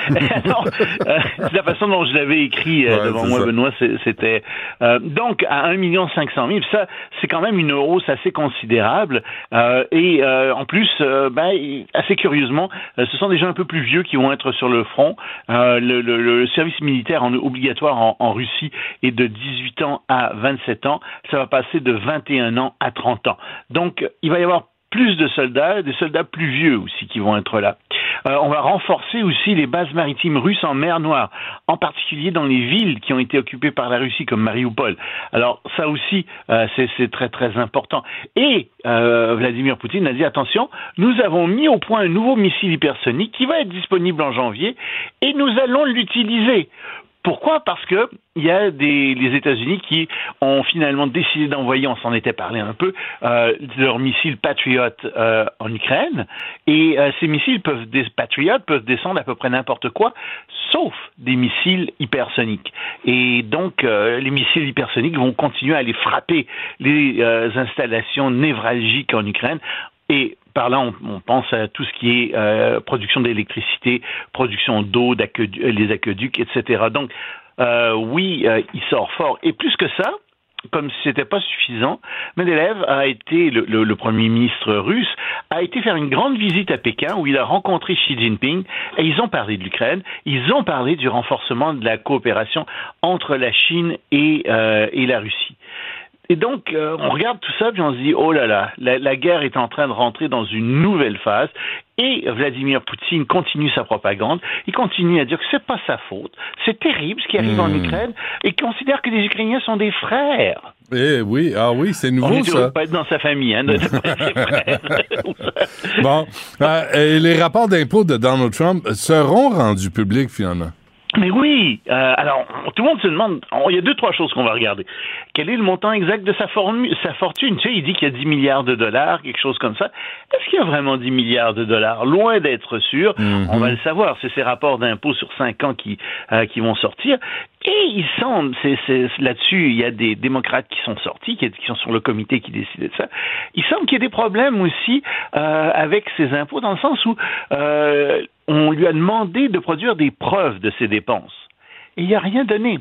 Alors, euh, c'est la façon dont je l'avais écrit euh, Ouais, devant moi, ça. Benoît, c'était... euh, donc, à 1 million 500 000, ça, c'est quand même une hausse assez considérable. Euh, et euh, en plus, euh, ben, assez curieusement, ce sont des gens un peu plus vieux qui vont être sur le front. Le, le- le service militaire en, obligatoire en, en Russie est de 18 ans à 27 ans. Ça va passer de 21 ans à 30 ans. Donc, il va y avoir plus de soldats, des soldats plus vieux aussi qui vont être là. Euh, on va renforcer aussi les bases maritimes russes en mer Noire, en particulier dans les villes qui ont été occupées par la Russie, comme Mariupol. Alors ça aussi, euh, c'est très très important. Et euh, Vladimir Poutine a dit attention, nous avons mis au point un nouveau missile hypersonique qui va être disponible en janvier et nous allons l'utiliser. Pourquoi? Parce que il y a des les États-Unis qui ont finalement décidé d'envoyer, on s'en était parlé un peu, euh, leurs missiles Patriot euh, en Ukraine, et euh, ces missiles peuvent des Patriot peuvent descendre à peu près n'importe quoi, sauf des missiles hypersoniques. Et donc les missiles hypersoniques vont continuer à aller frapper les installations névralgiques en Ukraine. Et par là, on, pense à tout ce qui est euh, production d'électricité, production d'eau, euh, les aqueducs, etc. Donc, euh, oui, il sort fort. Et plus que ça, comme si c'était pas suffisant, Medvedev a été le, premier ministre russe a été faire une grande visite à Pékin où il a rencontré Xi Jinping et ils ont parlé de l'Ukraine, ils ont parlé du renforcement de la coopération entre la Chine et la Russie. Et donc, euh, on regarde tout ça, puis on se dit, oh là là, la, la guerre est en train de rentrer dans une nouvelle phase. Et Vladimir Poutine continue sa propagande. Il continue à dire que c'est pas sa faute. C'est terrible ce qui arrive en Hmm. Ukraine. Et il considère que les Ukrainiens sont des frères. Eh oui, ah oui, c'est on nouveau heureux ça. de pas être dans sa famille, hein, de. Bon, euh, et les rapports d'impôts de Donald Trump seront rendus publics finalement. Mais oui, euh, alors tout le monde se demande, il y a deux, trois choses qu'on va regarder. Quel est le montant exact de sa, formu- sa fortune? Tu sais, il dit qu'il y a 10 milliards de dollars, quelque chose comme ça. Est-ce qu'il y a vraiment 10 milliards de dollars? Loin d'être sûr, on va le savoir, c'est ces rapports d'impôts sur 5 ans qui, euh, qui vont sortir. Et il semble, c'est, là-dessus, il y a des démocrates qui sont sortis, qui, qui sont sur le comité qui décidait de ça. Il semble qu'il y ait des problèmes aussi euh, avec ces impôts, dans le sens où euh, on lui a demandé de produire des preuves de ses dépenses. Et il n'y a rien donné.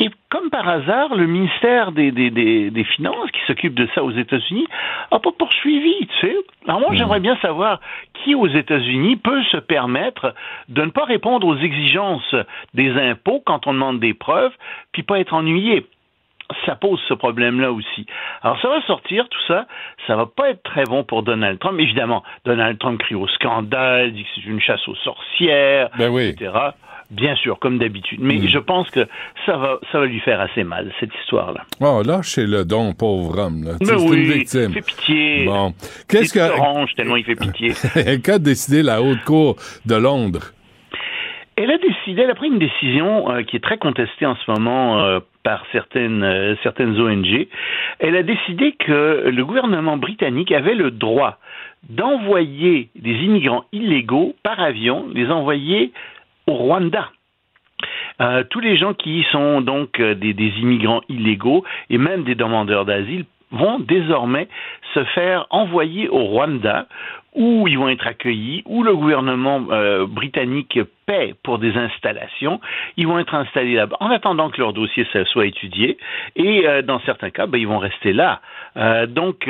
Et comme par hasard, le ministère des, des, des, des Finances, qui s'occupe de ça aux États-Unis, n'a pas poursuivi, tu sais. Alors moi, j'aimerais bien savoir qui aux États-Unis peut se permettre de ne pas répondre aux exigences des impôts quand on demande des preuves, puis pas être ennuyé ça pose ce problème-là aussi. Alors ça va sortir, tout ça, ça va pas être très bon pour Donald Trump. Évidemment, Donald Trump crie au scandale, dit que c'est une chasse aux sorcières, Ben etc. Bien sûr, comme d'habitude. Mais je pense que ça va, ça va lui faire assez mal, cette histoire-là. Oh, lâchez-le donc, pauvre homme. Là. Mais C'est oui, une victime. il fait pitié. Bon. Qu'est-ce que. s'orange tellement il fait pitié. Qu'a décidé la Haute Cour de Londres? Elle a décidé, elle a pris une décision euh, qui est très contestée en ce moment euh, par certaines, euh, certaines ONG. Elle a décidé que le gouvernement britannique avait le droit d'envoyer des immigrants illégaux par avion, les envoyer au Rwanda. tous les gens qui sont donc des, des immigrants illégaux et même des demandeurs d'asile vont désormais se faire envoyer au Rwanda où ils vont être accueillis, où le gouvernement euh, britannique paie pour des installations, ils vont être installés là-bas en attendant que leur dossier soit étudié et euh, dans certains cas, ben, ils vont rester là. Euh, donc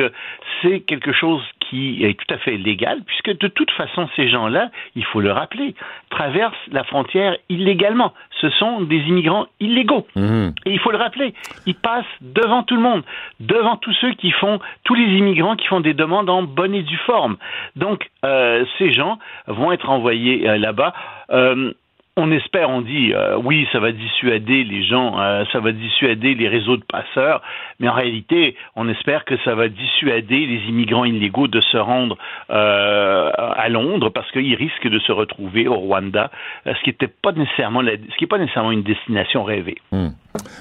c'est quelque chose qui est tout à fait légal puisque de toute façon ces gens-là, il faut le rappeler, traversent la frontière illégalement. Ce sont des immigrants illégaux. Mhm. Et il faut le rappeler, ils passent devant tout le monde, devant tous ceux qui font, tous les immigrants qui font des demandes en bonne et due forme. Donc, euh, ces gens vont être envoyés euh, là-bas. Euh, on espère, on dit, oui, ça va dissuader les gens, ça va dissuader les réseaux de passeurs, mais en réalité, on espère que ça va dissuader les immigrants illégaux de se rendre à Londres parce qu'ils risquent de se retrouver au Rwanda, ce qui n'est pas nécessairement une destination rêvée. Hmm.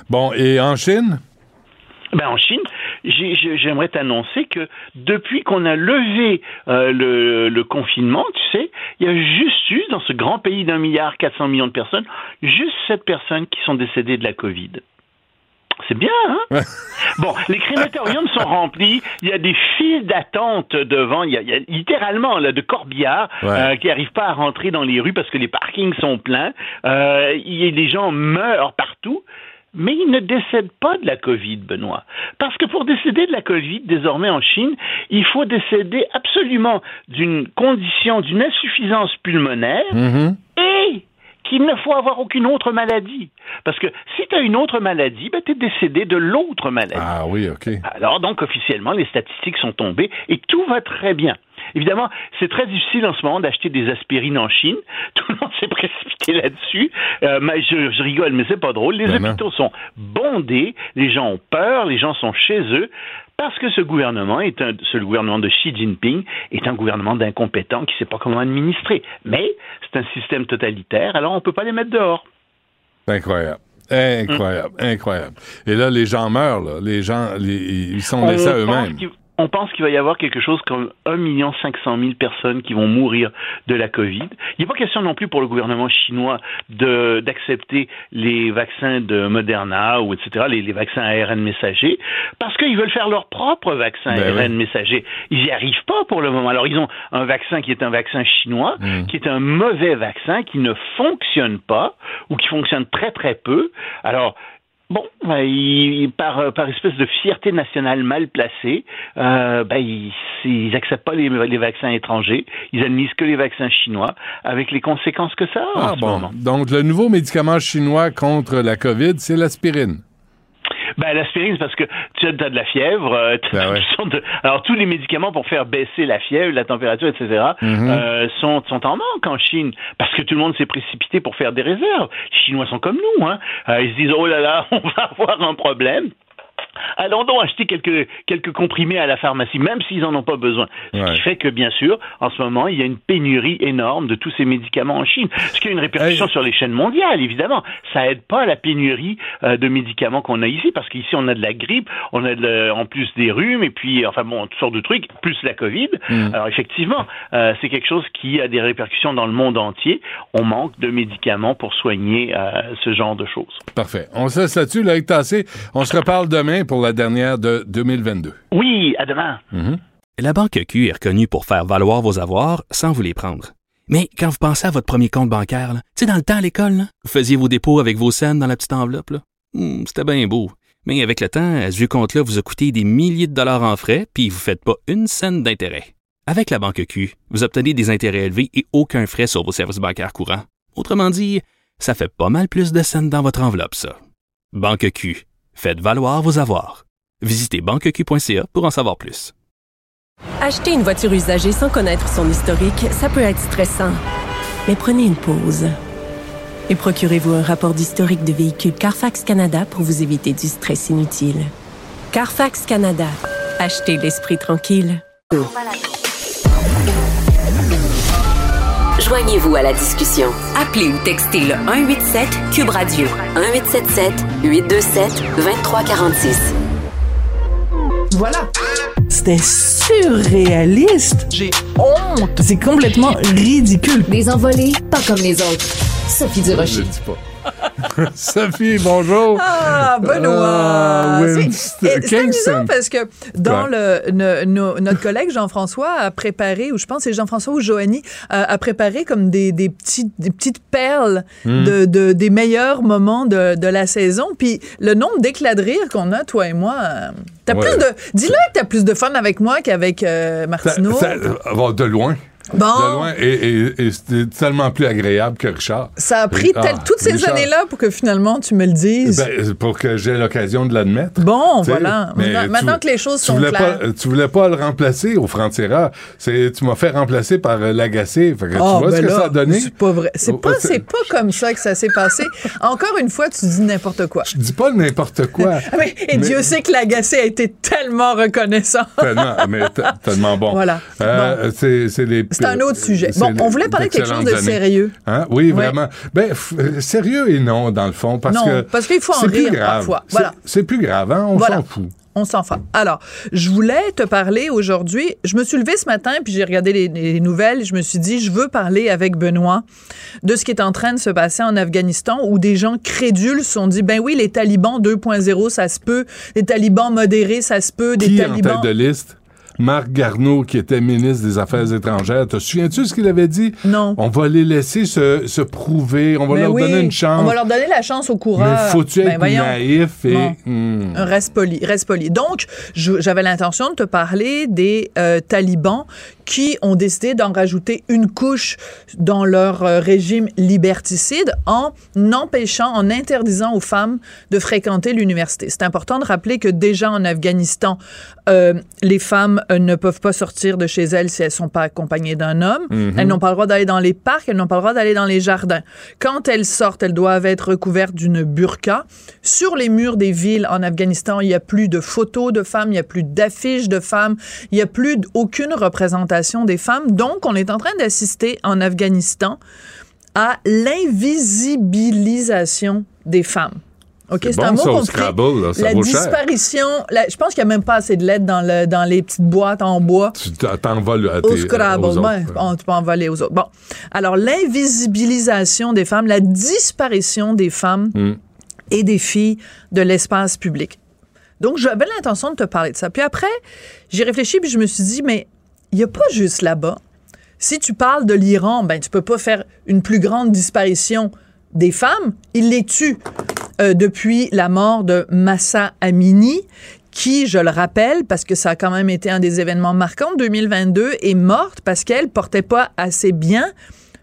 Bon, et en Chine? Ben en Chine, j'aimerais t'annoncer que depuis qu'on a levé euh, le, le, confinement, tu sais, il y a juste eu, dans ce grand pays d'un milliard quatre cents millions de personnes, juste sept personnes qui sont décédées de la Covid. C'est bien, hein? bon, les crématoriums sont remplis. Il y a des files d'attente devant. Il y, a, il y a, littéralement là, de corbillards euh, qui n'arrivent pas à rentrer dans les rues parce que les parkings sont pleins. Euh, il y a, des gens meurent partout. Mais ils ne décèdent pas de la COVID, Benoît. Parce que pour décéder de la COVID, désormais en Chine, il faut décéder absolument d'une condition, d'une insuffisance pulmonaire Mhm. et qu'il ne faut avoir aucune autre maladie. Parce que si tu as une autre maladie, ben, tu es décédé de l'autre maladie. Ah oui, OK. Alors donc officiellement, les statistiques sont tombées et tout va très bien. Évidemment, c'est très difficile en ce moment d'acheter des aspirines en Chine. Tout le monde s'est précipité là-dessus. Euh, mais je, je rigole, mais c'est pas drôle. Les Ben non. hôpitaux sont bondés, les gens ont peur, les gens sont chez eux. Parce que ce gouvernement est un, ce gouvernement de Xi Jinping est un gouvernement d'incompétents qui ne sait pas comment administrer. Mais c'est un système totalitaire, alors on ne peut pas les mettre dehors. Incroyable. Incroyable, incroyable. Et là, les gens meurent, là. Les gens, les- ils sont laissés à eux-mêmes. On pense qu'il va y avoir quelque chose comme 1 500 000 personnes qui vont mourir de la COVID. Il n'est pas question non plus pour le gouvernement chinois d'accepter les vaccins de Moderna ou etc., les, les vaccins ARN messagers, parce qu'ils veulent faire leur propre vaccin Ben ARN messager. Ils n'y arrivent pas pour le moment. Alors ils ont un vaccin qui est un vaccin chinois, Mm. qui est un mauvais vaccin, qui ne fonctionne pas ou qui fonctionne très très peu. Alors Bon, ben, par, par espèce de fierté nationale mal placée, euh, ben, ils, ils acceptent pas les, les vaccins étrangers, ils admisent que les vaccins chinois, avec les conséquences que ça a en Ah ce bon. moment. Donc, le nouveau médicament chinois contre la COVID, c'est l'aspirine. Ben, l'aspirine, c'est parce que tu as de la fièvre. euh, Ben ouais. de- Alors, tous les médicaments pour faire baisser la fièvre, la température, etc., Mhm. euh, sont, sont en manque en Chine. Parce que tout le monde s'est précipité pour faire des réserves. Les Chinois sont comme nous. Hein. Euh, ils se disent, oh là là, on va avoir un problème. Allons donc acheter quelques, quelques comprimés à la pharmacie, même s'ils n'en ont pas besoin. Ce Ouais. qui fait que, bien sûr, en ce moment, il y a une pénurie énorme de tous ces médicaments en Chine. Ce qui a une répercussion sur les chaînes mondiales, évidemment. Ça aide pas à la pénurie euh, de médicaments qu'on a ici, parce qu'ici, on a de la grippe, on a de la- en plus des rhumes, et puis, enfin bon, toutes sortes de trucs, plus la COVID. Mm. Alors, effectivement, euh, c'est quelque chose qui a des répercussions dans le monde entier. On manque de médicaments pour soigner euh, ce genre de choses. Parfait. On se laisse là-dessus, Loïc Tassé. On se reparle demain pour la dernière de 2022. Oui, à demain. La Banque Q est reconnue pour faire valoir vos avoirs sans vous les prendre. Mais quand vous pensez à votre premier compte bancaire, là, tu sais, dans le temps à l'école, vous faisiez vos dépôts avec vos scènes dans la petite enveloppe. là. Hmm, C'était bien beau. Mais avec le temps, ce vieux compte-là vous a coûté des milliers de dollars en frais, puis vous ne faites pas une scène d'intérêt. Avec la Banque Q, vous obtenez des intérêts élevés et aucun frais sur vos services bancaires courants. Autrement dit, ça fait pas mal plus de scènes dans votre enveloppe, ça. Banque Q. Faites valoir vos avoirs. Visitez banqueq.ca pour en savoir plus. Acheter une voiture usagée sans connaître son historique, ça peut être stressant. Mais prenez une pause. Et procurez-vous un rapport d'historique de véhicule Carfax Canada pour vous éviter du stress inutile. Carfax Canada. Achetez l'esprit tranquille. Joignez-vous à la discussion. Appelez ou textez le 187 Cube Radio 1877 827 2346. Voilà. C'était surréaliste. J'ai honte. C'est complètement ridicule. Des envolées, pas comme les autres. Sophie Durocher. Je le dis pas. Sophie, bonjour. Ah, Benoît. Ah, C'est- amusant parce que dans Ouais. le, no- no- notre collègue Jean-François a préparé, ou je pense que c'est Jean-François ou Joanie, a, a préparé comme des, des, petits, des petites perles Hmm. de, de- des meilleurs moments de, de la saison. Puis le nombre d'éclats de rire qu'on a, toi et moi, euh, Ouais. plus de. Dis-le que t'as plus de fun avec moi qu'avec euh, Ça- Martineau. ça- bon, de loin. Bon. De loin. Et, et- et c'était tellement plus agréable que Richard. Ça a pris Ah, tel- toutes ces années-là pour que finalement tu me le dises. ben, pour que j'ai l'occasion de l'admettre. bon, voilà. mais Maintenant, tu- maintenant que les choses tu sont voulais claires. pas, tu voulais pas le remplacer au. C'est, tu m'as fait remplacer par euh, l'agacé. Ah, tu vois ben ce que là, ça a donné? C'est pas vrai. C'est Oh, pas, pas comme ça que ça s'est passé. Encore une fois, tu dis n'importe quoi. Je dis pas n'importe quoi. Ah oui, et Mais- Dieu sait que l'agacé a été tellement reconnaissant. Tellement, mais tellement bon. Voilà. Euh, C'est, c'est les- C'est un autre sujet. Bon, on voulait parler de quelque chose de années. sérieux. Hein? Oui, Ouais. vraiment. Ben, euh, sérieux et non, dans le fond, parce Non, que. parce qu'il faut en rire parfois. Voilà. C'est plus grave, hein? On Voilà. s'en fout. On s'en fout. Alors, je voulais te parler aujourd'hui. Je me suis levée ce matin, puis j'ai regardé les, les nouvelles. Je me suis dit, je veux parler avec Benoît de ce qui est en train de se passer en Afghanistan, où des gens crédules se sont dit, ben oui, les talibans 2.0, ça se peut. Les talibans modérés, ça se peut. Des Qui est en talibans... tête de liste? Marc Garneau, qui était ministre des Affaires étrangères. Te souviens-tu ce qu'il avait dit? Non. On va les laisser se, se prouver. On va Ben leur oui, donner une chance. On va leur donner la chance au coureur. Mais faut-tu Ben être voyons. naïf et. Bon. Hmm. Reste poli, reste poli. Donc, j'avais l'intention de te parler des euh, talibans qui ont décidé d'en rajouter une couche dans leur euh, régime liberticide en empêchant, en interdisant aux femmes de fréquenter l'université. C'est important de rappeler que déjà en Afghanistan, euh, les femmes euh, ne peuvent pas sortir de chez elles si elles sont pas accompagnées d'un homme. Mhm. Elles n'ont pas le droit d'aller dans les parcs, elles n'ont pas le droit d'aller dans les jardins. Quand elles sortent, elles doivent être recouvertes d'une burqa. Sur les murs des villes en Afghanistan, il n'y a plus de photos de femmes, il n'y a plus d'affiches de femmes, il n'y a plus aucune représentation des femmes. Donc, on est en train d'assister en Afghanistan à l'invisibilisation des femmes. OK, C'est bon, un mot ça, au. Scrabble, là, ça la vaut disparition, la- je pense qu'il n'y a même pas assez de lettres dans, le, dans les petites boîtes en bois. Tu t'en- t'envoles à Au tes, Scrabble, aux autres. ouais. Bon, tu peux en voler aux autres. Bon. Alors, l'invisibilisation des femmes, la disparition des femmes Hmm. et des filles de l'espace public. Donc, j'avais l'intention de te parler de ça. Puis après, j'ai réfléchi puis je me suis dit, mais il n'y a pas juste là-bas. Si tu parles de l'Iran, ben, tu peux pas faire une plus grande disparition des femmes. Il les tue euh, depuis la mort de Massa Amini, qui, je le rappelle, parce que ça a quand même été un des événements marquants de 2022, est morte parce qu'elle portait pas assez bien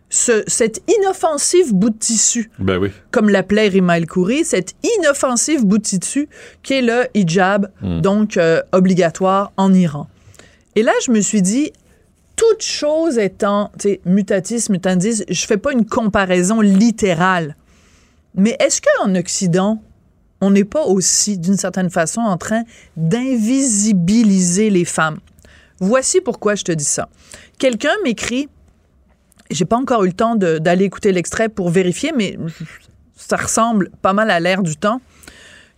ce, cet inoffensif bout de tissu Ben oui. comme l'appelait Rima El Khoury, cet inoffensif bout de tissu qui est le hijab, Mm. donc euh, obligatoire en Iran. Et là, je me suis dit, toute chose étant, tu sais, mutatis mutandis, je fais pas une comparaison littérale. Mais est-ce qu'en Occident, on n'est pas aussi, d'une certaine façon, en train d'invisibiliser les femmes? Voici pourquoi je te dis ça. Quelqu'un m'écrit, j'ai pas encore eu le temps d'aller écouter l'extrait pour vérifier, mais ça ressemble pas mal à l'ère du temps,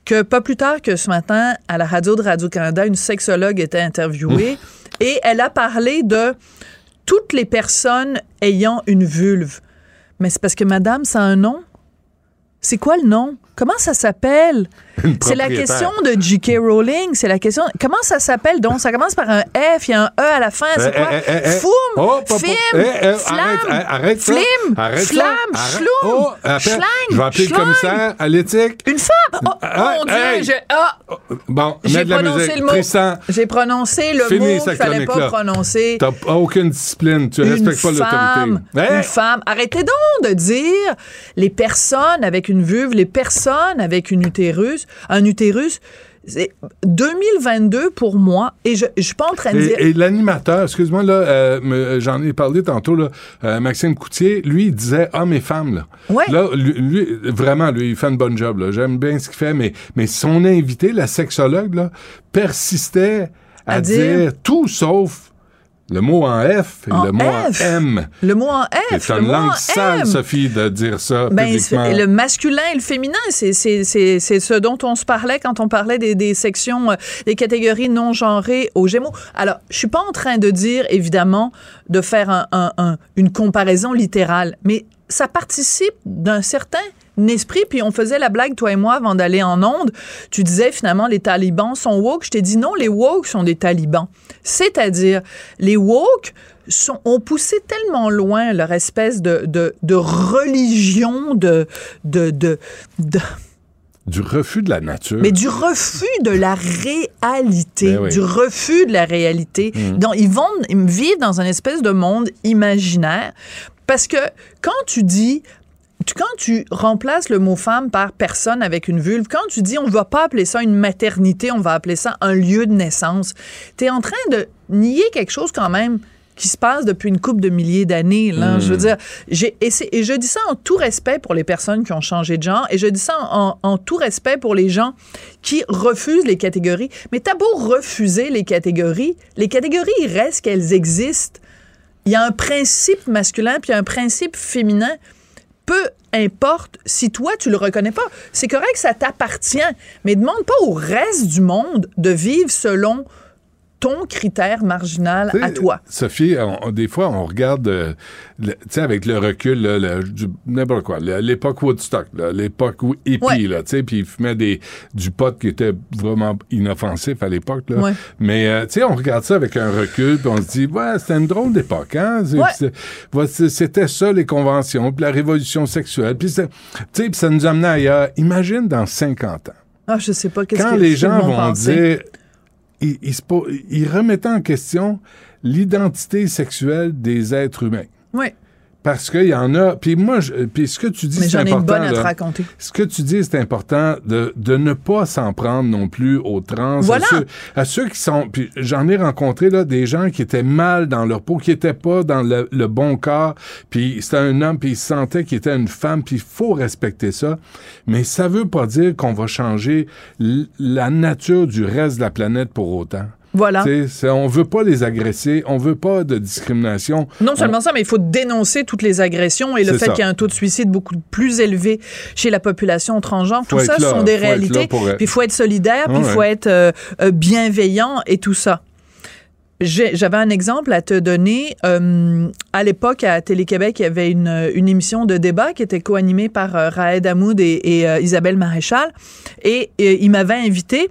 que pas plus tard que ce matin, à la radio de Radio-Canada, une sexologue était interviewée et elle a parlé de toutes les personnes ayant une vulve. Mais c'est parce que madame, ça a un nom? C'est quoi le nom? Comment ça s'appelle? C'est la question de J.K. Rowling. C'est la question. Comment ça s'appelle donc? Ça commence par un F, il y a un E à la fin. C'est Eh, quoi? eh, eh, eh. Foum, Oh, film, eh, eh, flamme, arrête, eh, arrête flim, Arrête flamme, schloum, Oh, schlang, je vais appeler le schlang. commissaire à l'éthique. Une femme! Oh, Ah, mon Dieu! j'ai- ah, Bon, j'ai prononcé le mot. J'ai prononcé le finis mot qu'il fallait pas chronique-là. prononcer. T'as aucune discipline, tu une respectes pas l'autorité. une femme. Arrêtez donc de dire les personnes avec une vulve, les personnes avec une utérus, un utérus. C'est 2022 pour moi, et je, je suis pas en train de dire. Et, l'animateur, excuse-moi, là, euh, me- j'en ai parlé tantôt, là, euh, Maxime Coutier, lui, il disait hommes et femmes. Là, Ouais. là lui, lui, vraiment, lui, il fait une bonne job. J'aime bien ce qu'il fait, mais, mais son invité, la sexologue, là, persistait à, À dire... dire- tout sauf Le mot en F et En le mot F? en M. Le mot en F. C'est une mot langue sale, M. Sophie, de dire ça Ben, publiquement. le masculin et le féminin, c'est ce dont on se parlait quand on parlait des, des sections, euh, des catégories non genrées aux Gémeaux. Alors, je suis pas en train de dire, évidemment, de faire un- un- un- une comparaison littérale, mais ça participe d'un certain esprit, puis on faisait la blague, toi et moi, avant d'aller en onde. Tu disais, finalement, les talibans sont woke. Je t'ai dit, non, les woke sont des talibans. C'est-à-dire, les woke sont, ont poussé tellement loin leur espèce de, de, de religion, de, de, de, de- Du refus de la nature. mais du refus de la réalité, Ben oui. du refus de la réalité. Mhm. Donc, ils vont ils vivent dans un espèce de monde imaginaire parce que quand tu dis tu- quand tu remplaces le mot femme par personne avec une vulve, quand tu dis on va pas appeler ça une maternité, on va appeler ça un lieu de naissance, tu es en train de nier quelque chose quand même qui se passe depuis une couple de milliers d'années. Là. Je veux dire, j'ai, et, je dis ça en tout respect pour les personnes qui ont changé de genre, et je dis ça en, en tout respect pour les gens qui refusent les catégories. Mais t'as beau refuser les catégories, les catégories, il reste qu'elles existent. Il y a un principe masculin, puis il y a un principe féminin. Peu importe si toi, tu le reconnais pas. C'est correct, ça t'appartient. Mais demande pas au reste du monde de vivre selon ton critère marginal à toi. Sophie, on- des fois, on regarde, euh, tu sais, avec le recul, là, n'importe quoi, l'époque Woodstock, là, l'époque où- hippie, Ouais. là, tu sais, puis ils fumaient des, du pot qui était vraiment inoffensif à l'époque, là. Ouais. Mais, euh, tu sais, on regarde ça avec un recul, puis on se dit, ouais, c'était une drôle d'époque, hein? Ouais. C'était ça, les conventions, puis la révolution sexuelle, puis tu sais, ça nous amenait ailleurs. Imagine dans 50 ans Ah, je sais pas qu'est-ce quand que les gens vont penser. dire, ils, ils, se ils remettaient en question l'identité sexuelle des êtres humains. Oui, Parce qu'il y en a. Puis moi, je- puis ce que tu dis, mais c'est j'en ai une important. bonne à te là. raconter. Ce que tu dis, c'est important de, de ne pas s'en prendre non plus aux trans. Voilà. À ceux, à ceux qui sont. Puis j'en ai rencontré là, des gens qui étaient mal dans leur peau, qui étaient pas dans le, le bon corps. Puis c'était un homme, puis il sentait qu'il était une femme. Puis il faut respecter ça. Mais ça veut pas dire qu'on va changer la nature du reste de la planète pour autant. Voilà. On veut pas les agresser, on veut pas de discrimination. Non On- seulement ça, mais il faut dénoncer toutes les agressions et le fait qu'il y a un taux de suicide beaucoup plus élevé chez la population transgenre. Tout ça là, sont des réalités. pour- Puis il faut être solidaire, puis il Ouais. faut être euh, euh, bienveillant et tout ça. J'avais un exemple à te donner. Euh, à l'époque, à Télé-Québec, il y avait une, une émission de débat qui était co-animée par euh, Raed Hamoud et, et, Isabelle Maréchal. Et, et il m'avait invité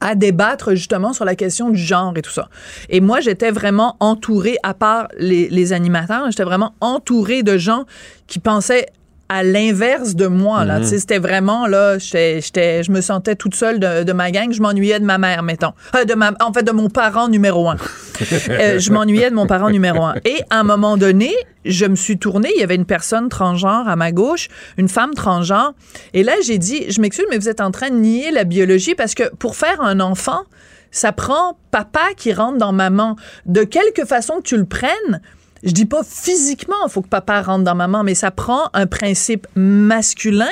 à débattre justement sur la question du genre et tout ça. Et moi, j'étais vraiment entourée, à part les, animateurs, j'étais vraiment entourée de gens qui pensaient à l'inverse de moi. Là. Mhm. C'était vraiment, là, j'étais, j'étais, je me sentais toute seule de, de ma gang. Je m'ennuyais de ma mère, mettons. Euh, de ma, en fait, de mon parent numéro un. Euh, je m'ennuyais de mon parent numéro un. Et à un moment donné, je me suis tournée. Il y avait une personne transgenre à ma gauche, une femme transgenre. Et là, j'ai dit, je m'excuse, mais vous êtes en train de nier la biologie parce que pour faire un enfant, ça prend papa qui rentre dans maman. De quelque façon que tu le prennes, je dis pas physiquement, il faut que papa rentre dans maman, mais ça prend un principe masculin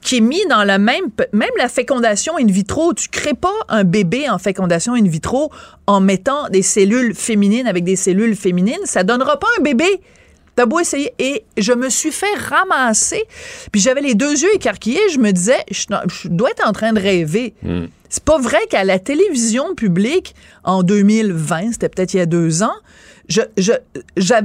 qui est mis dans la même, même la fécondation in vitro. Tu crées pas un bébé en fécondation in vitro en mettant des cellules féminines avec des cellules féminines. Ça donnera pas un bébé. T'as beau essayer. Et je me suis fait ramasser. Puis j'avais les deux yeux écarquillés. Je me disais, je, je dois être en train de rêver. C'est pas vrai qu'à la télévision publique, en 2020, c'était peut-être il y a deux ans, je, je,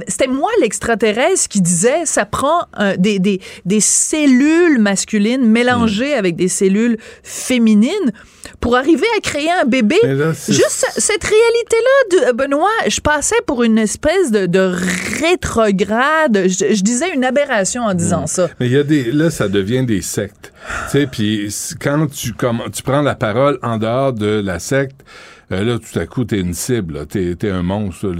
c'était moi l'extraterrestre qui disait ça prend euh, des, des, des cellules masculines mélangées avec des cellules féminines pour arriver à créer un bébé. Là, Juste ce- cette réalité-là, de- Benoît, je passais pour une espèce de, de rétrograde. Je, je disais une aberration en disant ça. Mais il y a des là ça devient des sectes. tu sais puis quand tu comme tu prends la parole en dehors de la secte euh, là, tout à coup, t'es une cible, t'es, t'es un monstre.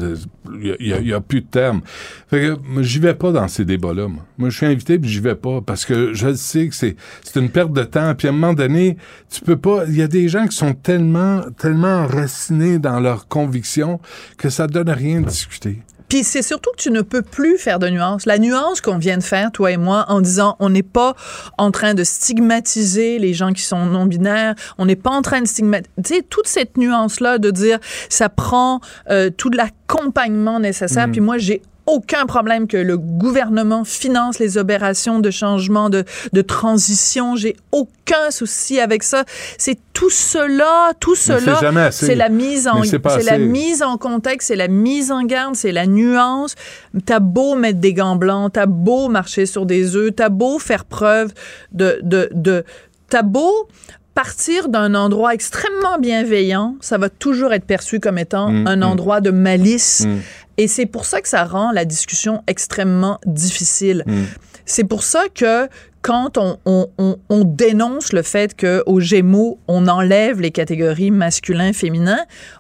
Il y, a- y a plus de terme. Fait que j'y vais pas dans ces débats-là. Moi, Moi, je suis invité puis j'y vais pas parce que je sais que c'est, c'est une perte de temps. Puis à un moment donné, tu peux pas. Il y a des gens qui sont tellement, tellement enracinés dans leurs convictions que ça donne rien de discuter. Puis c'est surtout que tu ne peux plus faire de nuances. La nuance qu'on vient de faire, toi et moi, en disant on n'est pas en train de stigmatiser les gens qui sont non-binaires, on n'est pas en train de stigmatiser, tu sais, toute cette nuance-là de dire ça prend euh, tout l'accompagnement nécessaire. Mm. Puis moi, j'ai aucun problème que le gouvernement finance les opérations de changement, de, de transition. J'ai aucun souci avec ça. C'est tout cela, tout cela, c'est la mise en, c'est la mise en contexte, c'est la mise en garde, c'est la nuance. T'as beau mettre des gants blancs, t'as beau marcher sur des œufs, t'as beau faire preuve de, de, de t'as beau partir d'un endroit extrêmement bienveillant, ça va toujours être perçu comme étant Mm, un mm. endroit de malice. Mm. Et c'est pour ça que ça rend la discussion extrêmement difficile. C'est pour ça que quand on, on- on- on dénonce le fait qu'au Gémeaux, on enlève les catégories masculin, féminin,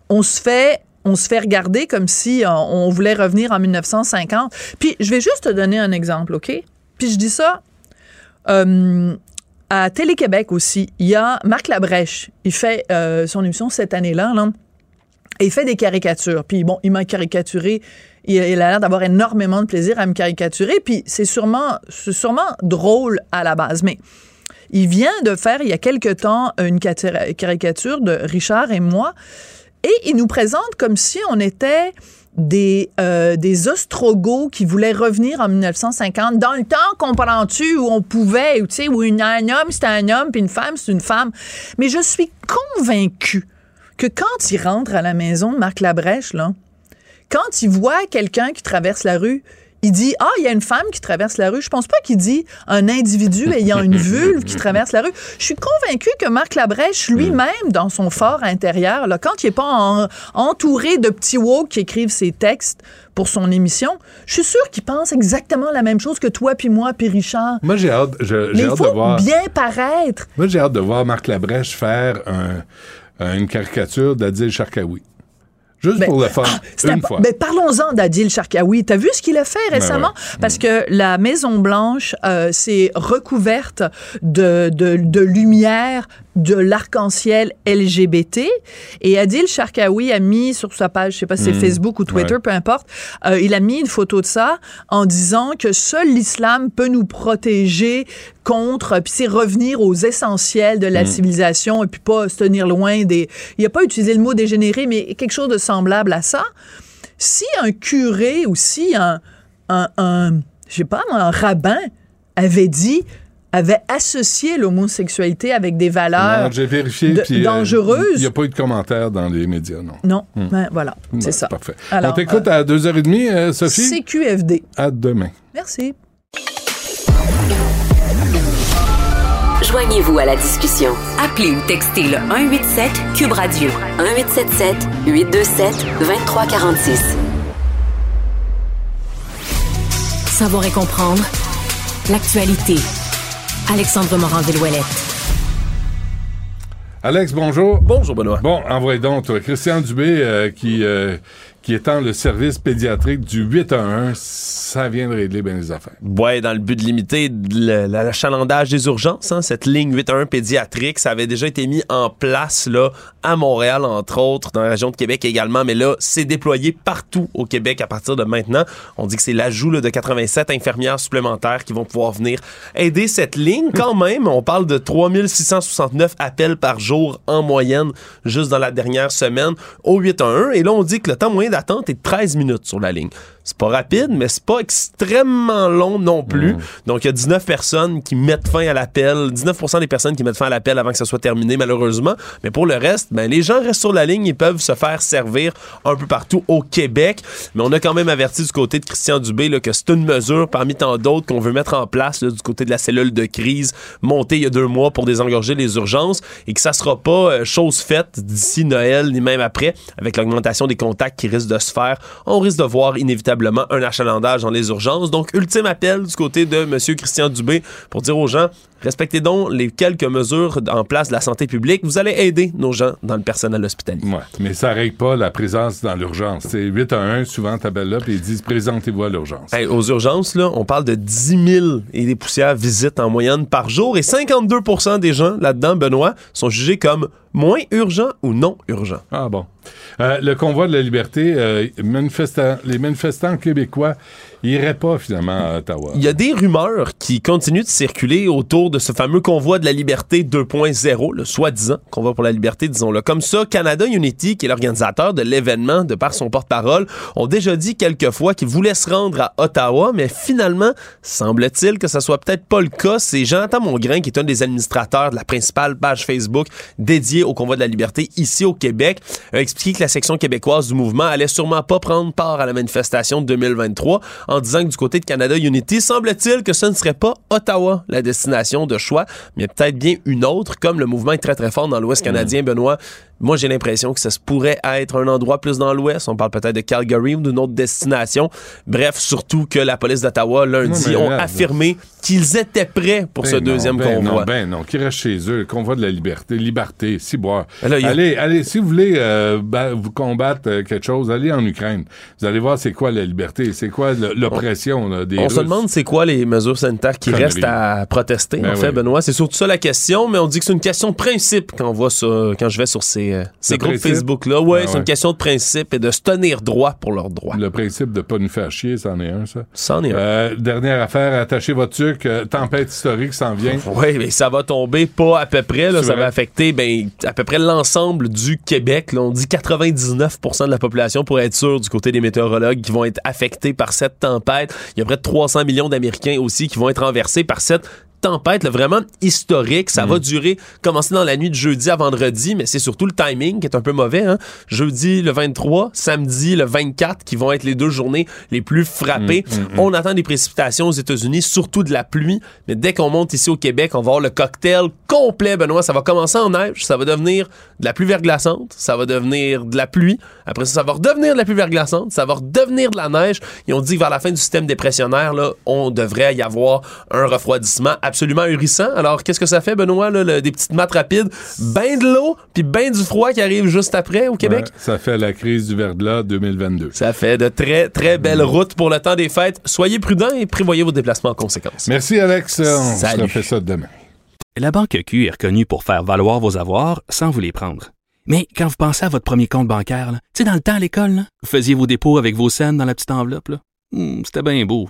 on se fait on se fait regarder comme si euh, on voulait revenir en 1950. Puis je vais juste te donner un exemple, OK? Puis je dis ça euh, à Télé-Québec aussi. Il y a Marc Labrèche. Il fait euh, son émission cette année-là, là. Et il fait des caricatures. Puis bon, il m'a caricaturé. Il, il a l'air d'avoir énormément de plaisir à me caricaturer. Puis c'est sûrement, c'est sûrement drôle à la base. Mais il vient de faire, il y a quelque temps, une caricature de Richard et moi. Et il nous présente comme si on était des, euh, des ostrogoths qui voulaient revenir en 1950, dans le temps, comprends-tu, où on pouvait, où, tu où un homme, c'est un homme, puis une femme, c'est une femme. Mais je suis convaincue que quand il rentre à la maison de Marc Labrèche, là, quand il voit quelqu'un qui traverse la rue, il dit Ah, il y a une femme qui traverse la rue. Je pense pas qu'il dit un individu ayant une vulve qui traverse la rue. Je suis convaincue que Marc Labrèche, lui-même, dans son fort intérieur, là, quand il n'est pas en- entouré de petits woke qui écrivent ses textes pour son émission, je suis sûre qu'il pense exactement la même chose que toi, puis moi, puis Richard. Moi, j'ai hâte, je- Mais hâte faut de voir. bien paraître. Moi, j'ai hâte de voir Marc Labrèche faire un- un- une caricature d'Adil Sharkawi. Juste Ben, pour le fun, C'est une fois. ben, parlons-en d'Adil Sharkawi. T'as vu ce qu'il a fait Ben récemment? ouais. Parce que la Maison Blanche euh, s'est recouverte de, de, de lumière de l'arc-en-ciel LGBT. Et Adil Sharkawi a mis sur sa page, je sais pas si c'est Mm. Facebook ou Twitter, Ouais. peu importe, euh, il a mis une photo de ça en disant que seul l'islam peut nous protéger contre, puis c'est revenir aux essentiels de la Mm. civilisation et puis pas se tenir loin des... Il a pas utilisé le mot dégénéré, mais quelque chose de semblable à ça. Si un curé ou si un, un, un je sais pas, un rabbin avait dit avait associé l'homosexualité avec des valeurs Non, j'ai vérifié. de- puis, euh, dangereuses. Il n'y a pas eu de commentaires dans les médias, non. Non, Hmm. ben, voilà, Bon, c'est ça. Parfait. Alors, On t'écoute à 2h30, euh, Sophie? CQFD. À demain. Merci. Joignez-vous à la discussion. Appelez ou textez le 187 Cube Radio 1877 827 2346. Savoir et comprendre l'actualité. Alexandre Morand-Villouellette. Alex, bonjour. Bonjour, Benoît. Bon, envoyez donc, toi. Christian Dubé, euh, qui, euh, qui étend le service pédiatrique du 8 à 1, ça vient de régler bien les affaires. Ouais, dans le but de limiter l'achalandage des urgences, hein, cette ligne 811 pédiatrique, ça avait déjà été mis en place là à Montréal entre autres, dans la région de Québec également, mais là c'est déployé partout au Québec à partir de maintenant. On dit que c'est l'ajout de 87 infirmières supplémentaires qui vont pouvoir venir aider cette ligne. Quand même, on parle de 3669 appels par jour en moyenne juste dans la dernière semaine au 811 et là on dit que le temps moyen d'attente est de 13 minutes sur la ligne. C'est pas rapide, mais c'est pas extrêmement long non plus. Donc, il y a 19 personnes qui mettent fin à l'appel, 19% des personnes qui mettent fin à l'appel avant que ça soit terminé, malheureusement. Mais pour le reste, ben, les gens restent sur la ligne, ils peuvent se faire servir un peu partout au Québec. Mais on a quand même averti du côté de Christian Dubé là, que c'est une mesure parmi tant d'autres qu'on veut mettre en place là, du côté de la cellule de crise montée il y a deux mois pour désengorger les urgences et que ça sera pas euh, chose faite d'ici Noël ni même après avec l'augmentation des contacts qui risque de se faire. On risque de voir inévitablement un achalandage dans les urgences. Donc, ultime appel du côté de M. Christian Dubé pour dire aux gens, Respectez donc les quelques mesures en place de la santé publique. Vous allez aider nos gens dans le personnel hospitalier. Ouais, mais ça règle pas la présence dans l'urgence. C'est 8 à 1, souvent, t'appelles là, puis ils disent présentez-vous à l'urgence. Hey, aux urgences, là, on parle de 10 000 et des poussières visites en moyenne par jour et 52% des gens là-dedans, Benoît, sont jugés comme moins urgents ou non urgents. Ah bon. Euh, le convoi de la liberté, euh, les manifestants québécois iraient pas finalement à Ottawa. Il y a des rumeurs qui continuent de circuler autour de ce fameux convoi de la liberté 2.0, le soi-disant convoi pour la liberté, disons-le comme ça. Canada Unity, qui est l'organisateur de l'événement, de par son porte-parole, ont déjà dit quelques fois qu'ils voulaient se rendre à Ottawa, mais finalement, semble-t-il que ça soit peut-être pas le cas. C'est Jonathan Mongrain, qui est un des administrateurs de la principale page Facebook dédiée au convoi de la liberté ici au Québec, a expliqué que la section québécoise du mouvement allait sûrement pas prendre part à la manifestation de 2023 en disant que du côté de Canada Unity, semble-t-il que ce ne serait pas Ottawa la destination de choix, mais peut-être bien une autre, comme le mouvement est très très fort dans l'Ouest canadien, Benoît. Moi, j'ai l'impression que ça se pourrait être un endroit plus dans l'Ouest. On parle peut-être de Calgary ou d'une autre destination. Bref, surtout que la police d'Ottawa, lundi, Non, ont là, affirmé qu'ils étaient prêts pour Ben ce non, deuxième ben convoi. Non, ben non, qui reste chez eux, le convoi de la liberté, liberté, si boire. Ben a- Allez, allez, si vous voulez euh, vous combattre euh, quelque chose, allez en Ukraine. Vous allez voir c'est quoi la liberté, c'est quoi le- l'oppression là, des On se demande c'est quoi les mesures sanitaires qui restent à protester. Ben en fait, oui. Benoît, c'est surtout ça la question, mais on dit que c'est une question de principe quand on voit ça, quand je vais sur ces, euh, ces groupes principe? Facebook là. Ouais, Ben c'est ouais. une question de principe et de se tenir droit pour leurs droits. Le principe de pas nous faire chier, c'en est un, ça. C'en est un. Euh, dernière affaire, attachez votre truc. euh, tempête historique s'en vient. Oui, mais ça va tomber pas à peu près. Là, ça vrai. va affecter ben, à peu près l'ensemble du Québec. Là. On dit 99% de la population pour être sûr du côté des météorologues qui vont être affectés par cette tempête. Il y a près de 300 millions d'Américains aussi qui vont être renversés par cette tempête là, vraiment historique. Ça va durer, commencer dans la nuit de jeudi à vendredi, mais c'est surtout le timing qui est un peu mauvais. Hein? Jeudi le 23, samedi le 24, qui vont être les deux journées les plus frappées. Mm, mm, mm. On attend des précipitations aux États-Unis, surtout de la pluie. Mais dès qu'on monte ici au Québec, on va avoir le cocktail complet, Benoît. Ça va commencer en neige, ça va devenir de la pluie verglaçante, ça va devenir de la pluie. Après ça, ça va redevenir de la pluie verglaçante, ça va redevenir de la neige. Et on dit que vers la fin du système dépressionnaire, là, on devrait y avoir un refroidissement absolument ahurissant. Alors, qu'est-ce que ça fait, Benoît, là, le- des petites maths rapides? Ben de l'eau, puis ben du froid qui arrive juste après au Québec? Ouais, ça fait la crise du verglas 2022. Ça fait de très, très belles routes pour le temps des fêtes. Soyez prudents et prévoyez vos déplacements en conséquence. Merci, Alex. On Salut. se refait ça demain. La Banque Q est reconnue pour faire valoir vos avoirs sans vous les prendre. Mais quand vous pensez à votre premier compte bancaire, tu sais, dans le temps à l'école, là, vous faisiez vos dépôts avec vos scènes dans la petite enveloppe. Hmm, C'était bien beau.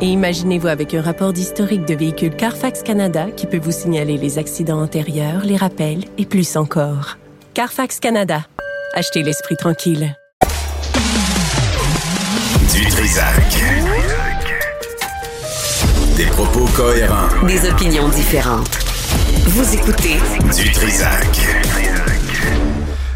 Et imaginez-vous avec un rapport d'historique de véhicule Carfax Canada qui peut vous signaler les accidents antérieurs, les rappels et plus encore. Carfax Canada. Achetez l'esprit tranquille. Du Trisac. Des propos cohérents. Des opinions différentes. Vous écoutez Du Trisac.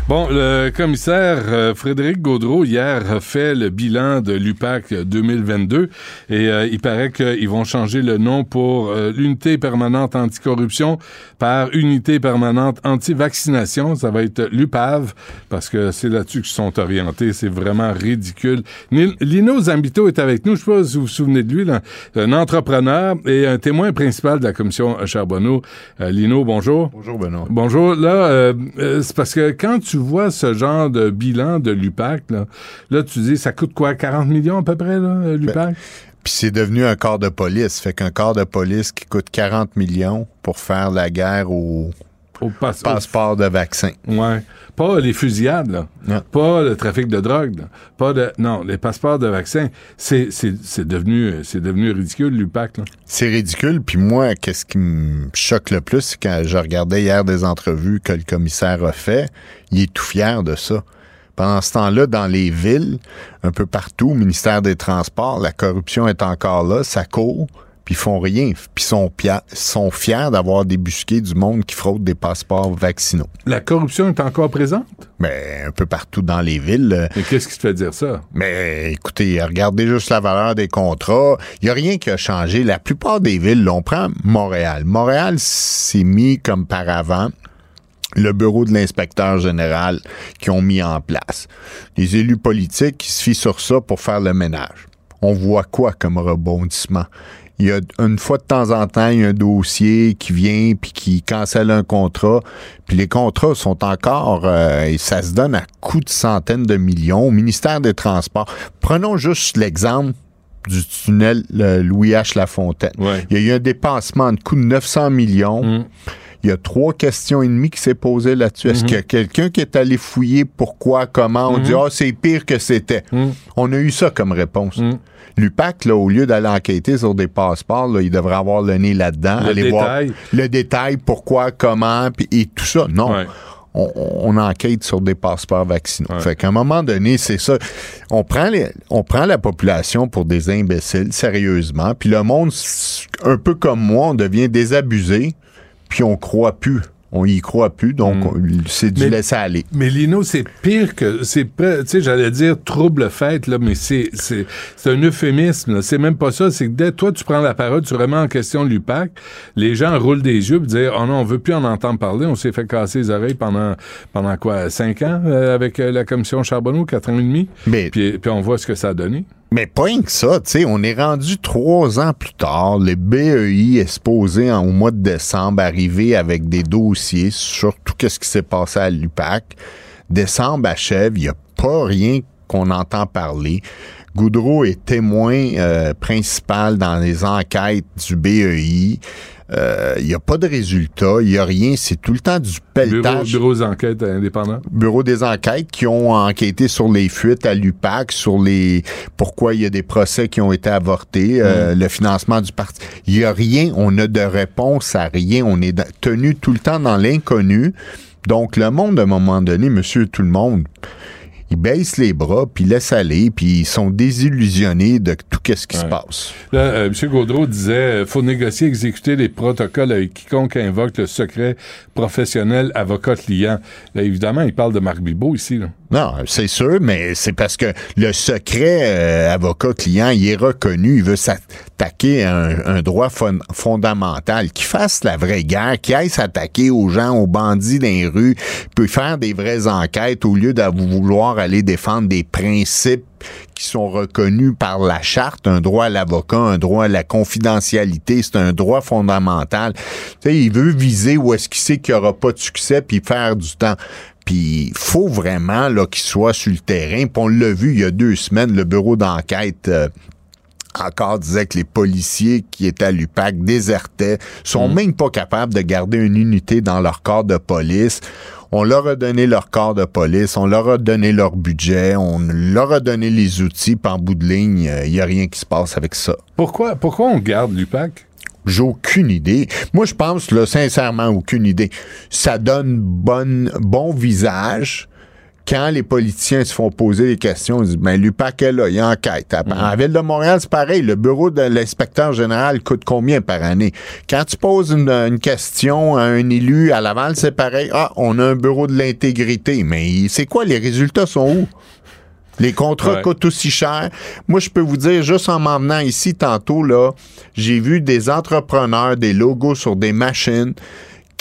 Bon, le commissaire euh, Frédéric Gaudreau, hier, a fait le bilan de l'UPAC 2022 et euh, il paraît qu'ils vont changer le nom pour euh, l'unité permanente anticorruption par unité permanente anti-vaccination. Ça va être l'UPAV parce que c'est là-dessus qu'ils sont orientés. C'est vraiment ridicule. Lino Zambito est avec nous. Je sais pas si vous vous souvenez de lui, là. un entrepreneur et un témoin principal de la commission Charbonneau. Euh, Lino, bonjour. Bonjour, Benoît. Bonjour. Là, euh, c'est parce que quand tu vois ce genre de bilan de l'UPAC, là, là, tu dis, ça coûte quoi, 40 millions à peu près, là, euh, l'UPAC? Puis c'est devenu un corps de police. Fait qu'un corps de police qui coûte 40 millions pour faire la guerre au, passeport de vaccin. Ouais. Pas les fusillades, là. Pas le trafic de drogue, là. Pas de. Non, les passeports de vaccin. C'est, c'est, c'est devenu, c'est devenu ridicule, l'UPAC, là. C'est ridicule. Puis moi, qu'est-ce qui me choque le plus, c'est quand je regardais hier des entrevues que le commissaire a fait, il est tout fier de ça. Pendant ce temps-là, dans les villes, un peu partout, au ministère des Transports, la corruption est encore là, ça court, puis ils font rien, puis sont, sont fiers d'avoir débusqué du monde qui fraude des passeports vaccinaux. La corruption est encore présente? Mais un peu partout dans les villes. Mais qu'est-ce qui te fait dire ça? Mais écoutez, regardez juste la valeur des contrats. Il n'y a rien qui a changé. La plupart des villes, là, on prend Montréal. Montréal s'est mis comme par avant le bureau de l'inspecteur général qui ont mis en place. Les élus politiques qui se fient sur ça pour faire le ménage. On voit quoi comme rebondissement? Il y a une fois de temps en temps, il y a un dossier qui vient puis qui cancelle un contrat. Puis les contrats sont encore, euh, et ça se donne à coût de centaines de millions au ministère des Transports. Prenons juste l'exemple du tunnel Louis H. Lafontaine. Il y a eu un dépassement de coût de 900 millions. Il y a trois questions et demie qui s'est posées là-dessus. Est-ce qu'il y a quelqu'un qui est allé fouiller? Pourquoi, comment? On dit, ah, c'est pire que c'était. On a eu ça comme réponse. L'UPAC, là, au lieu d'aller enquêter sur des passeports, là, il devrait avoir le nez là-dedans. Le aller voir le détail, pourquoi, comment, et tout ça. Non. On, on enquête sur des passeports vaccinaux. Fait qu'à un moment donné, c'est ça. On prend, les, on prend la population pour des imbéciles, sérieusement. Puis le monde, un peu comme moi, on devient désabusé, puis on croit plus. On y croit plus, donc on- c'est du Mais- laisser aller. Mais Lino, c'est pire que. C'est Tu sais, j'allais dire trouble fête, là, mais c'est c'est- c'est un euphémisme. là. C'est même pas ça. C'est que dès toi, tu prends la parole, tu remets en question l'UPAC, les gens roulent des yeux et disent Oh non, on veut plus en entendre parler. On s'est fait casser les oreilles pendant, pendant quoi, cinq ans euh, avec euh, la commission Charbonneau, quatre ans et demi? Mais- Puis, puis on voit ce que ça a donné. Mais pas que ça, tu sais, on est rendu trois ans plus tard. Le BEI est supposé, en- au mois de décembre, arriver avec des dossiers sur tout ce qui s'est passé à l'UPAC. Décembre achève, il n'y a pas rien qu'on entend parler. Goudreau est témoin euh, principal dans les enquêtes du BEI. Euh, Il n'y a pas de résultat, il n'y a rien, c'est tout le temps du Bureau, pelletage bureau d'enquête indépendant. bureau des enquêtes qui ont enquêté sur les fuites à l'UPAC, sur les pourquoi il y a des procès qui ont été avortés, euh, le financement du parti. Il y a rien, on a de réponse à rien, on est tenu tout le temps dans l'inconnu. Donc le monde à un moment donné, monsieur tout le monde, ils baissent les bras puis laissent aller puis ils sont désillusionnés de tout ce qui se passe. Là, euh, M. Gaudreau disait faut négocier, exécuter les protocoles avec quiconque invoque le secret professionnel avocat-client. Là, évidemment, il parle de Marc Bibot ici. Là. Non, c'est sûr, mais c'est parce que le secret euh, avocat-client, il est reconnu, il veut s'attaquer à un, un droit fon- fondamental, qu'il fasse la vraie guerre, qu'il aille s'attaquer aux gens, aux bandits dans les rues, puis faire des vraies enquêtes au lieu de vouloir aller défendre des principes qui sont reconnus par la charte, un droit à l'avocat, un droit à la confidentialité, c'est un droit fondamental. Tu sais, il veut viser où est-ce qu'il sait qu'il n'y aura pas de succès, puis faire du temps. Puis il faut vraiment là qu'il soit sur le terrain. Puis on l'a vu il y a deux semaines, le bureau d'enquête euh, encore disait que les policiers qui étaient à l'UPAC désertaient, sont même pas capables de garder une unité dans leur corps de police. On leur a donné leur corps de police, on leur a donné leur budget, on leur a donné les outils, puis en bout de ligne, euh, il y a rien qui se passe avec ça. Pourquoi, pourquoi on garde l'UPAC? J'ai aucune idée. Moi, je pense, là, sincèrement, aucune idée. Ça donne bonne, bon visage quand les politiciens se font poser des questions. Ils disent, ben, l'UPAC est là, il enquête. À, En Ville de Montréal, c'est pareil. Le bureau de l'inspecteur général coûte combien par année? Quand tu poses une, une question à un élu à Laval, c'est pareil. Ah, on a un bureau de l'intégrité. Mais c'est quoi? Les résultats sont où? Les contrats Ouais. coûtent aussi cher. Moi, je peux vous dire, juste en m'en venant ici tantôt, là, j'ai vu des entrepreneurs, des logos sur des machines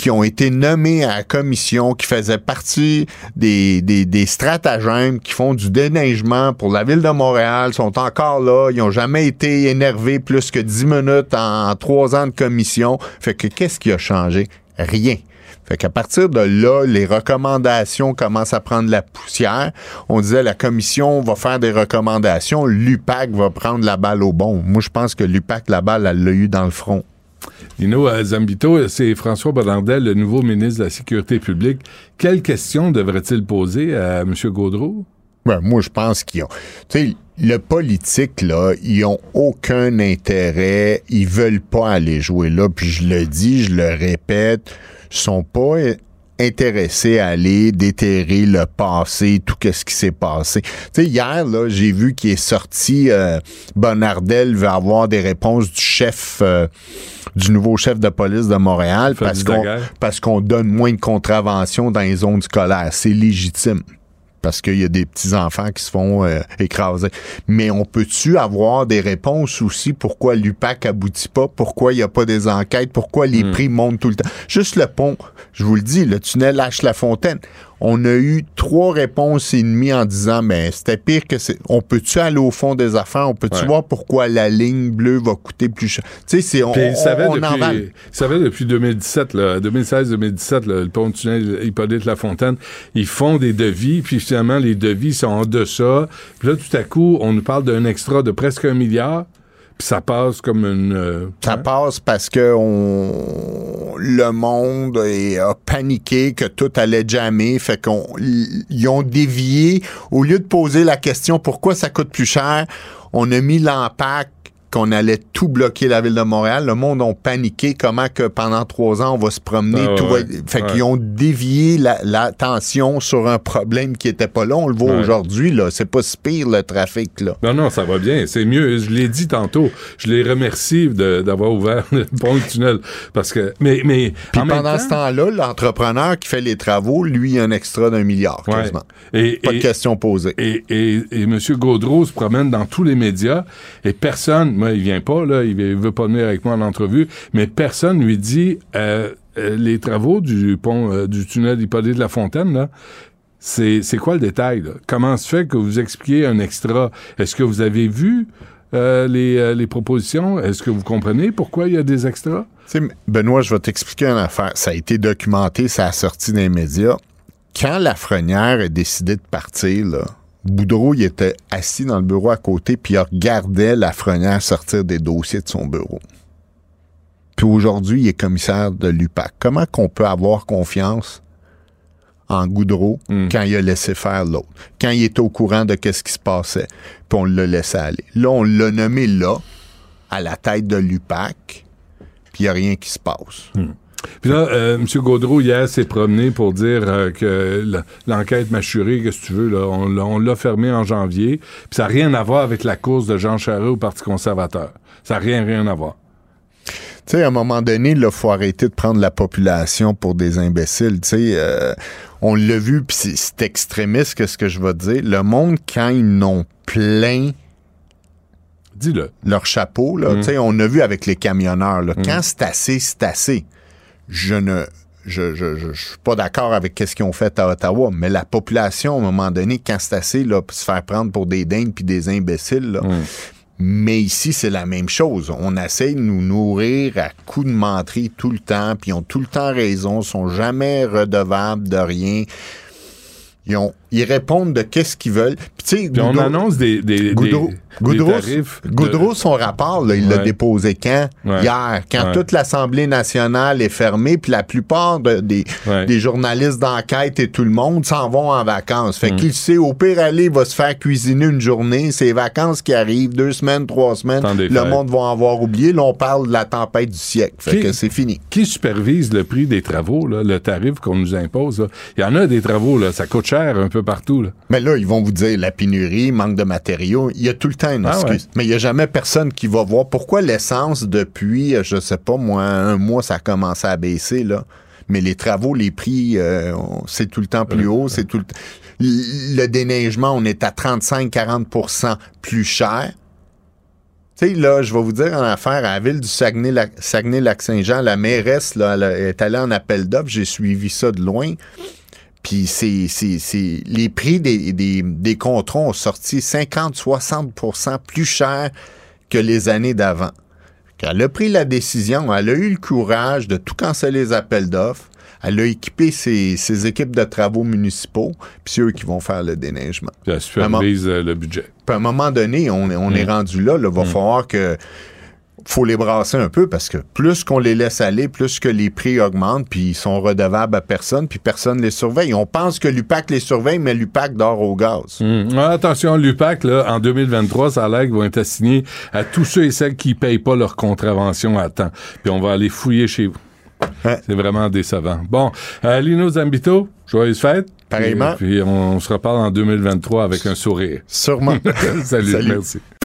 qui ont été nommés à la commission, qui faisaient partie des, stratagèmes, qui font du déneigement pour la ville de Montréal, sont encore là. Ils n'ont jamais été énervés plus que 10 minutes en, en trois ans de commission. Fait que qu'est-ce qui a changé? Rien. Fait qu'à partir de là, les recommandations commencent à prendre la poussière. On disait la commission va faire des recommandations, l'UPAC va prendre la balle au bon. Moi, je pense que l'UPAC, la balle, elle l'a eu dans le front. Lino euh, Zambito, c'est François Bonnardel, le nouveau ministre de la Sécurité publique. Quelles questions devrait-il poser à M. Gaudreau? Ben, moi, je pense qu'ils ont. Tu sais, le politique, là, ils ont aucun intérêt. Ils veulent pas aller jouer là. Puis je le dis, je le répète, ils sont pas intéressés à aller déterrer le passé, tout ce qui s'est passé. Tu sais, hier, là, j'ai vu qu'il est sorti, euh, Bonardel veut avoir des réponses du chef, euh, du nouveau chef de police de Montréal parce qu'on, parce qu'on donne moins de contraventions dans les zones scolaires. C'est légitime. Parce qu'il y a des petits-enfants qui se font euh, écraser. Mais on peut-tu avoir des réponses aussi pourquoi l'UPAC aboutit pas, pourquoi il n'y a pas des enquêtes, pourquoi les Hmm. prix montent tout le temps? Juste le pont, je vous le dis, le tunnel H-La-Fontaine, on a eu trois réponses et demie en disant, mais c'était pire que c'est. On peut-tu aller au fond des affaires? On peut-tu Ouais. voir pourquoi la ligne bleue va coûter plus cher? Tu sais, c'est, on, il savait on, on en va- depuis, il savait depuis 2017, là, 2016-2017, là, le pont de tunnel Hippolyte Lafontaine, ils font des devis, puis finalement, les devis sont en deçà. Puis là, tout à coup, on nous parle d'un extra de presque un milliard, ça passe comme une... euh, Ça passe parce que on, le monde est- a paniqué que tout allait jammer, fait qu'on ils ont dévié. Au lieu de poser la question pourquoi ça coûte plus cher, on a mis l'impact qu'on allait tout bloquer la ville de Montréal. Le monde a paniqué comment que pendant trois ans on va se promener. Ah tout ouais, va- Fait ouais. qu'ils ont dévié la- l'attention sur un problème qui était pas là. On le voit Ouais. aujourd'hui là, c'est pas si pire le trafic là. Non, non, ça va bien. C'est mieux. Je l'ai dit tantôt. Je les remercie d'avoir ouvert le pont du tunnel. Parce que. Mais. mais Puis pendant temps- ce temps-là, l'entrepreneur qui fait les travaux, lui, il a un extra d'un milliard, Ouais. quasiment. Et, Pas de question posée. Et, et, et M. Gaudreau se promène dans tous les médias et personne, moi, il vient pas, là, il veut, pas venir avec moi en entrevue, mais personne lui dit euh, euh, les travaux du pont, euh, du tunnel Hippolyte de la Fontaine. C'est, quoi le détail? Comment se fait que vous expliquez un extra? Est-ce que vous avez vu les, les propositions? Est-ce que vous comprenez pourquoi il y a des extras? Benoît, je vais t'expliquer une affaire. Ça a été documenté, ça a sorti dans les médias. Quand Lafrenière a décidé de partir, là, Boudreau, il était assis dans le bureau à côté, puis il regardait Lafrenière sortir des dossiers de son bureau. Puis aujourd'hui, il est commissaire de l'UPAC. Comment qu'on peut avoir confiance en Goudreau quand il a laissé faire l'autre? Quand il était au courant de qu'est-ce qui se passait, puis on l'a laissé aller. Là, on l'a nommé là, à la tête de l'UPAC, puis il n'y a rien qui se passe. Puis là, euh, M. Gaudreau, hier, s'est promené pour dire euh, que l'enquête mâchurée, qu'est-ce que tu veux, là, on, l'a- on l'a fermé en janvier. Puis ça n'a rien à voir avec la course de Jean Charest au Parti conservateur. Ça n'a rien, rien à voir. Tu sais, à un moment donné, il faut arrêter de prendre la population pour des imbéciles. Tu sais, euh, on l'a vu, puis c'est- extrémiste que ce que je vais te dire. Le monde, quand ils n'ont plein Dis-le. leur chapeau, là, Mm. tu sais, on a vu avec les camionneurs, là, quand c'est assez, c'est assez. Je ne... Je, je, je, je suis pas d'accord avec ce qu'ils ont fait à Ottawa, mais la population, à un moment donné, quand c'est assez, là, se faire prendre pour des dingues puis des imbéciles, là, Mais ici, c'est la même chose. On essaie de nous nourrir à coups de menterie tout le temps, puis ils ont tout le temps raison, sont jamais redevables de rien. Ils, ont, ils répondent de qu'est-ce qu'ils veulent. Puis, tu sais, Puis on annonce des, des, Goudreau, des- Goudreau- des tarifs. de- Goudreau, son rapport, là, il l'a déposé quand? Ouais. Hier. Quand Ouais. toute l'Assemblée nationale est fermée, puis la plupart de- des, des journalistes d'enquête et tout le monde s'en vont en vacances. Mm. Fait qu'il sait, au pire aller, il va se faire cuisiner une journée. C'est les vacances qui arrivent, deux semaines, trois semaines. Le monde va en avoir oublié. Là, on parle de la tempête du siècle. Fait Qui- que c'est fini. Qui supervise le prix des travaux, là, le tarif qu'on nous impose? là? Il y en a des travaux, là, ça coûte cher un peu partout. Là. Mais là, ils vont vous dire la pénurie, manque de matériaux. Il y a tout le temps une Ah excuse. ouais. Mais il n'y a jamais personne qui va voir pourquoi l'essence, depuis, euh, je sais pas, moi, un mois, ça a commencé à baisser, là. Mais les travaux, les prix, euh, c'est tout le temps plus haut. C'est tout le, le déneigement, on est à 35-40% plus cher. Tu sais, là, je vais vous dire en affaire, à la ville du Saguenay-Lac- Saguenay-Lac-Saint-Jean, la mairesse, là, elle a- est allée en appel d'offres. J'ai suivi ça de loin. Puis c'est, c'est, c'est les prix des, des, des contrats ont sorti 50-60% plus cher que les années d'avant. Elle a pris la décision, elle a eu le courage de tout canceller les appels d'offres. Elle a équipé ses, ses équipes de travaux municipaux, puis c'est eux qui vont faire le déneigement. Puis elle supervise euh, le budget. Puis à un moment donné, on, est- on est Mm. rendu là. Il va falloir que faut les brasser un peu parce que plus qu'on les laisse aller, plus que les prix augmentent, puis ils sont redevables à personne, puis personne les surveille. On pense que l'UPAC les surveille, mais l'UPAC dort au gaz. Ah, attention, l'UPAC, là, en 2023, ça a l'air qu'ils vont être assignés à tous ceux et celles qui payent pas leur contravention à temps. Puis on va aller fouiller chez vous. C'est vraiment décevant. Bon, euh, Lino Zambito, joyeuse fête. Pareillement. Puis on, se reparle en 2023 avec un sourire. Sûrement. Salut, merci.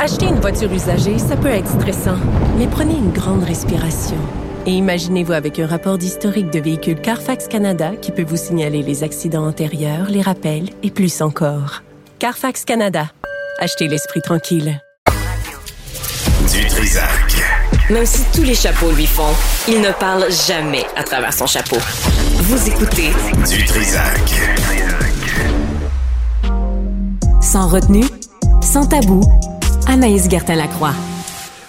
Acheter une voiture usagée, ça peut être stressant, mais prenez une grande respiration. Et imaginez-vous avec un rapport d'historique de véhicule Carfax Canada qui peut vous signaler les accidents antérieurs, les rappels et plus encore. Carfax Canada. Achetez l'esprit tranquille. Du Trisac. Même si tous les chapeaux lui font, il ne parle jamais à travers son chapeau. Vous écoutez Du Trisac. Sans retenue, sans tabou, Anaïs Gertin-Lacroix.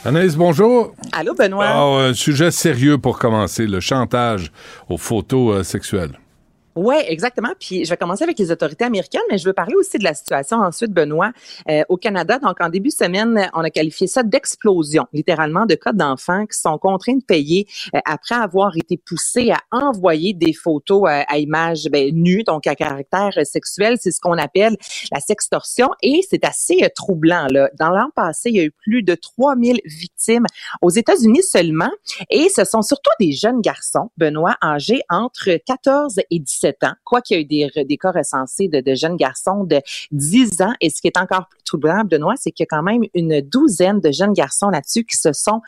Anaïs, bonjour. Allô, Benoît. Ah, un sujet sérieux pour commencer, le chantage aux photos euh, sexuelles. Oui, exactement. Puis je vais commencer avec les autorités américaines, mais je veux parler aussi de la situation ensuite, Benoît, euh, au Canada. Donc, en début de semaine, on a qualifié ça d'explosion, littéralement, de cas d'enfants qui sont contraints de payer euh, après avoir été poussés à envoyer des photos euh, à images ben, nues, donc à caractère sexuel. C'est ce qu'on appelle la sextorsion et c'est assez troublant. Là. Dans l'an passé, il y a eu plus de 3000 victimes aux États-Unis seulement et ce sont surtout des jeunes garçons, Benoît, âgés entre 14 et 17 ans, quoi qu'il y ait eu des, cas recensés de, jeunes garçons de 10 ans. Et ce qui est encore plus troublant, Benoît, c'est qu'il y a quand même une douzaine de jeunes garçons là-dessus qui se sont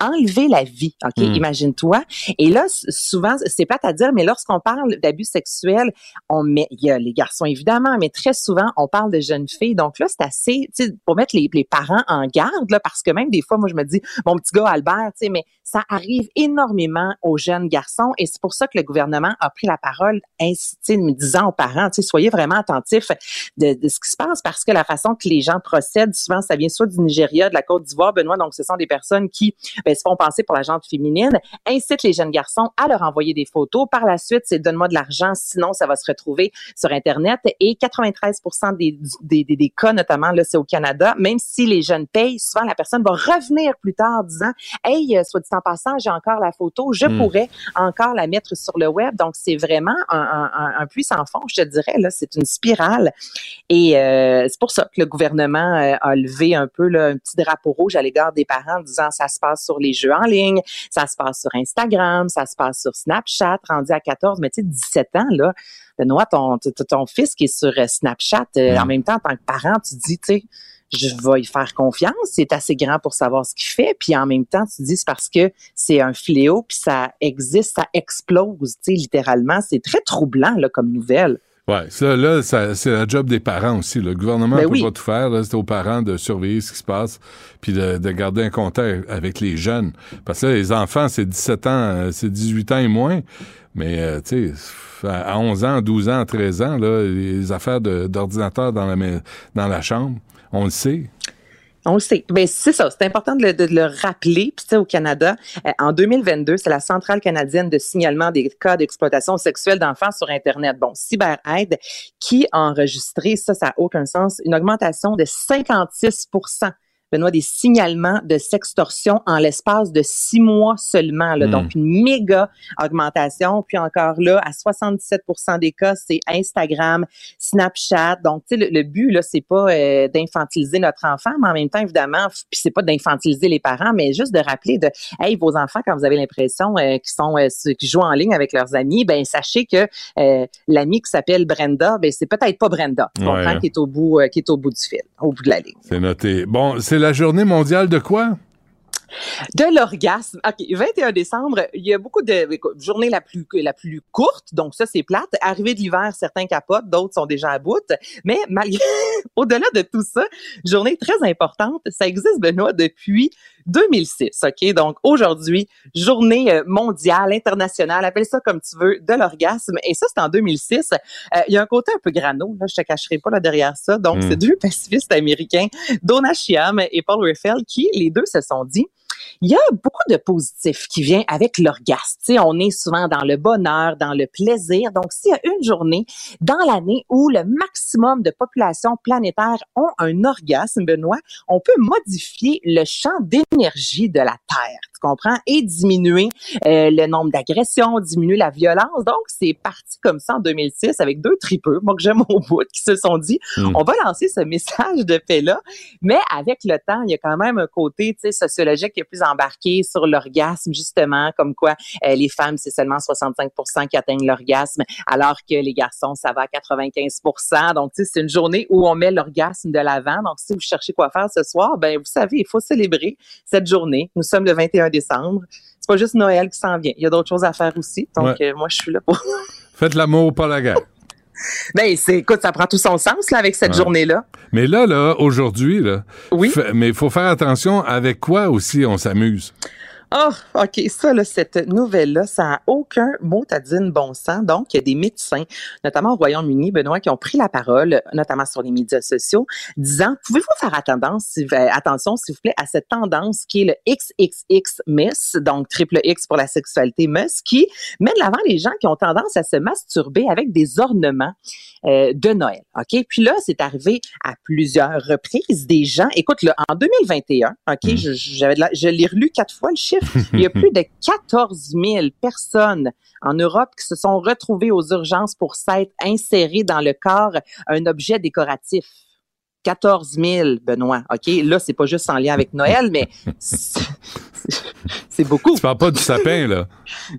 enlever la vie. OK, hmm. imagine-toi. Et là, souvent, c'est pas à dire, mais lorsqu'on parle d'abus sexuels, on met, il y a les garçons évidemment, mais très souvent, on parle de jeunes filles. Donc là, c'est assez, tu sais, pour mettre les, les, parents en garde, là, parce que même des fois, moi, je me dis, mon petit gars Albert, tu sais, mais ça arrive énormément aux jeunes garçons et c'est pour ça que le gouvernement a pris la parole, ainsi, me disant aux parents, tu sais, soyez vraiment attentifs de, de, ce qui se passe parce que la façon que les gens procèdent, souvent, ça vient soit du Nigeria, de la Côte d'Ivoire, Benoît, donc ce sont des personnes qui ben, se font passer pour la gente féminine, incitent les jeunes garçons à leur envoyer des photos. Par la suite, c'est donne-moi de l'argent, sinon ça va se retrouver sur Internet. Et 93 des, des, des, des, cas, notamment, là, c'est au Canada, même si les jeunes payent, souvent la personne va revenir plus tard en disant, hey, euh, soit dit en passant, j'ai encore la photo, je hmm. pourrais encore la mettre sur le web. Donc, c'est vraiment un, un, un, puissant fond, je te dirais, là, c'est une spirale. Et euh, c'est pour ça que le gouvernement euh, a levé un peu là, un petit drapeau rouge à l'égard des parents en disant, ça se passe sur les jeux en ligne, ça se passe sur Instagram, ça se passe sur Snapchat, rendu à 14, mais tu sais, 17 ans, là, Benoît, ton, ton fils qui est sur euh, Snapchat, euh, en mm. même temps, en tant que parent, tu dis, tu sais, je vais y faire confiance, c'est assez grand pour savoir ce qu'il fait, puis en même temps, tu dis, c'est parce que c'est un fléau, puis ça existe, ça explose, tu sais, littéralement. C'est très troublant, là, comme nouvelle. Oui, ça, là, c'est la job des parents aussi. Le gouvernement ne ben peut pas tout faire. C'est aux parents de surveiller ce qui se passe puis de, garder un contact avec les jeunes. Parce que les enfants, c'est 17 ans, euh, c'est 18 ans et moins. Mais, euh, tu sais, à 11 ans, 12 ans, 13 ans, là, les affaires d'ordinateur dans la, dans la chambre, on le sait. On le sait. Ben, c'est ça. C'est important de le, rappeler. Puis, au Canada, euh, en 2022, c'est la Centrale canadienne de signalement des cas d'exploitation sexuelle d'enfants sur Internet. Bon, CyberAide, qui a enregistré, ça, ça n'a aucun sens, une augmentation de 56 Benoît, des signalements de sextorsion en l'espace de six mois seulement. Là. Donc, hmm. une méga augmentation. Puis encore là, à 77% des cas, c'est Instagram, Snapchat. Donc, tu sais, le, but, là, c'est pas euh, d'infantiliser notre enfant, mais en même temps, évidemment, puis c'est pas d'infantiliser les parents, mais juste de rappeler de, hey, vos enfants, quand vous avez l'impression euh, qu'ils sont, euh, qui jouent en ligne avec leurs amis, ben sachez que l'ami qui s'appelle Brenda, ben c'est peut-être pas Brenda, comprends, qui est au bout, qui est au bout du fil, au bout de la ligne. C'est noté. Bon, c'est la journée mondiale de quoi? De l'orgasme. OK, 21 décembre, il y a beaucoup de journées la plus la plus courte, donc ça c'est plate. Arrivée de l'hiver, certains capotent, d'autres sont déjà à bout, mais malgré au-delà de tout ça, journée très importante, ça existe Benoît depuis 2006, OK? Donc aujourd'hui, journée euh, mondiale, internationale, appelle ça comme tu veux, de l'orgasme. Et ça, c'est en 2006. Euh, il y a un côté un peu grano, là, je te cacherai pas là derrière ça. Donc, hmm. c'est deux pacifistes américains, Donna Schiam et Paul Riffel, qui, les deux, se sont dit, il y a beaucoup de positifs qui viennent avec l'orgasme. On est souvent dans le bonheur, dans le plaisir. Donc, s'il y a une journée dans l'année où le maximum de populations planétaires ont un orgasme, Benoît, on peut modifier le champ d'énergie de la Terre, tu comprends, et diminuer euh, le nombre d'agressions, diminuer la violence. Donc, c'est parti comme ça en 2006 avec deux tripeux, moi que j'aime au bout, qui se sont dit, Mm. on va lancer ce message de paix-là, mais avec le temps, il y a quand même un côté, tu sais, sociologique qui est plus embarqué sur l'orgasme, justement, comme quoi euh, les femmes, c'est seulement 65 qui atteignent l'orgasme, alors que les garçons, ça va à 95% Donc, tu sais, c'est une journée où on met l'orgasme de l'avant. Donc, si vous cherchez quoi faire ce soir, ben, vous savez, il faut célébrer cette journée. Nous sommes le 21 décembre. C'est pas juste Noël qui s'en vient. Il y a d'autres choses à faire aussi. Donc, Ouais. euh, moi, je suis là pour... Faites l'amour, pas la guerre. ben, c'est, écoute, ça prend tout son sens, là, avec cette Ouais. journée-là. Mais là, là, aujourd'hui, là. Oui. mais il faut faire attention avec quoi aussi on s'amuse? Oh, OK. Ça, là, cette nouvelle-là, ça n'a aucun mot à dire de bon sens. Donc, il y a des médecins, notamment au Royaume-Uni, Benoît, qui ont pris la parole, notamment sur les médias sociaux, disant, pouvez-vous faire attention, s'il- euh, attention, s'il vous plaît, à cette tendance qui est le XXX Miss, donc triple X pour la sexualité Miss, qui met de l'avant les gens qui ont tendance à se masturber avec des ornements euh, de Noël. OK? Puis là, c'est arrivé à plusieurs reprises. Des gens, écoute, là, en 2021, OK, je, j'avais de la- je l'ai relu quatre fois le chiffre, il y a plus de 14 000 personnes en Europe qui se sont retrouvées aux urgences pour s'être insérées dans le corps un objet décoratif. 14 000, Benoît. OK? Là, c'est pas juste en lien avec Noël, mais c'est beaucoup. Tu parles pas du sapin, là.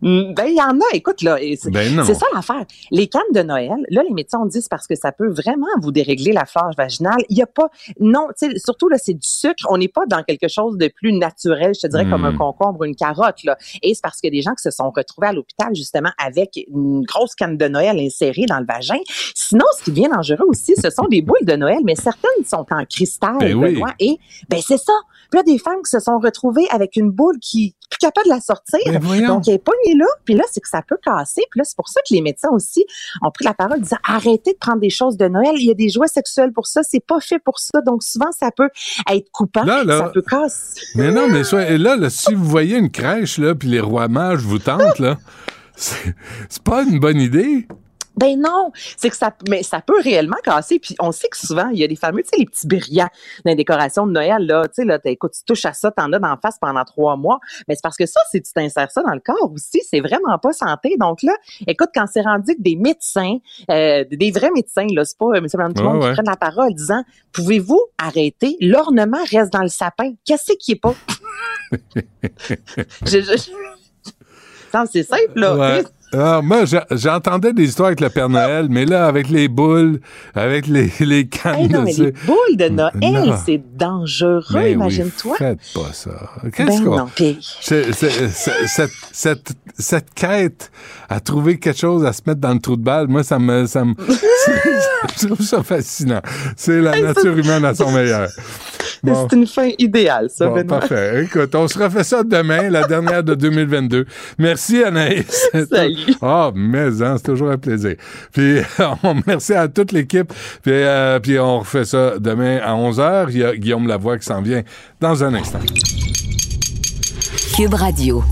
Ben, il y en a, écoute, là. C'est Ben non. c'est ça l'affaire. Les cannes de Noël, là, les médecins disent parce que ça peut vraiment vous dérégler la flore vaginale. Il y a pas, non, tu sais, surtout, là, c'est du sucre. On n'est pas dans quelque chose de plus naturel, je te dirais, comme Mm. un concombre ou une carotte, là. Et c'est parce que des gens qui se sont retrouvés à l'hôpital, justement, avec une grosse canne de Noël insérée dans le vagin. Sinon, ce qui devient dangereux aussi, ce sont des boules de Noël, mais certaines sont en cristal, Ben oui. Et, ben, c'est ça. Puis là, des femmes qui se sont retrouvées avec une boule qui plus capable de la sortir. Ben. Donc, elle est pognée là. Puis là, c'est que ça peut casser. Puis là, c'est pour ça que les médecins aussi ont pris la parole disant arrêtez de prendre des choses de Noël. Il y a des jouets sexuels pour ça. C'est pas fait pour ça. Donc, souvent, ça peut être coupant. Là, là. Ça peut casser. Mais non, mais soit, là, là, si vous voyez une crèche, là, puis les rois mages vous tentent, là, c'est pas une bonne idée. Ben non, c'est que ça, mais ça peut réellement casser. Puis on sait que souvent il y a des fameux, tu sais, les petits brillants dans les décorations de Noël là, tu sais là, écoute, tu touches à ça, t'en as d'en face pendant trois mois. Mais c'est parce que ça, si tu t'insères ça dans le corps aussi, c'est vraiment pas santé. Donc là, écoute, quand c'est rendu que des médecins, euh, des vrais médecins là, c'est pas euh, Ouais, ouais. qui prennent la parole disant, pouvez-vous arrêter? L'ornement reste dans le sapin. Qu'est-ce qui est pas Je- je- c'est simple là. Ouais. Ah, moi, j'entendais des histoires avec le Père Noël, mais là, avec les boules, avec les, les cannes Hey, non, mais les boules de Noël, c'est dangereux, Ben oui, imagine-toi. faites pas ça. Qu'est-ce Ben qu'on... cette, cette, cette quête à trouver quelque chose à se mettre dans le trou de balle, moi, ça me... Ça me je trouve ça fascinant. C'est la nature humaine à son meilleur. Bon. C'est une fin idéale, ça, Bon, Benoît. parfait. Écoute, on se refait ça demain, la dernière de 2022. Merci, Anaïs. Salut. Ah, mais hein, c'est toujours un plaisir. Puis, on merci à toute l'équipe. Puis, euh, puis, on refait ça demain à 11h. Il y a Guillaume Lavoie qui s'en vient dans un instant. Cube Radio.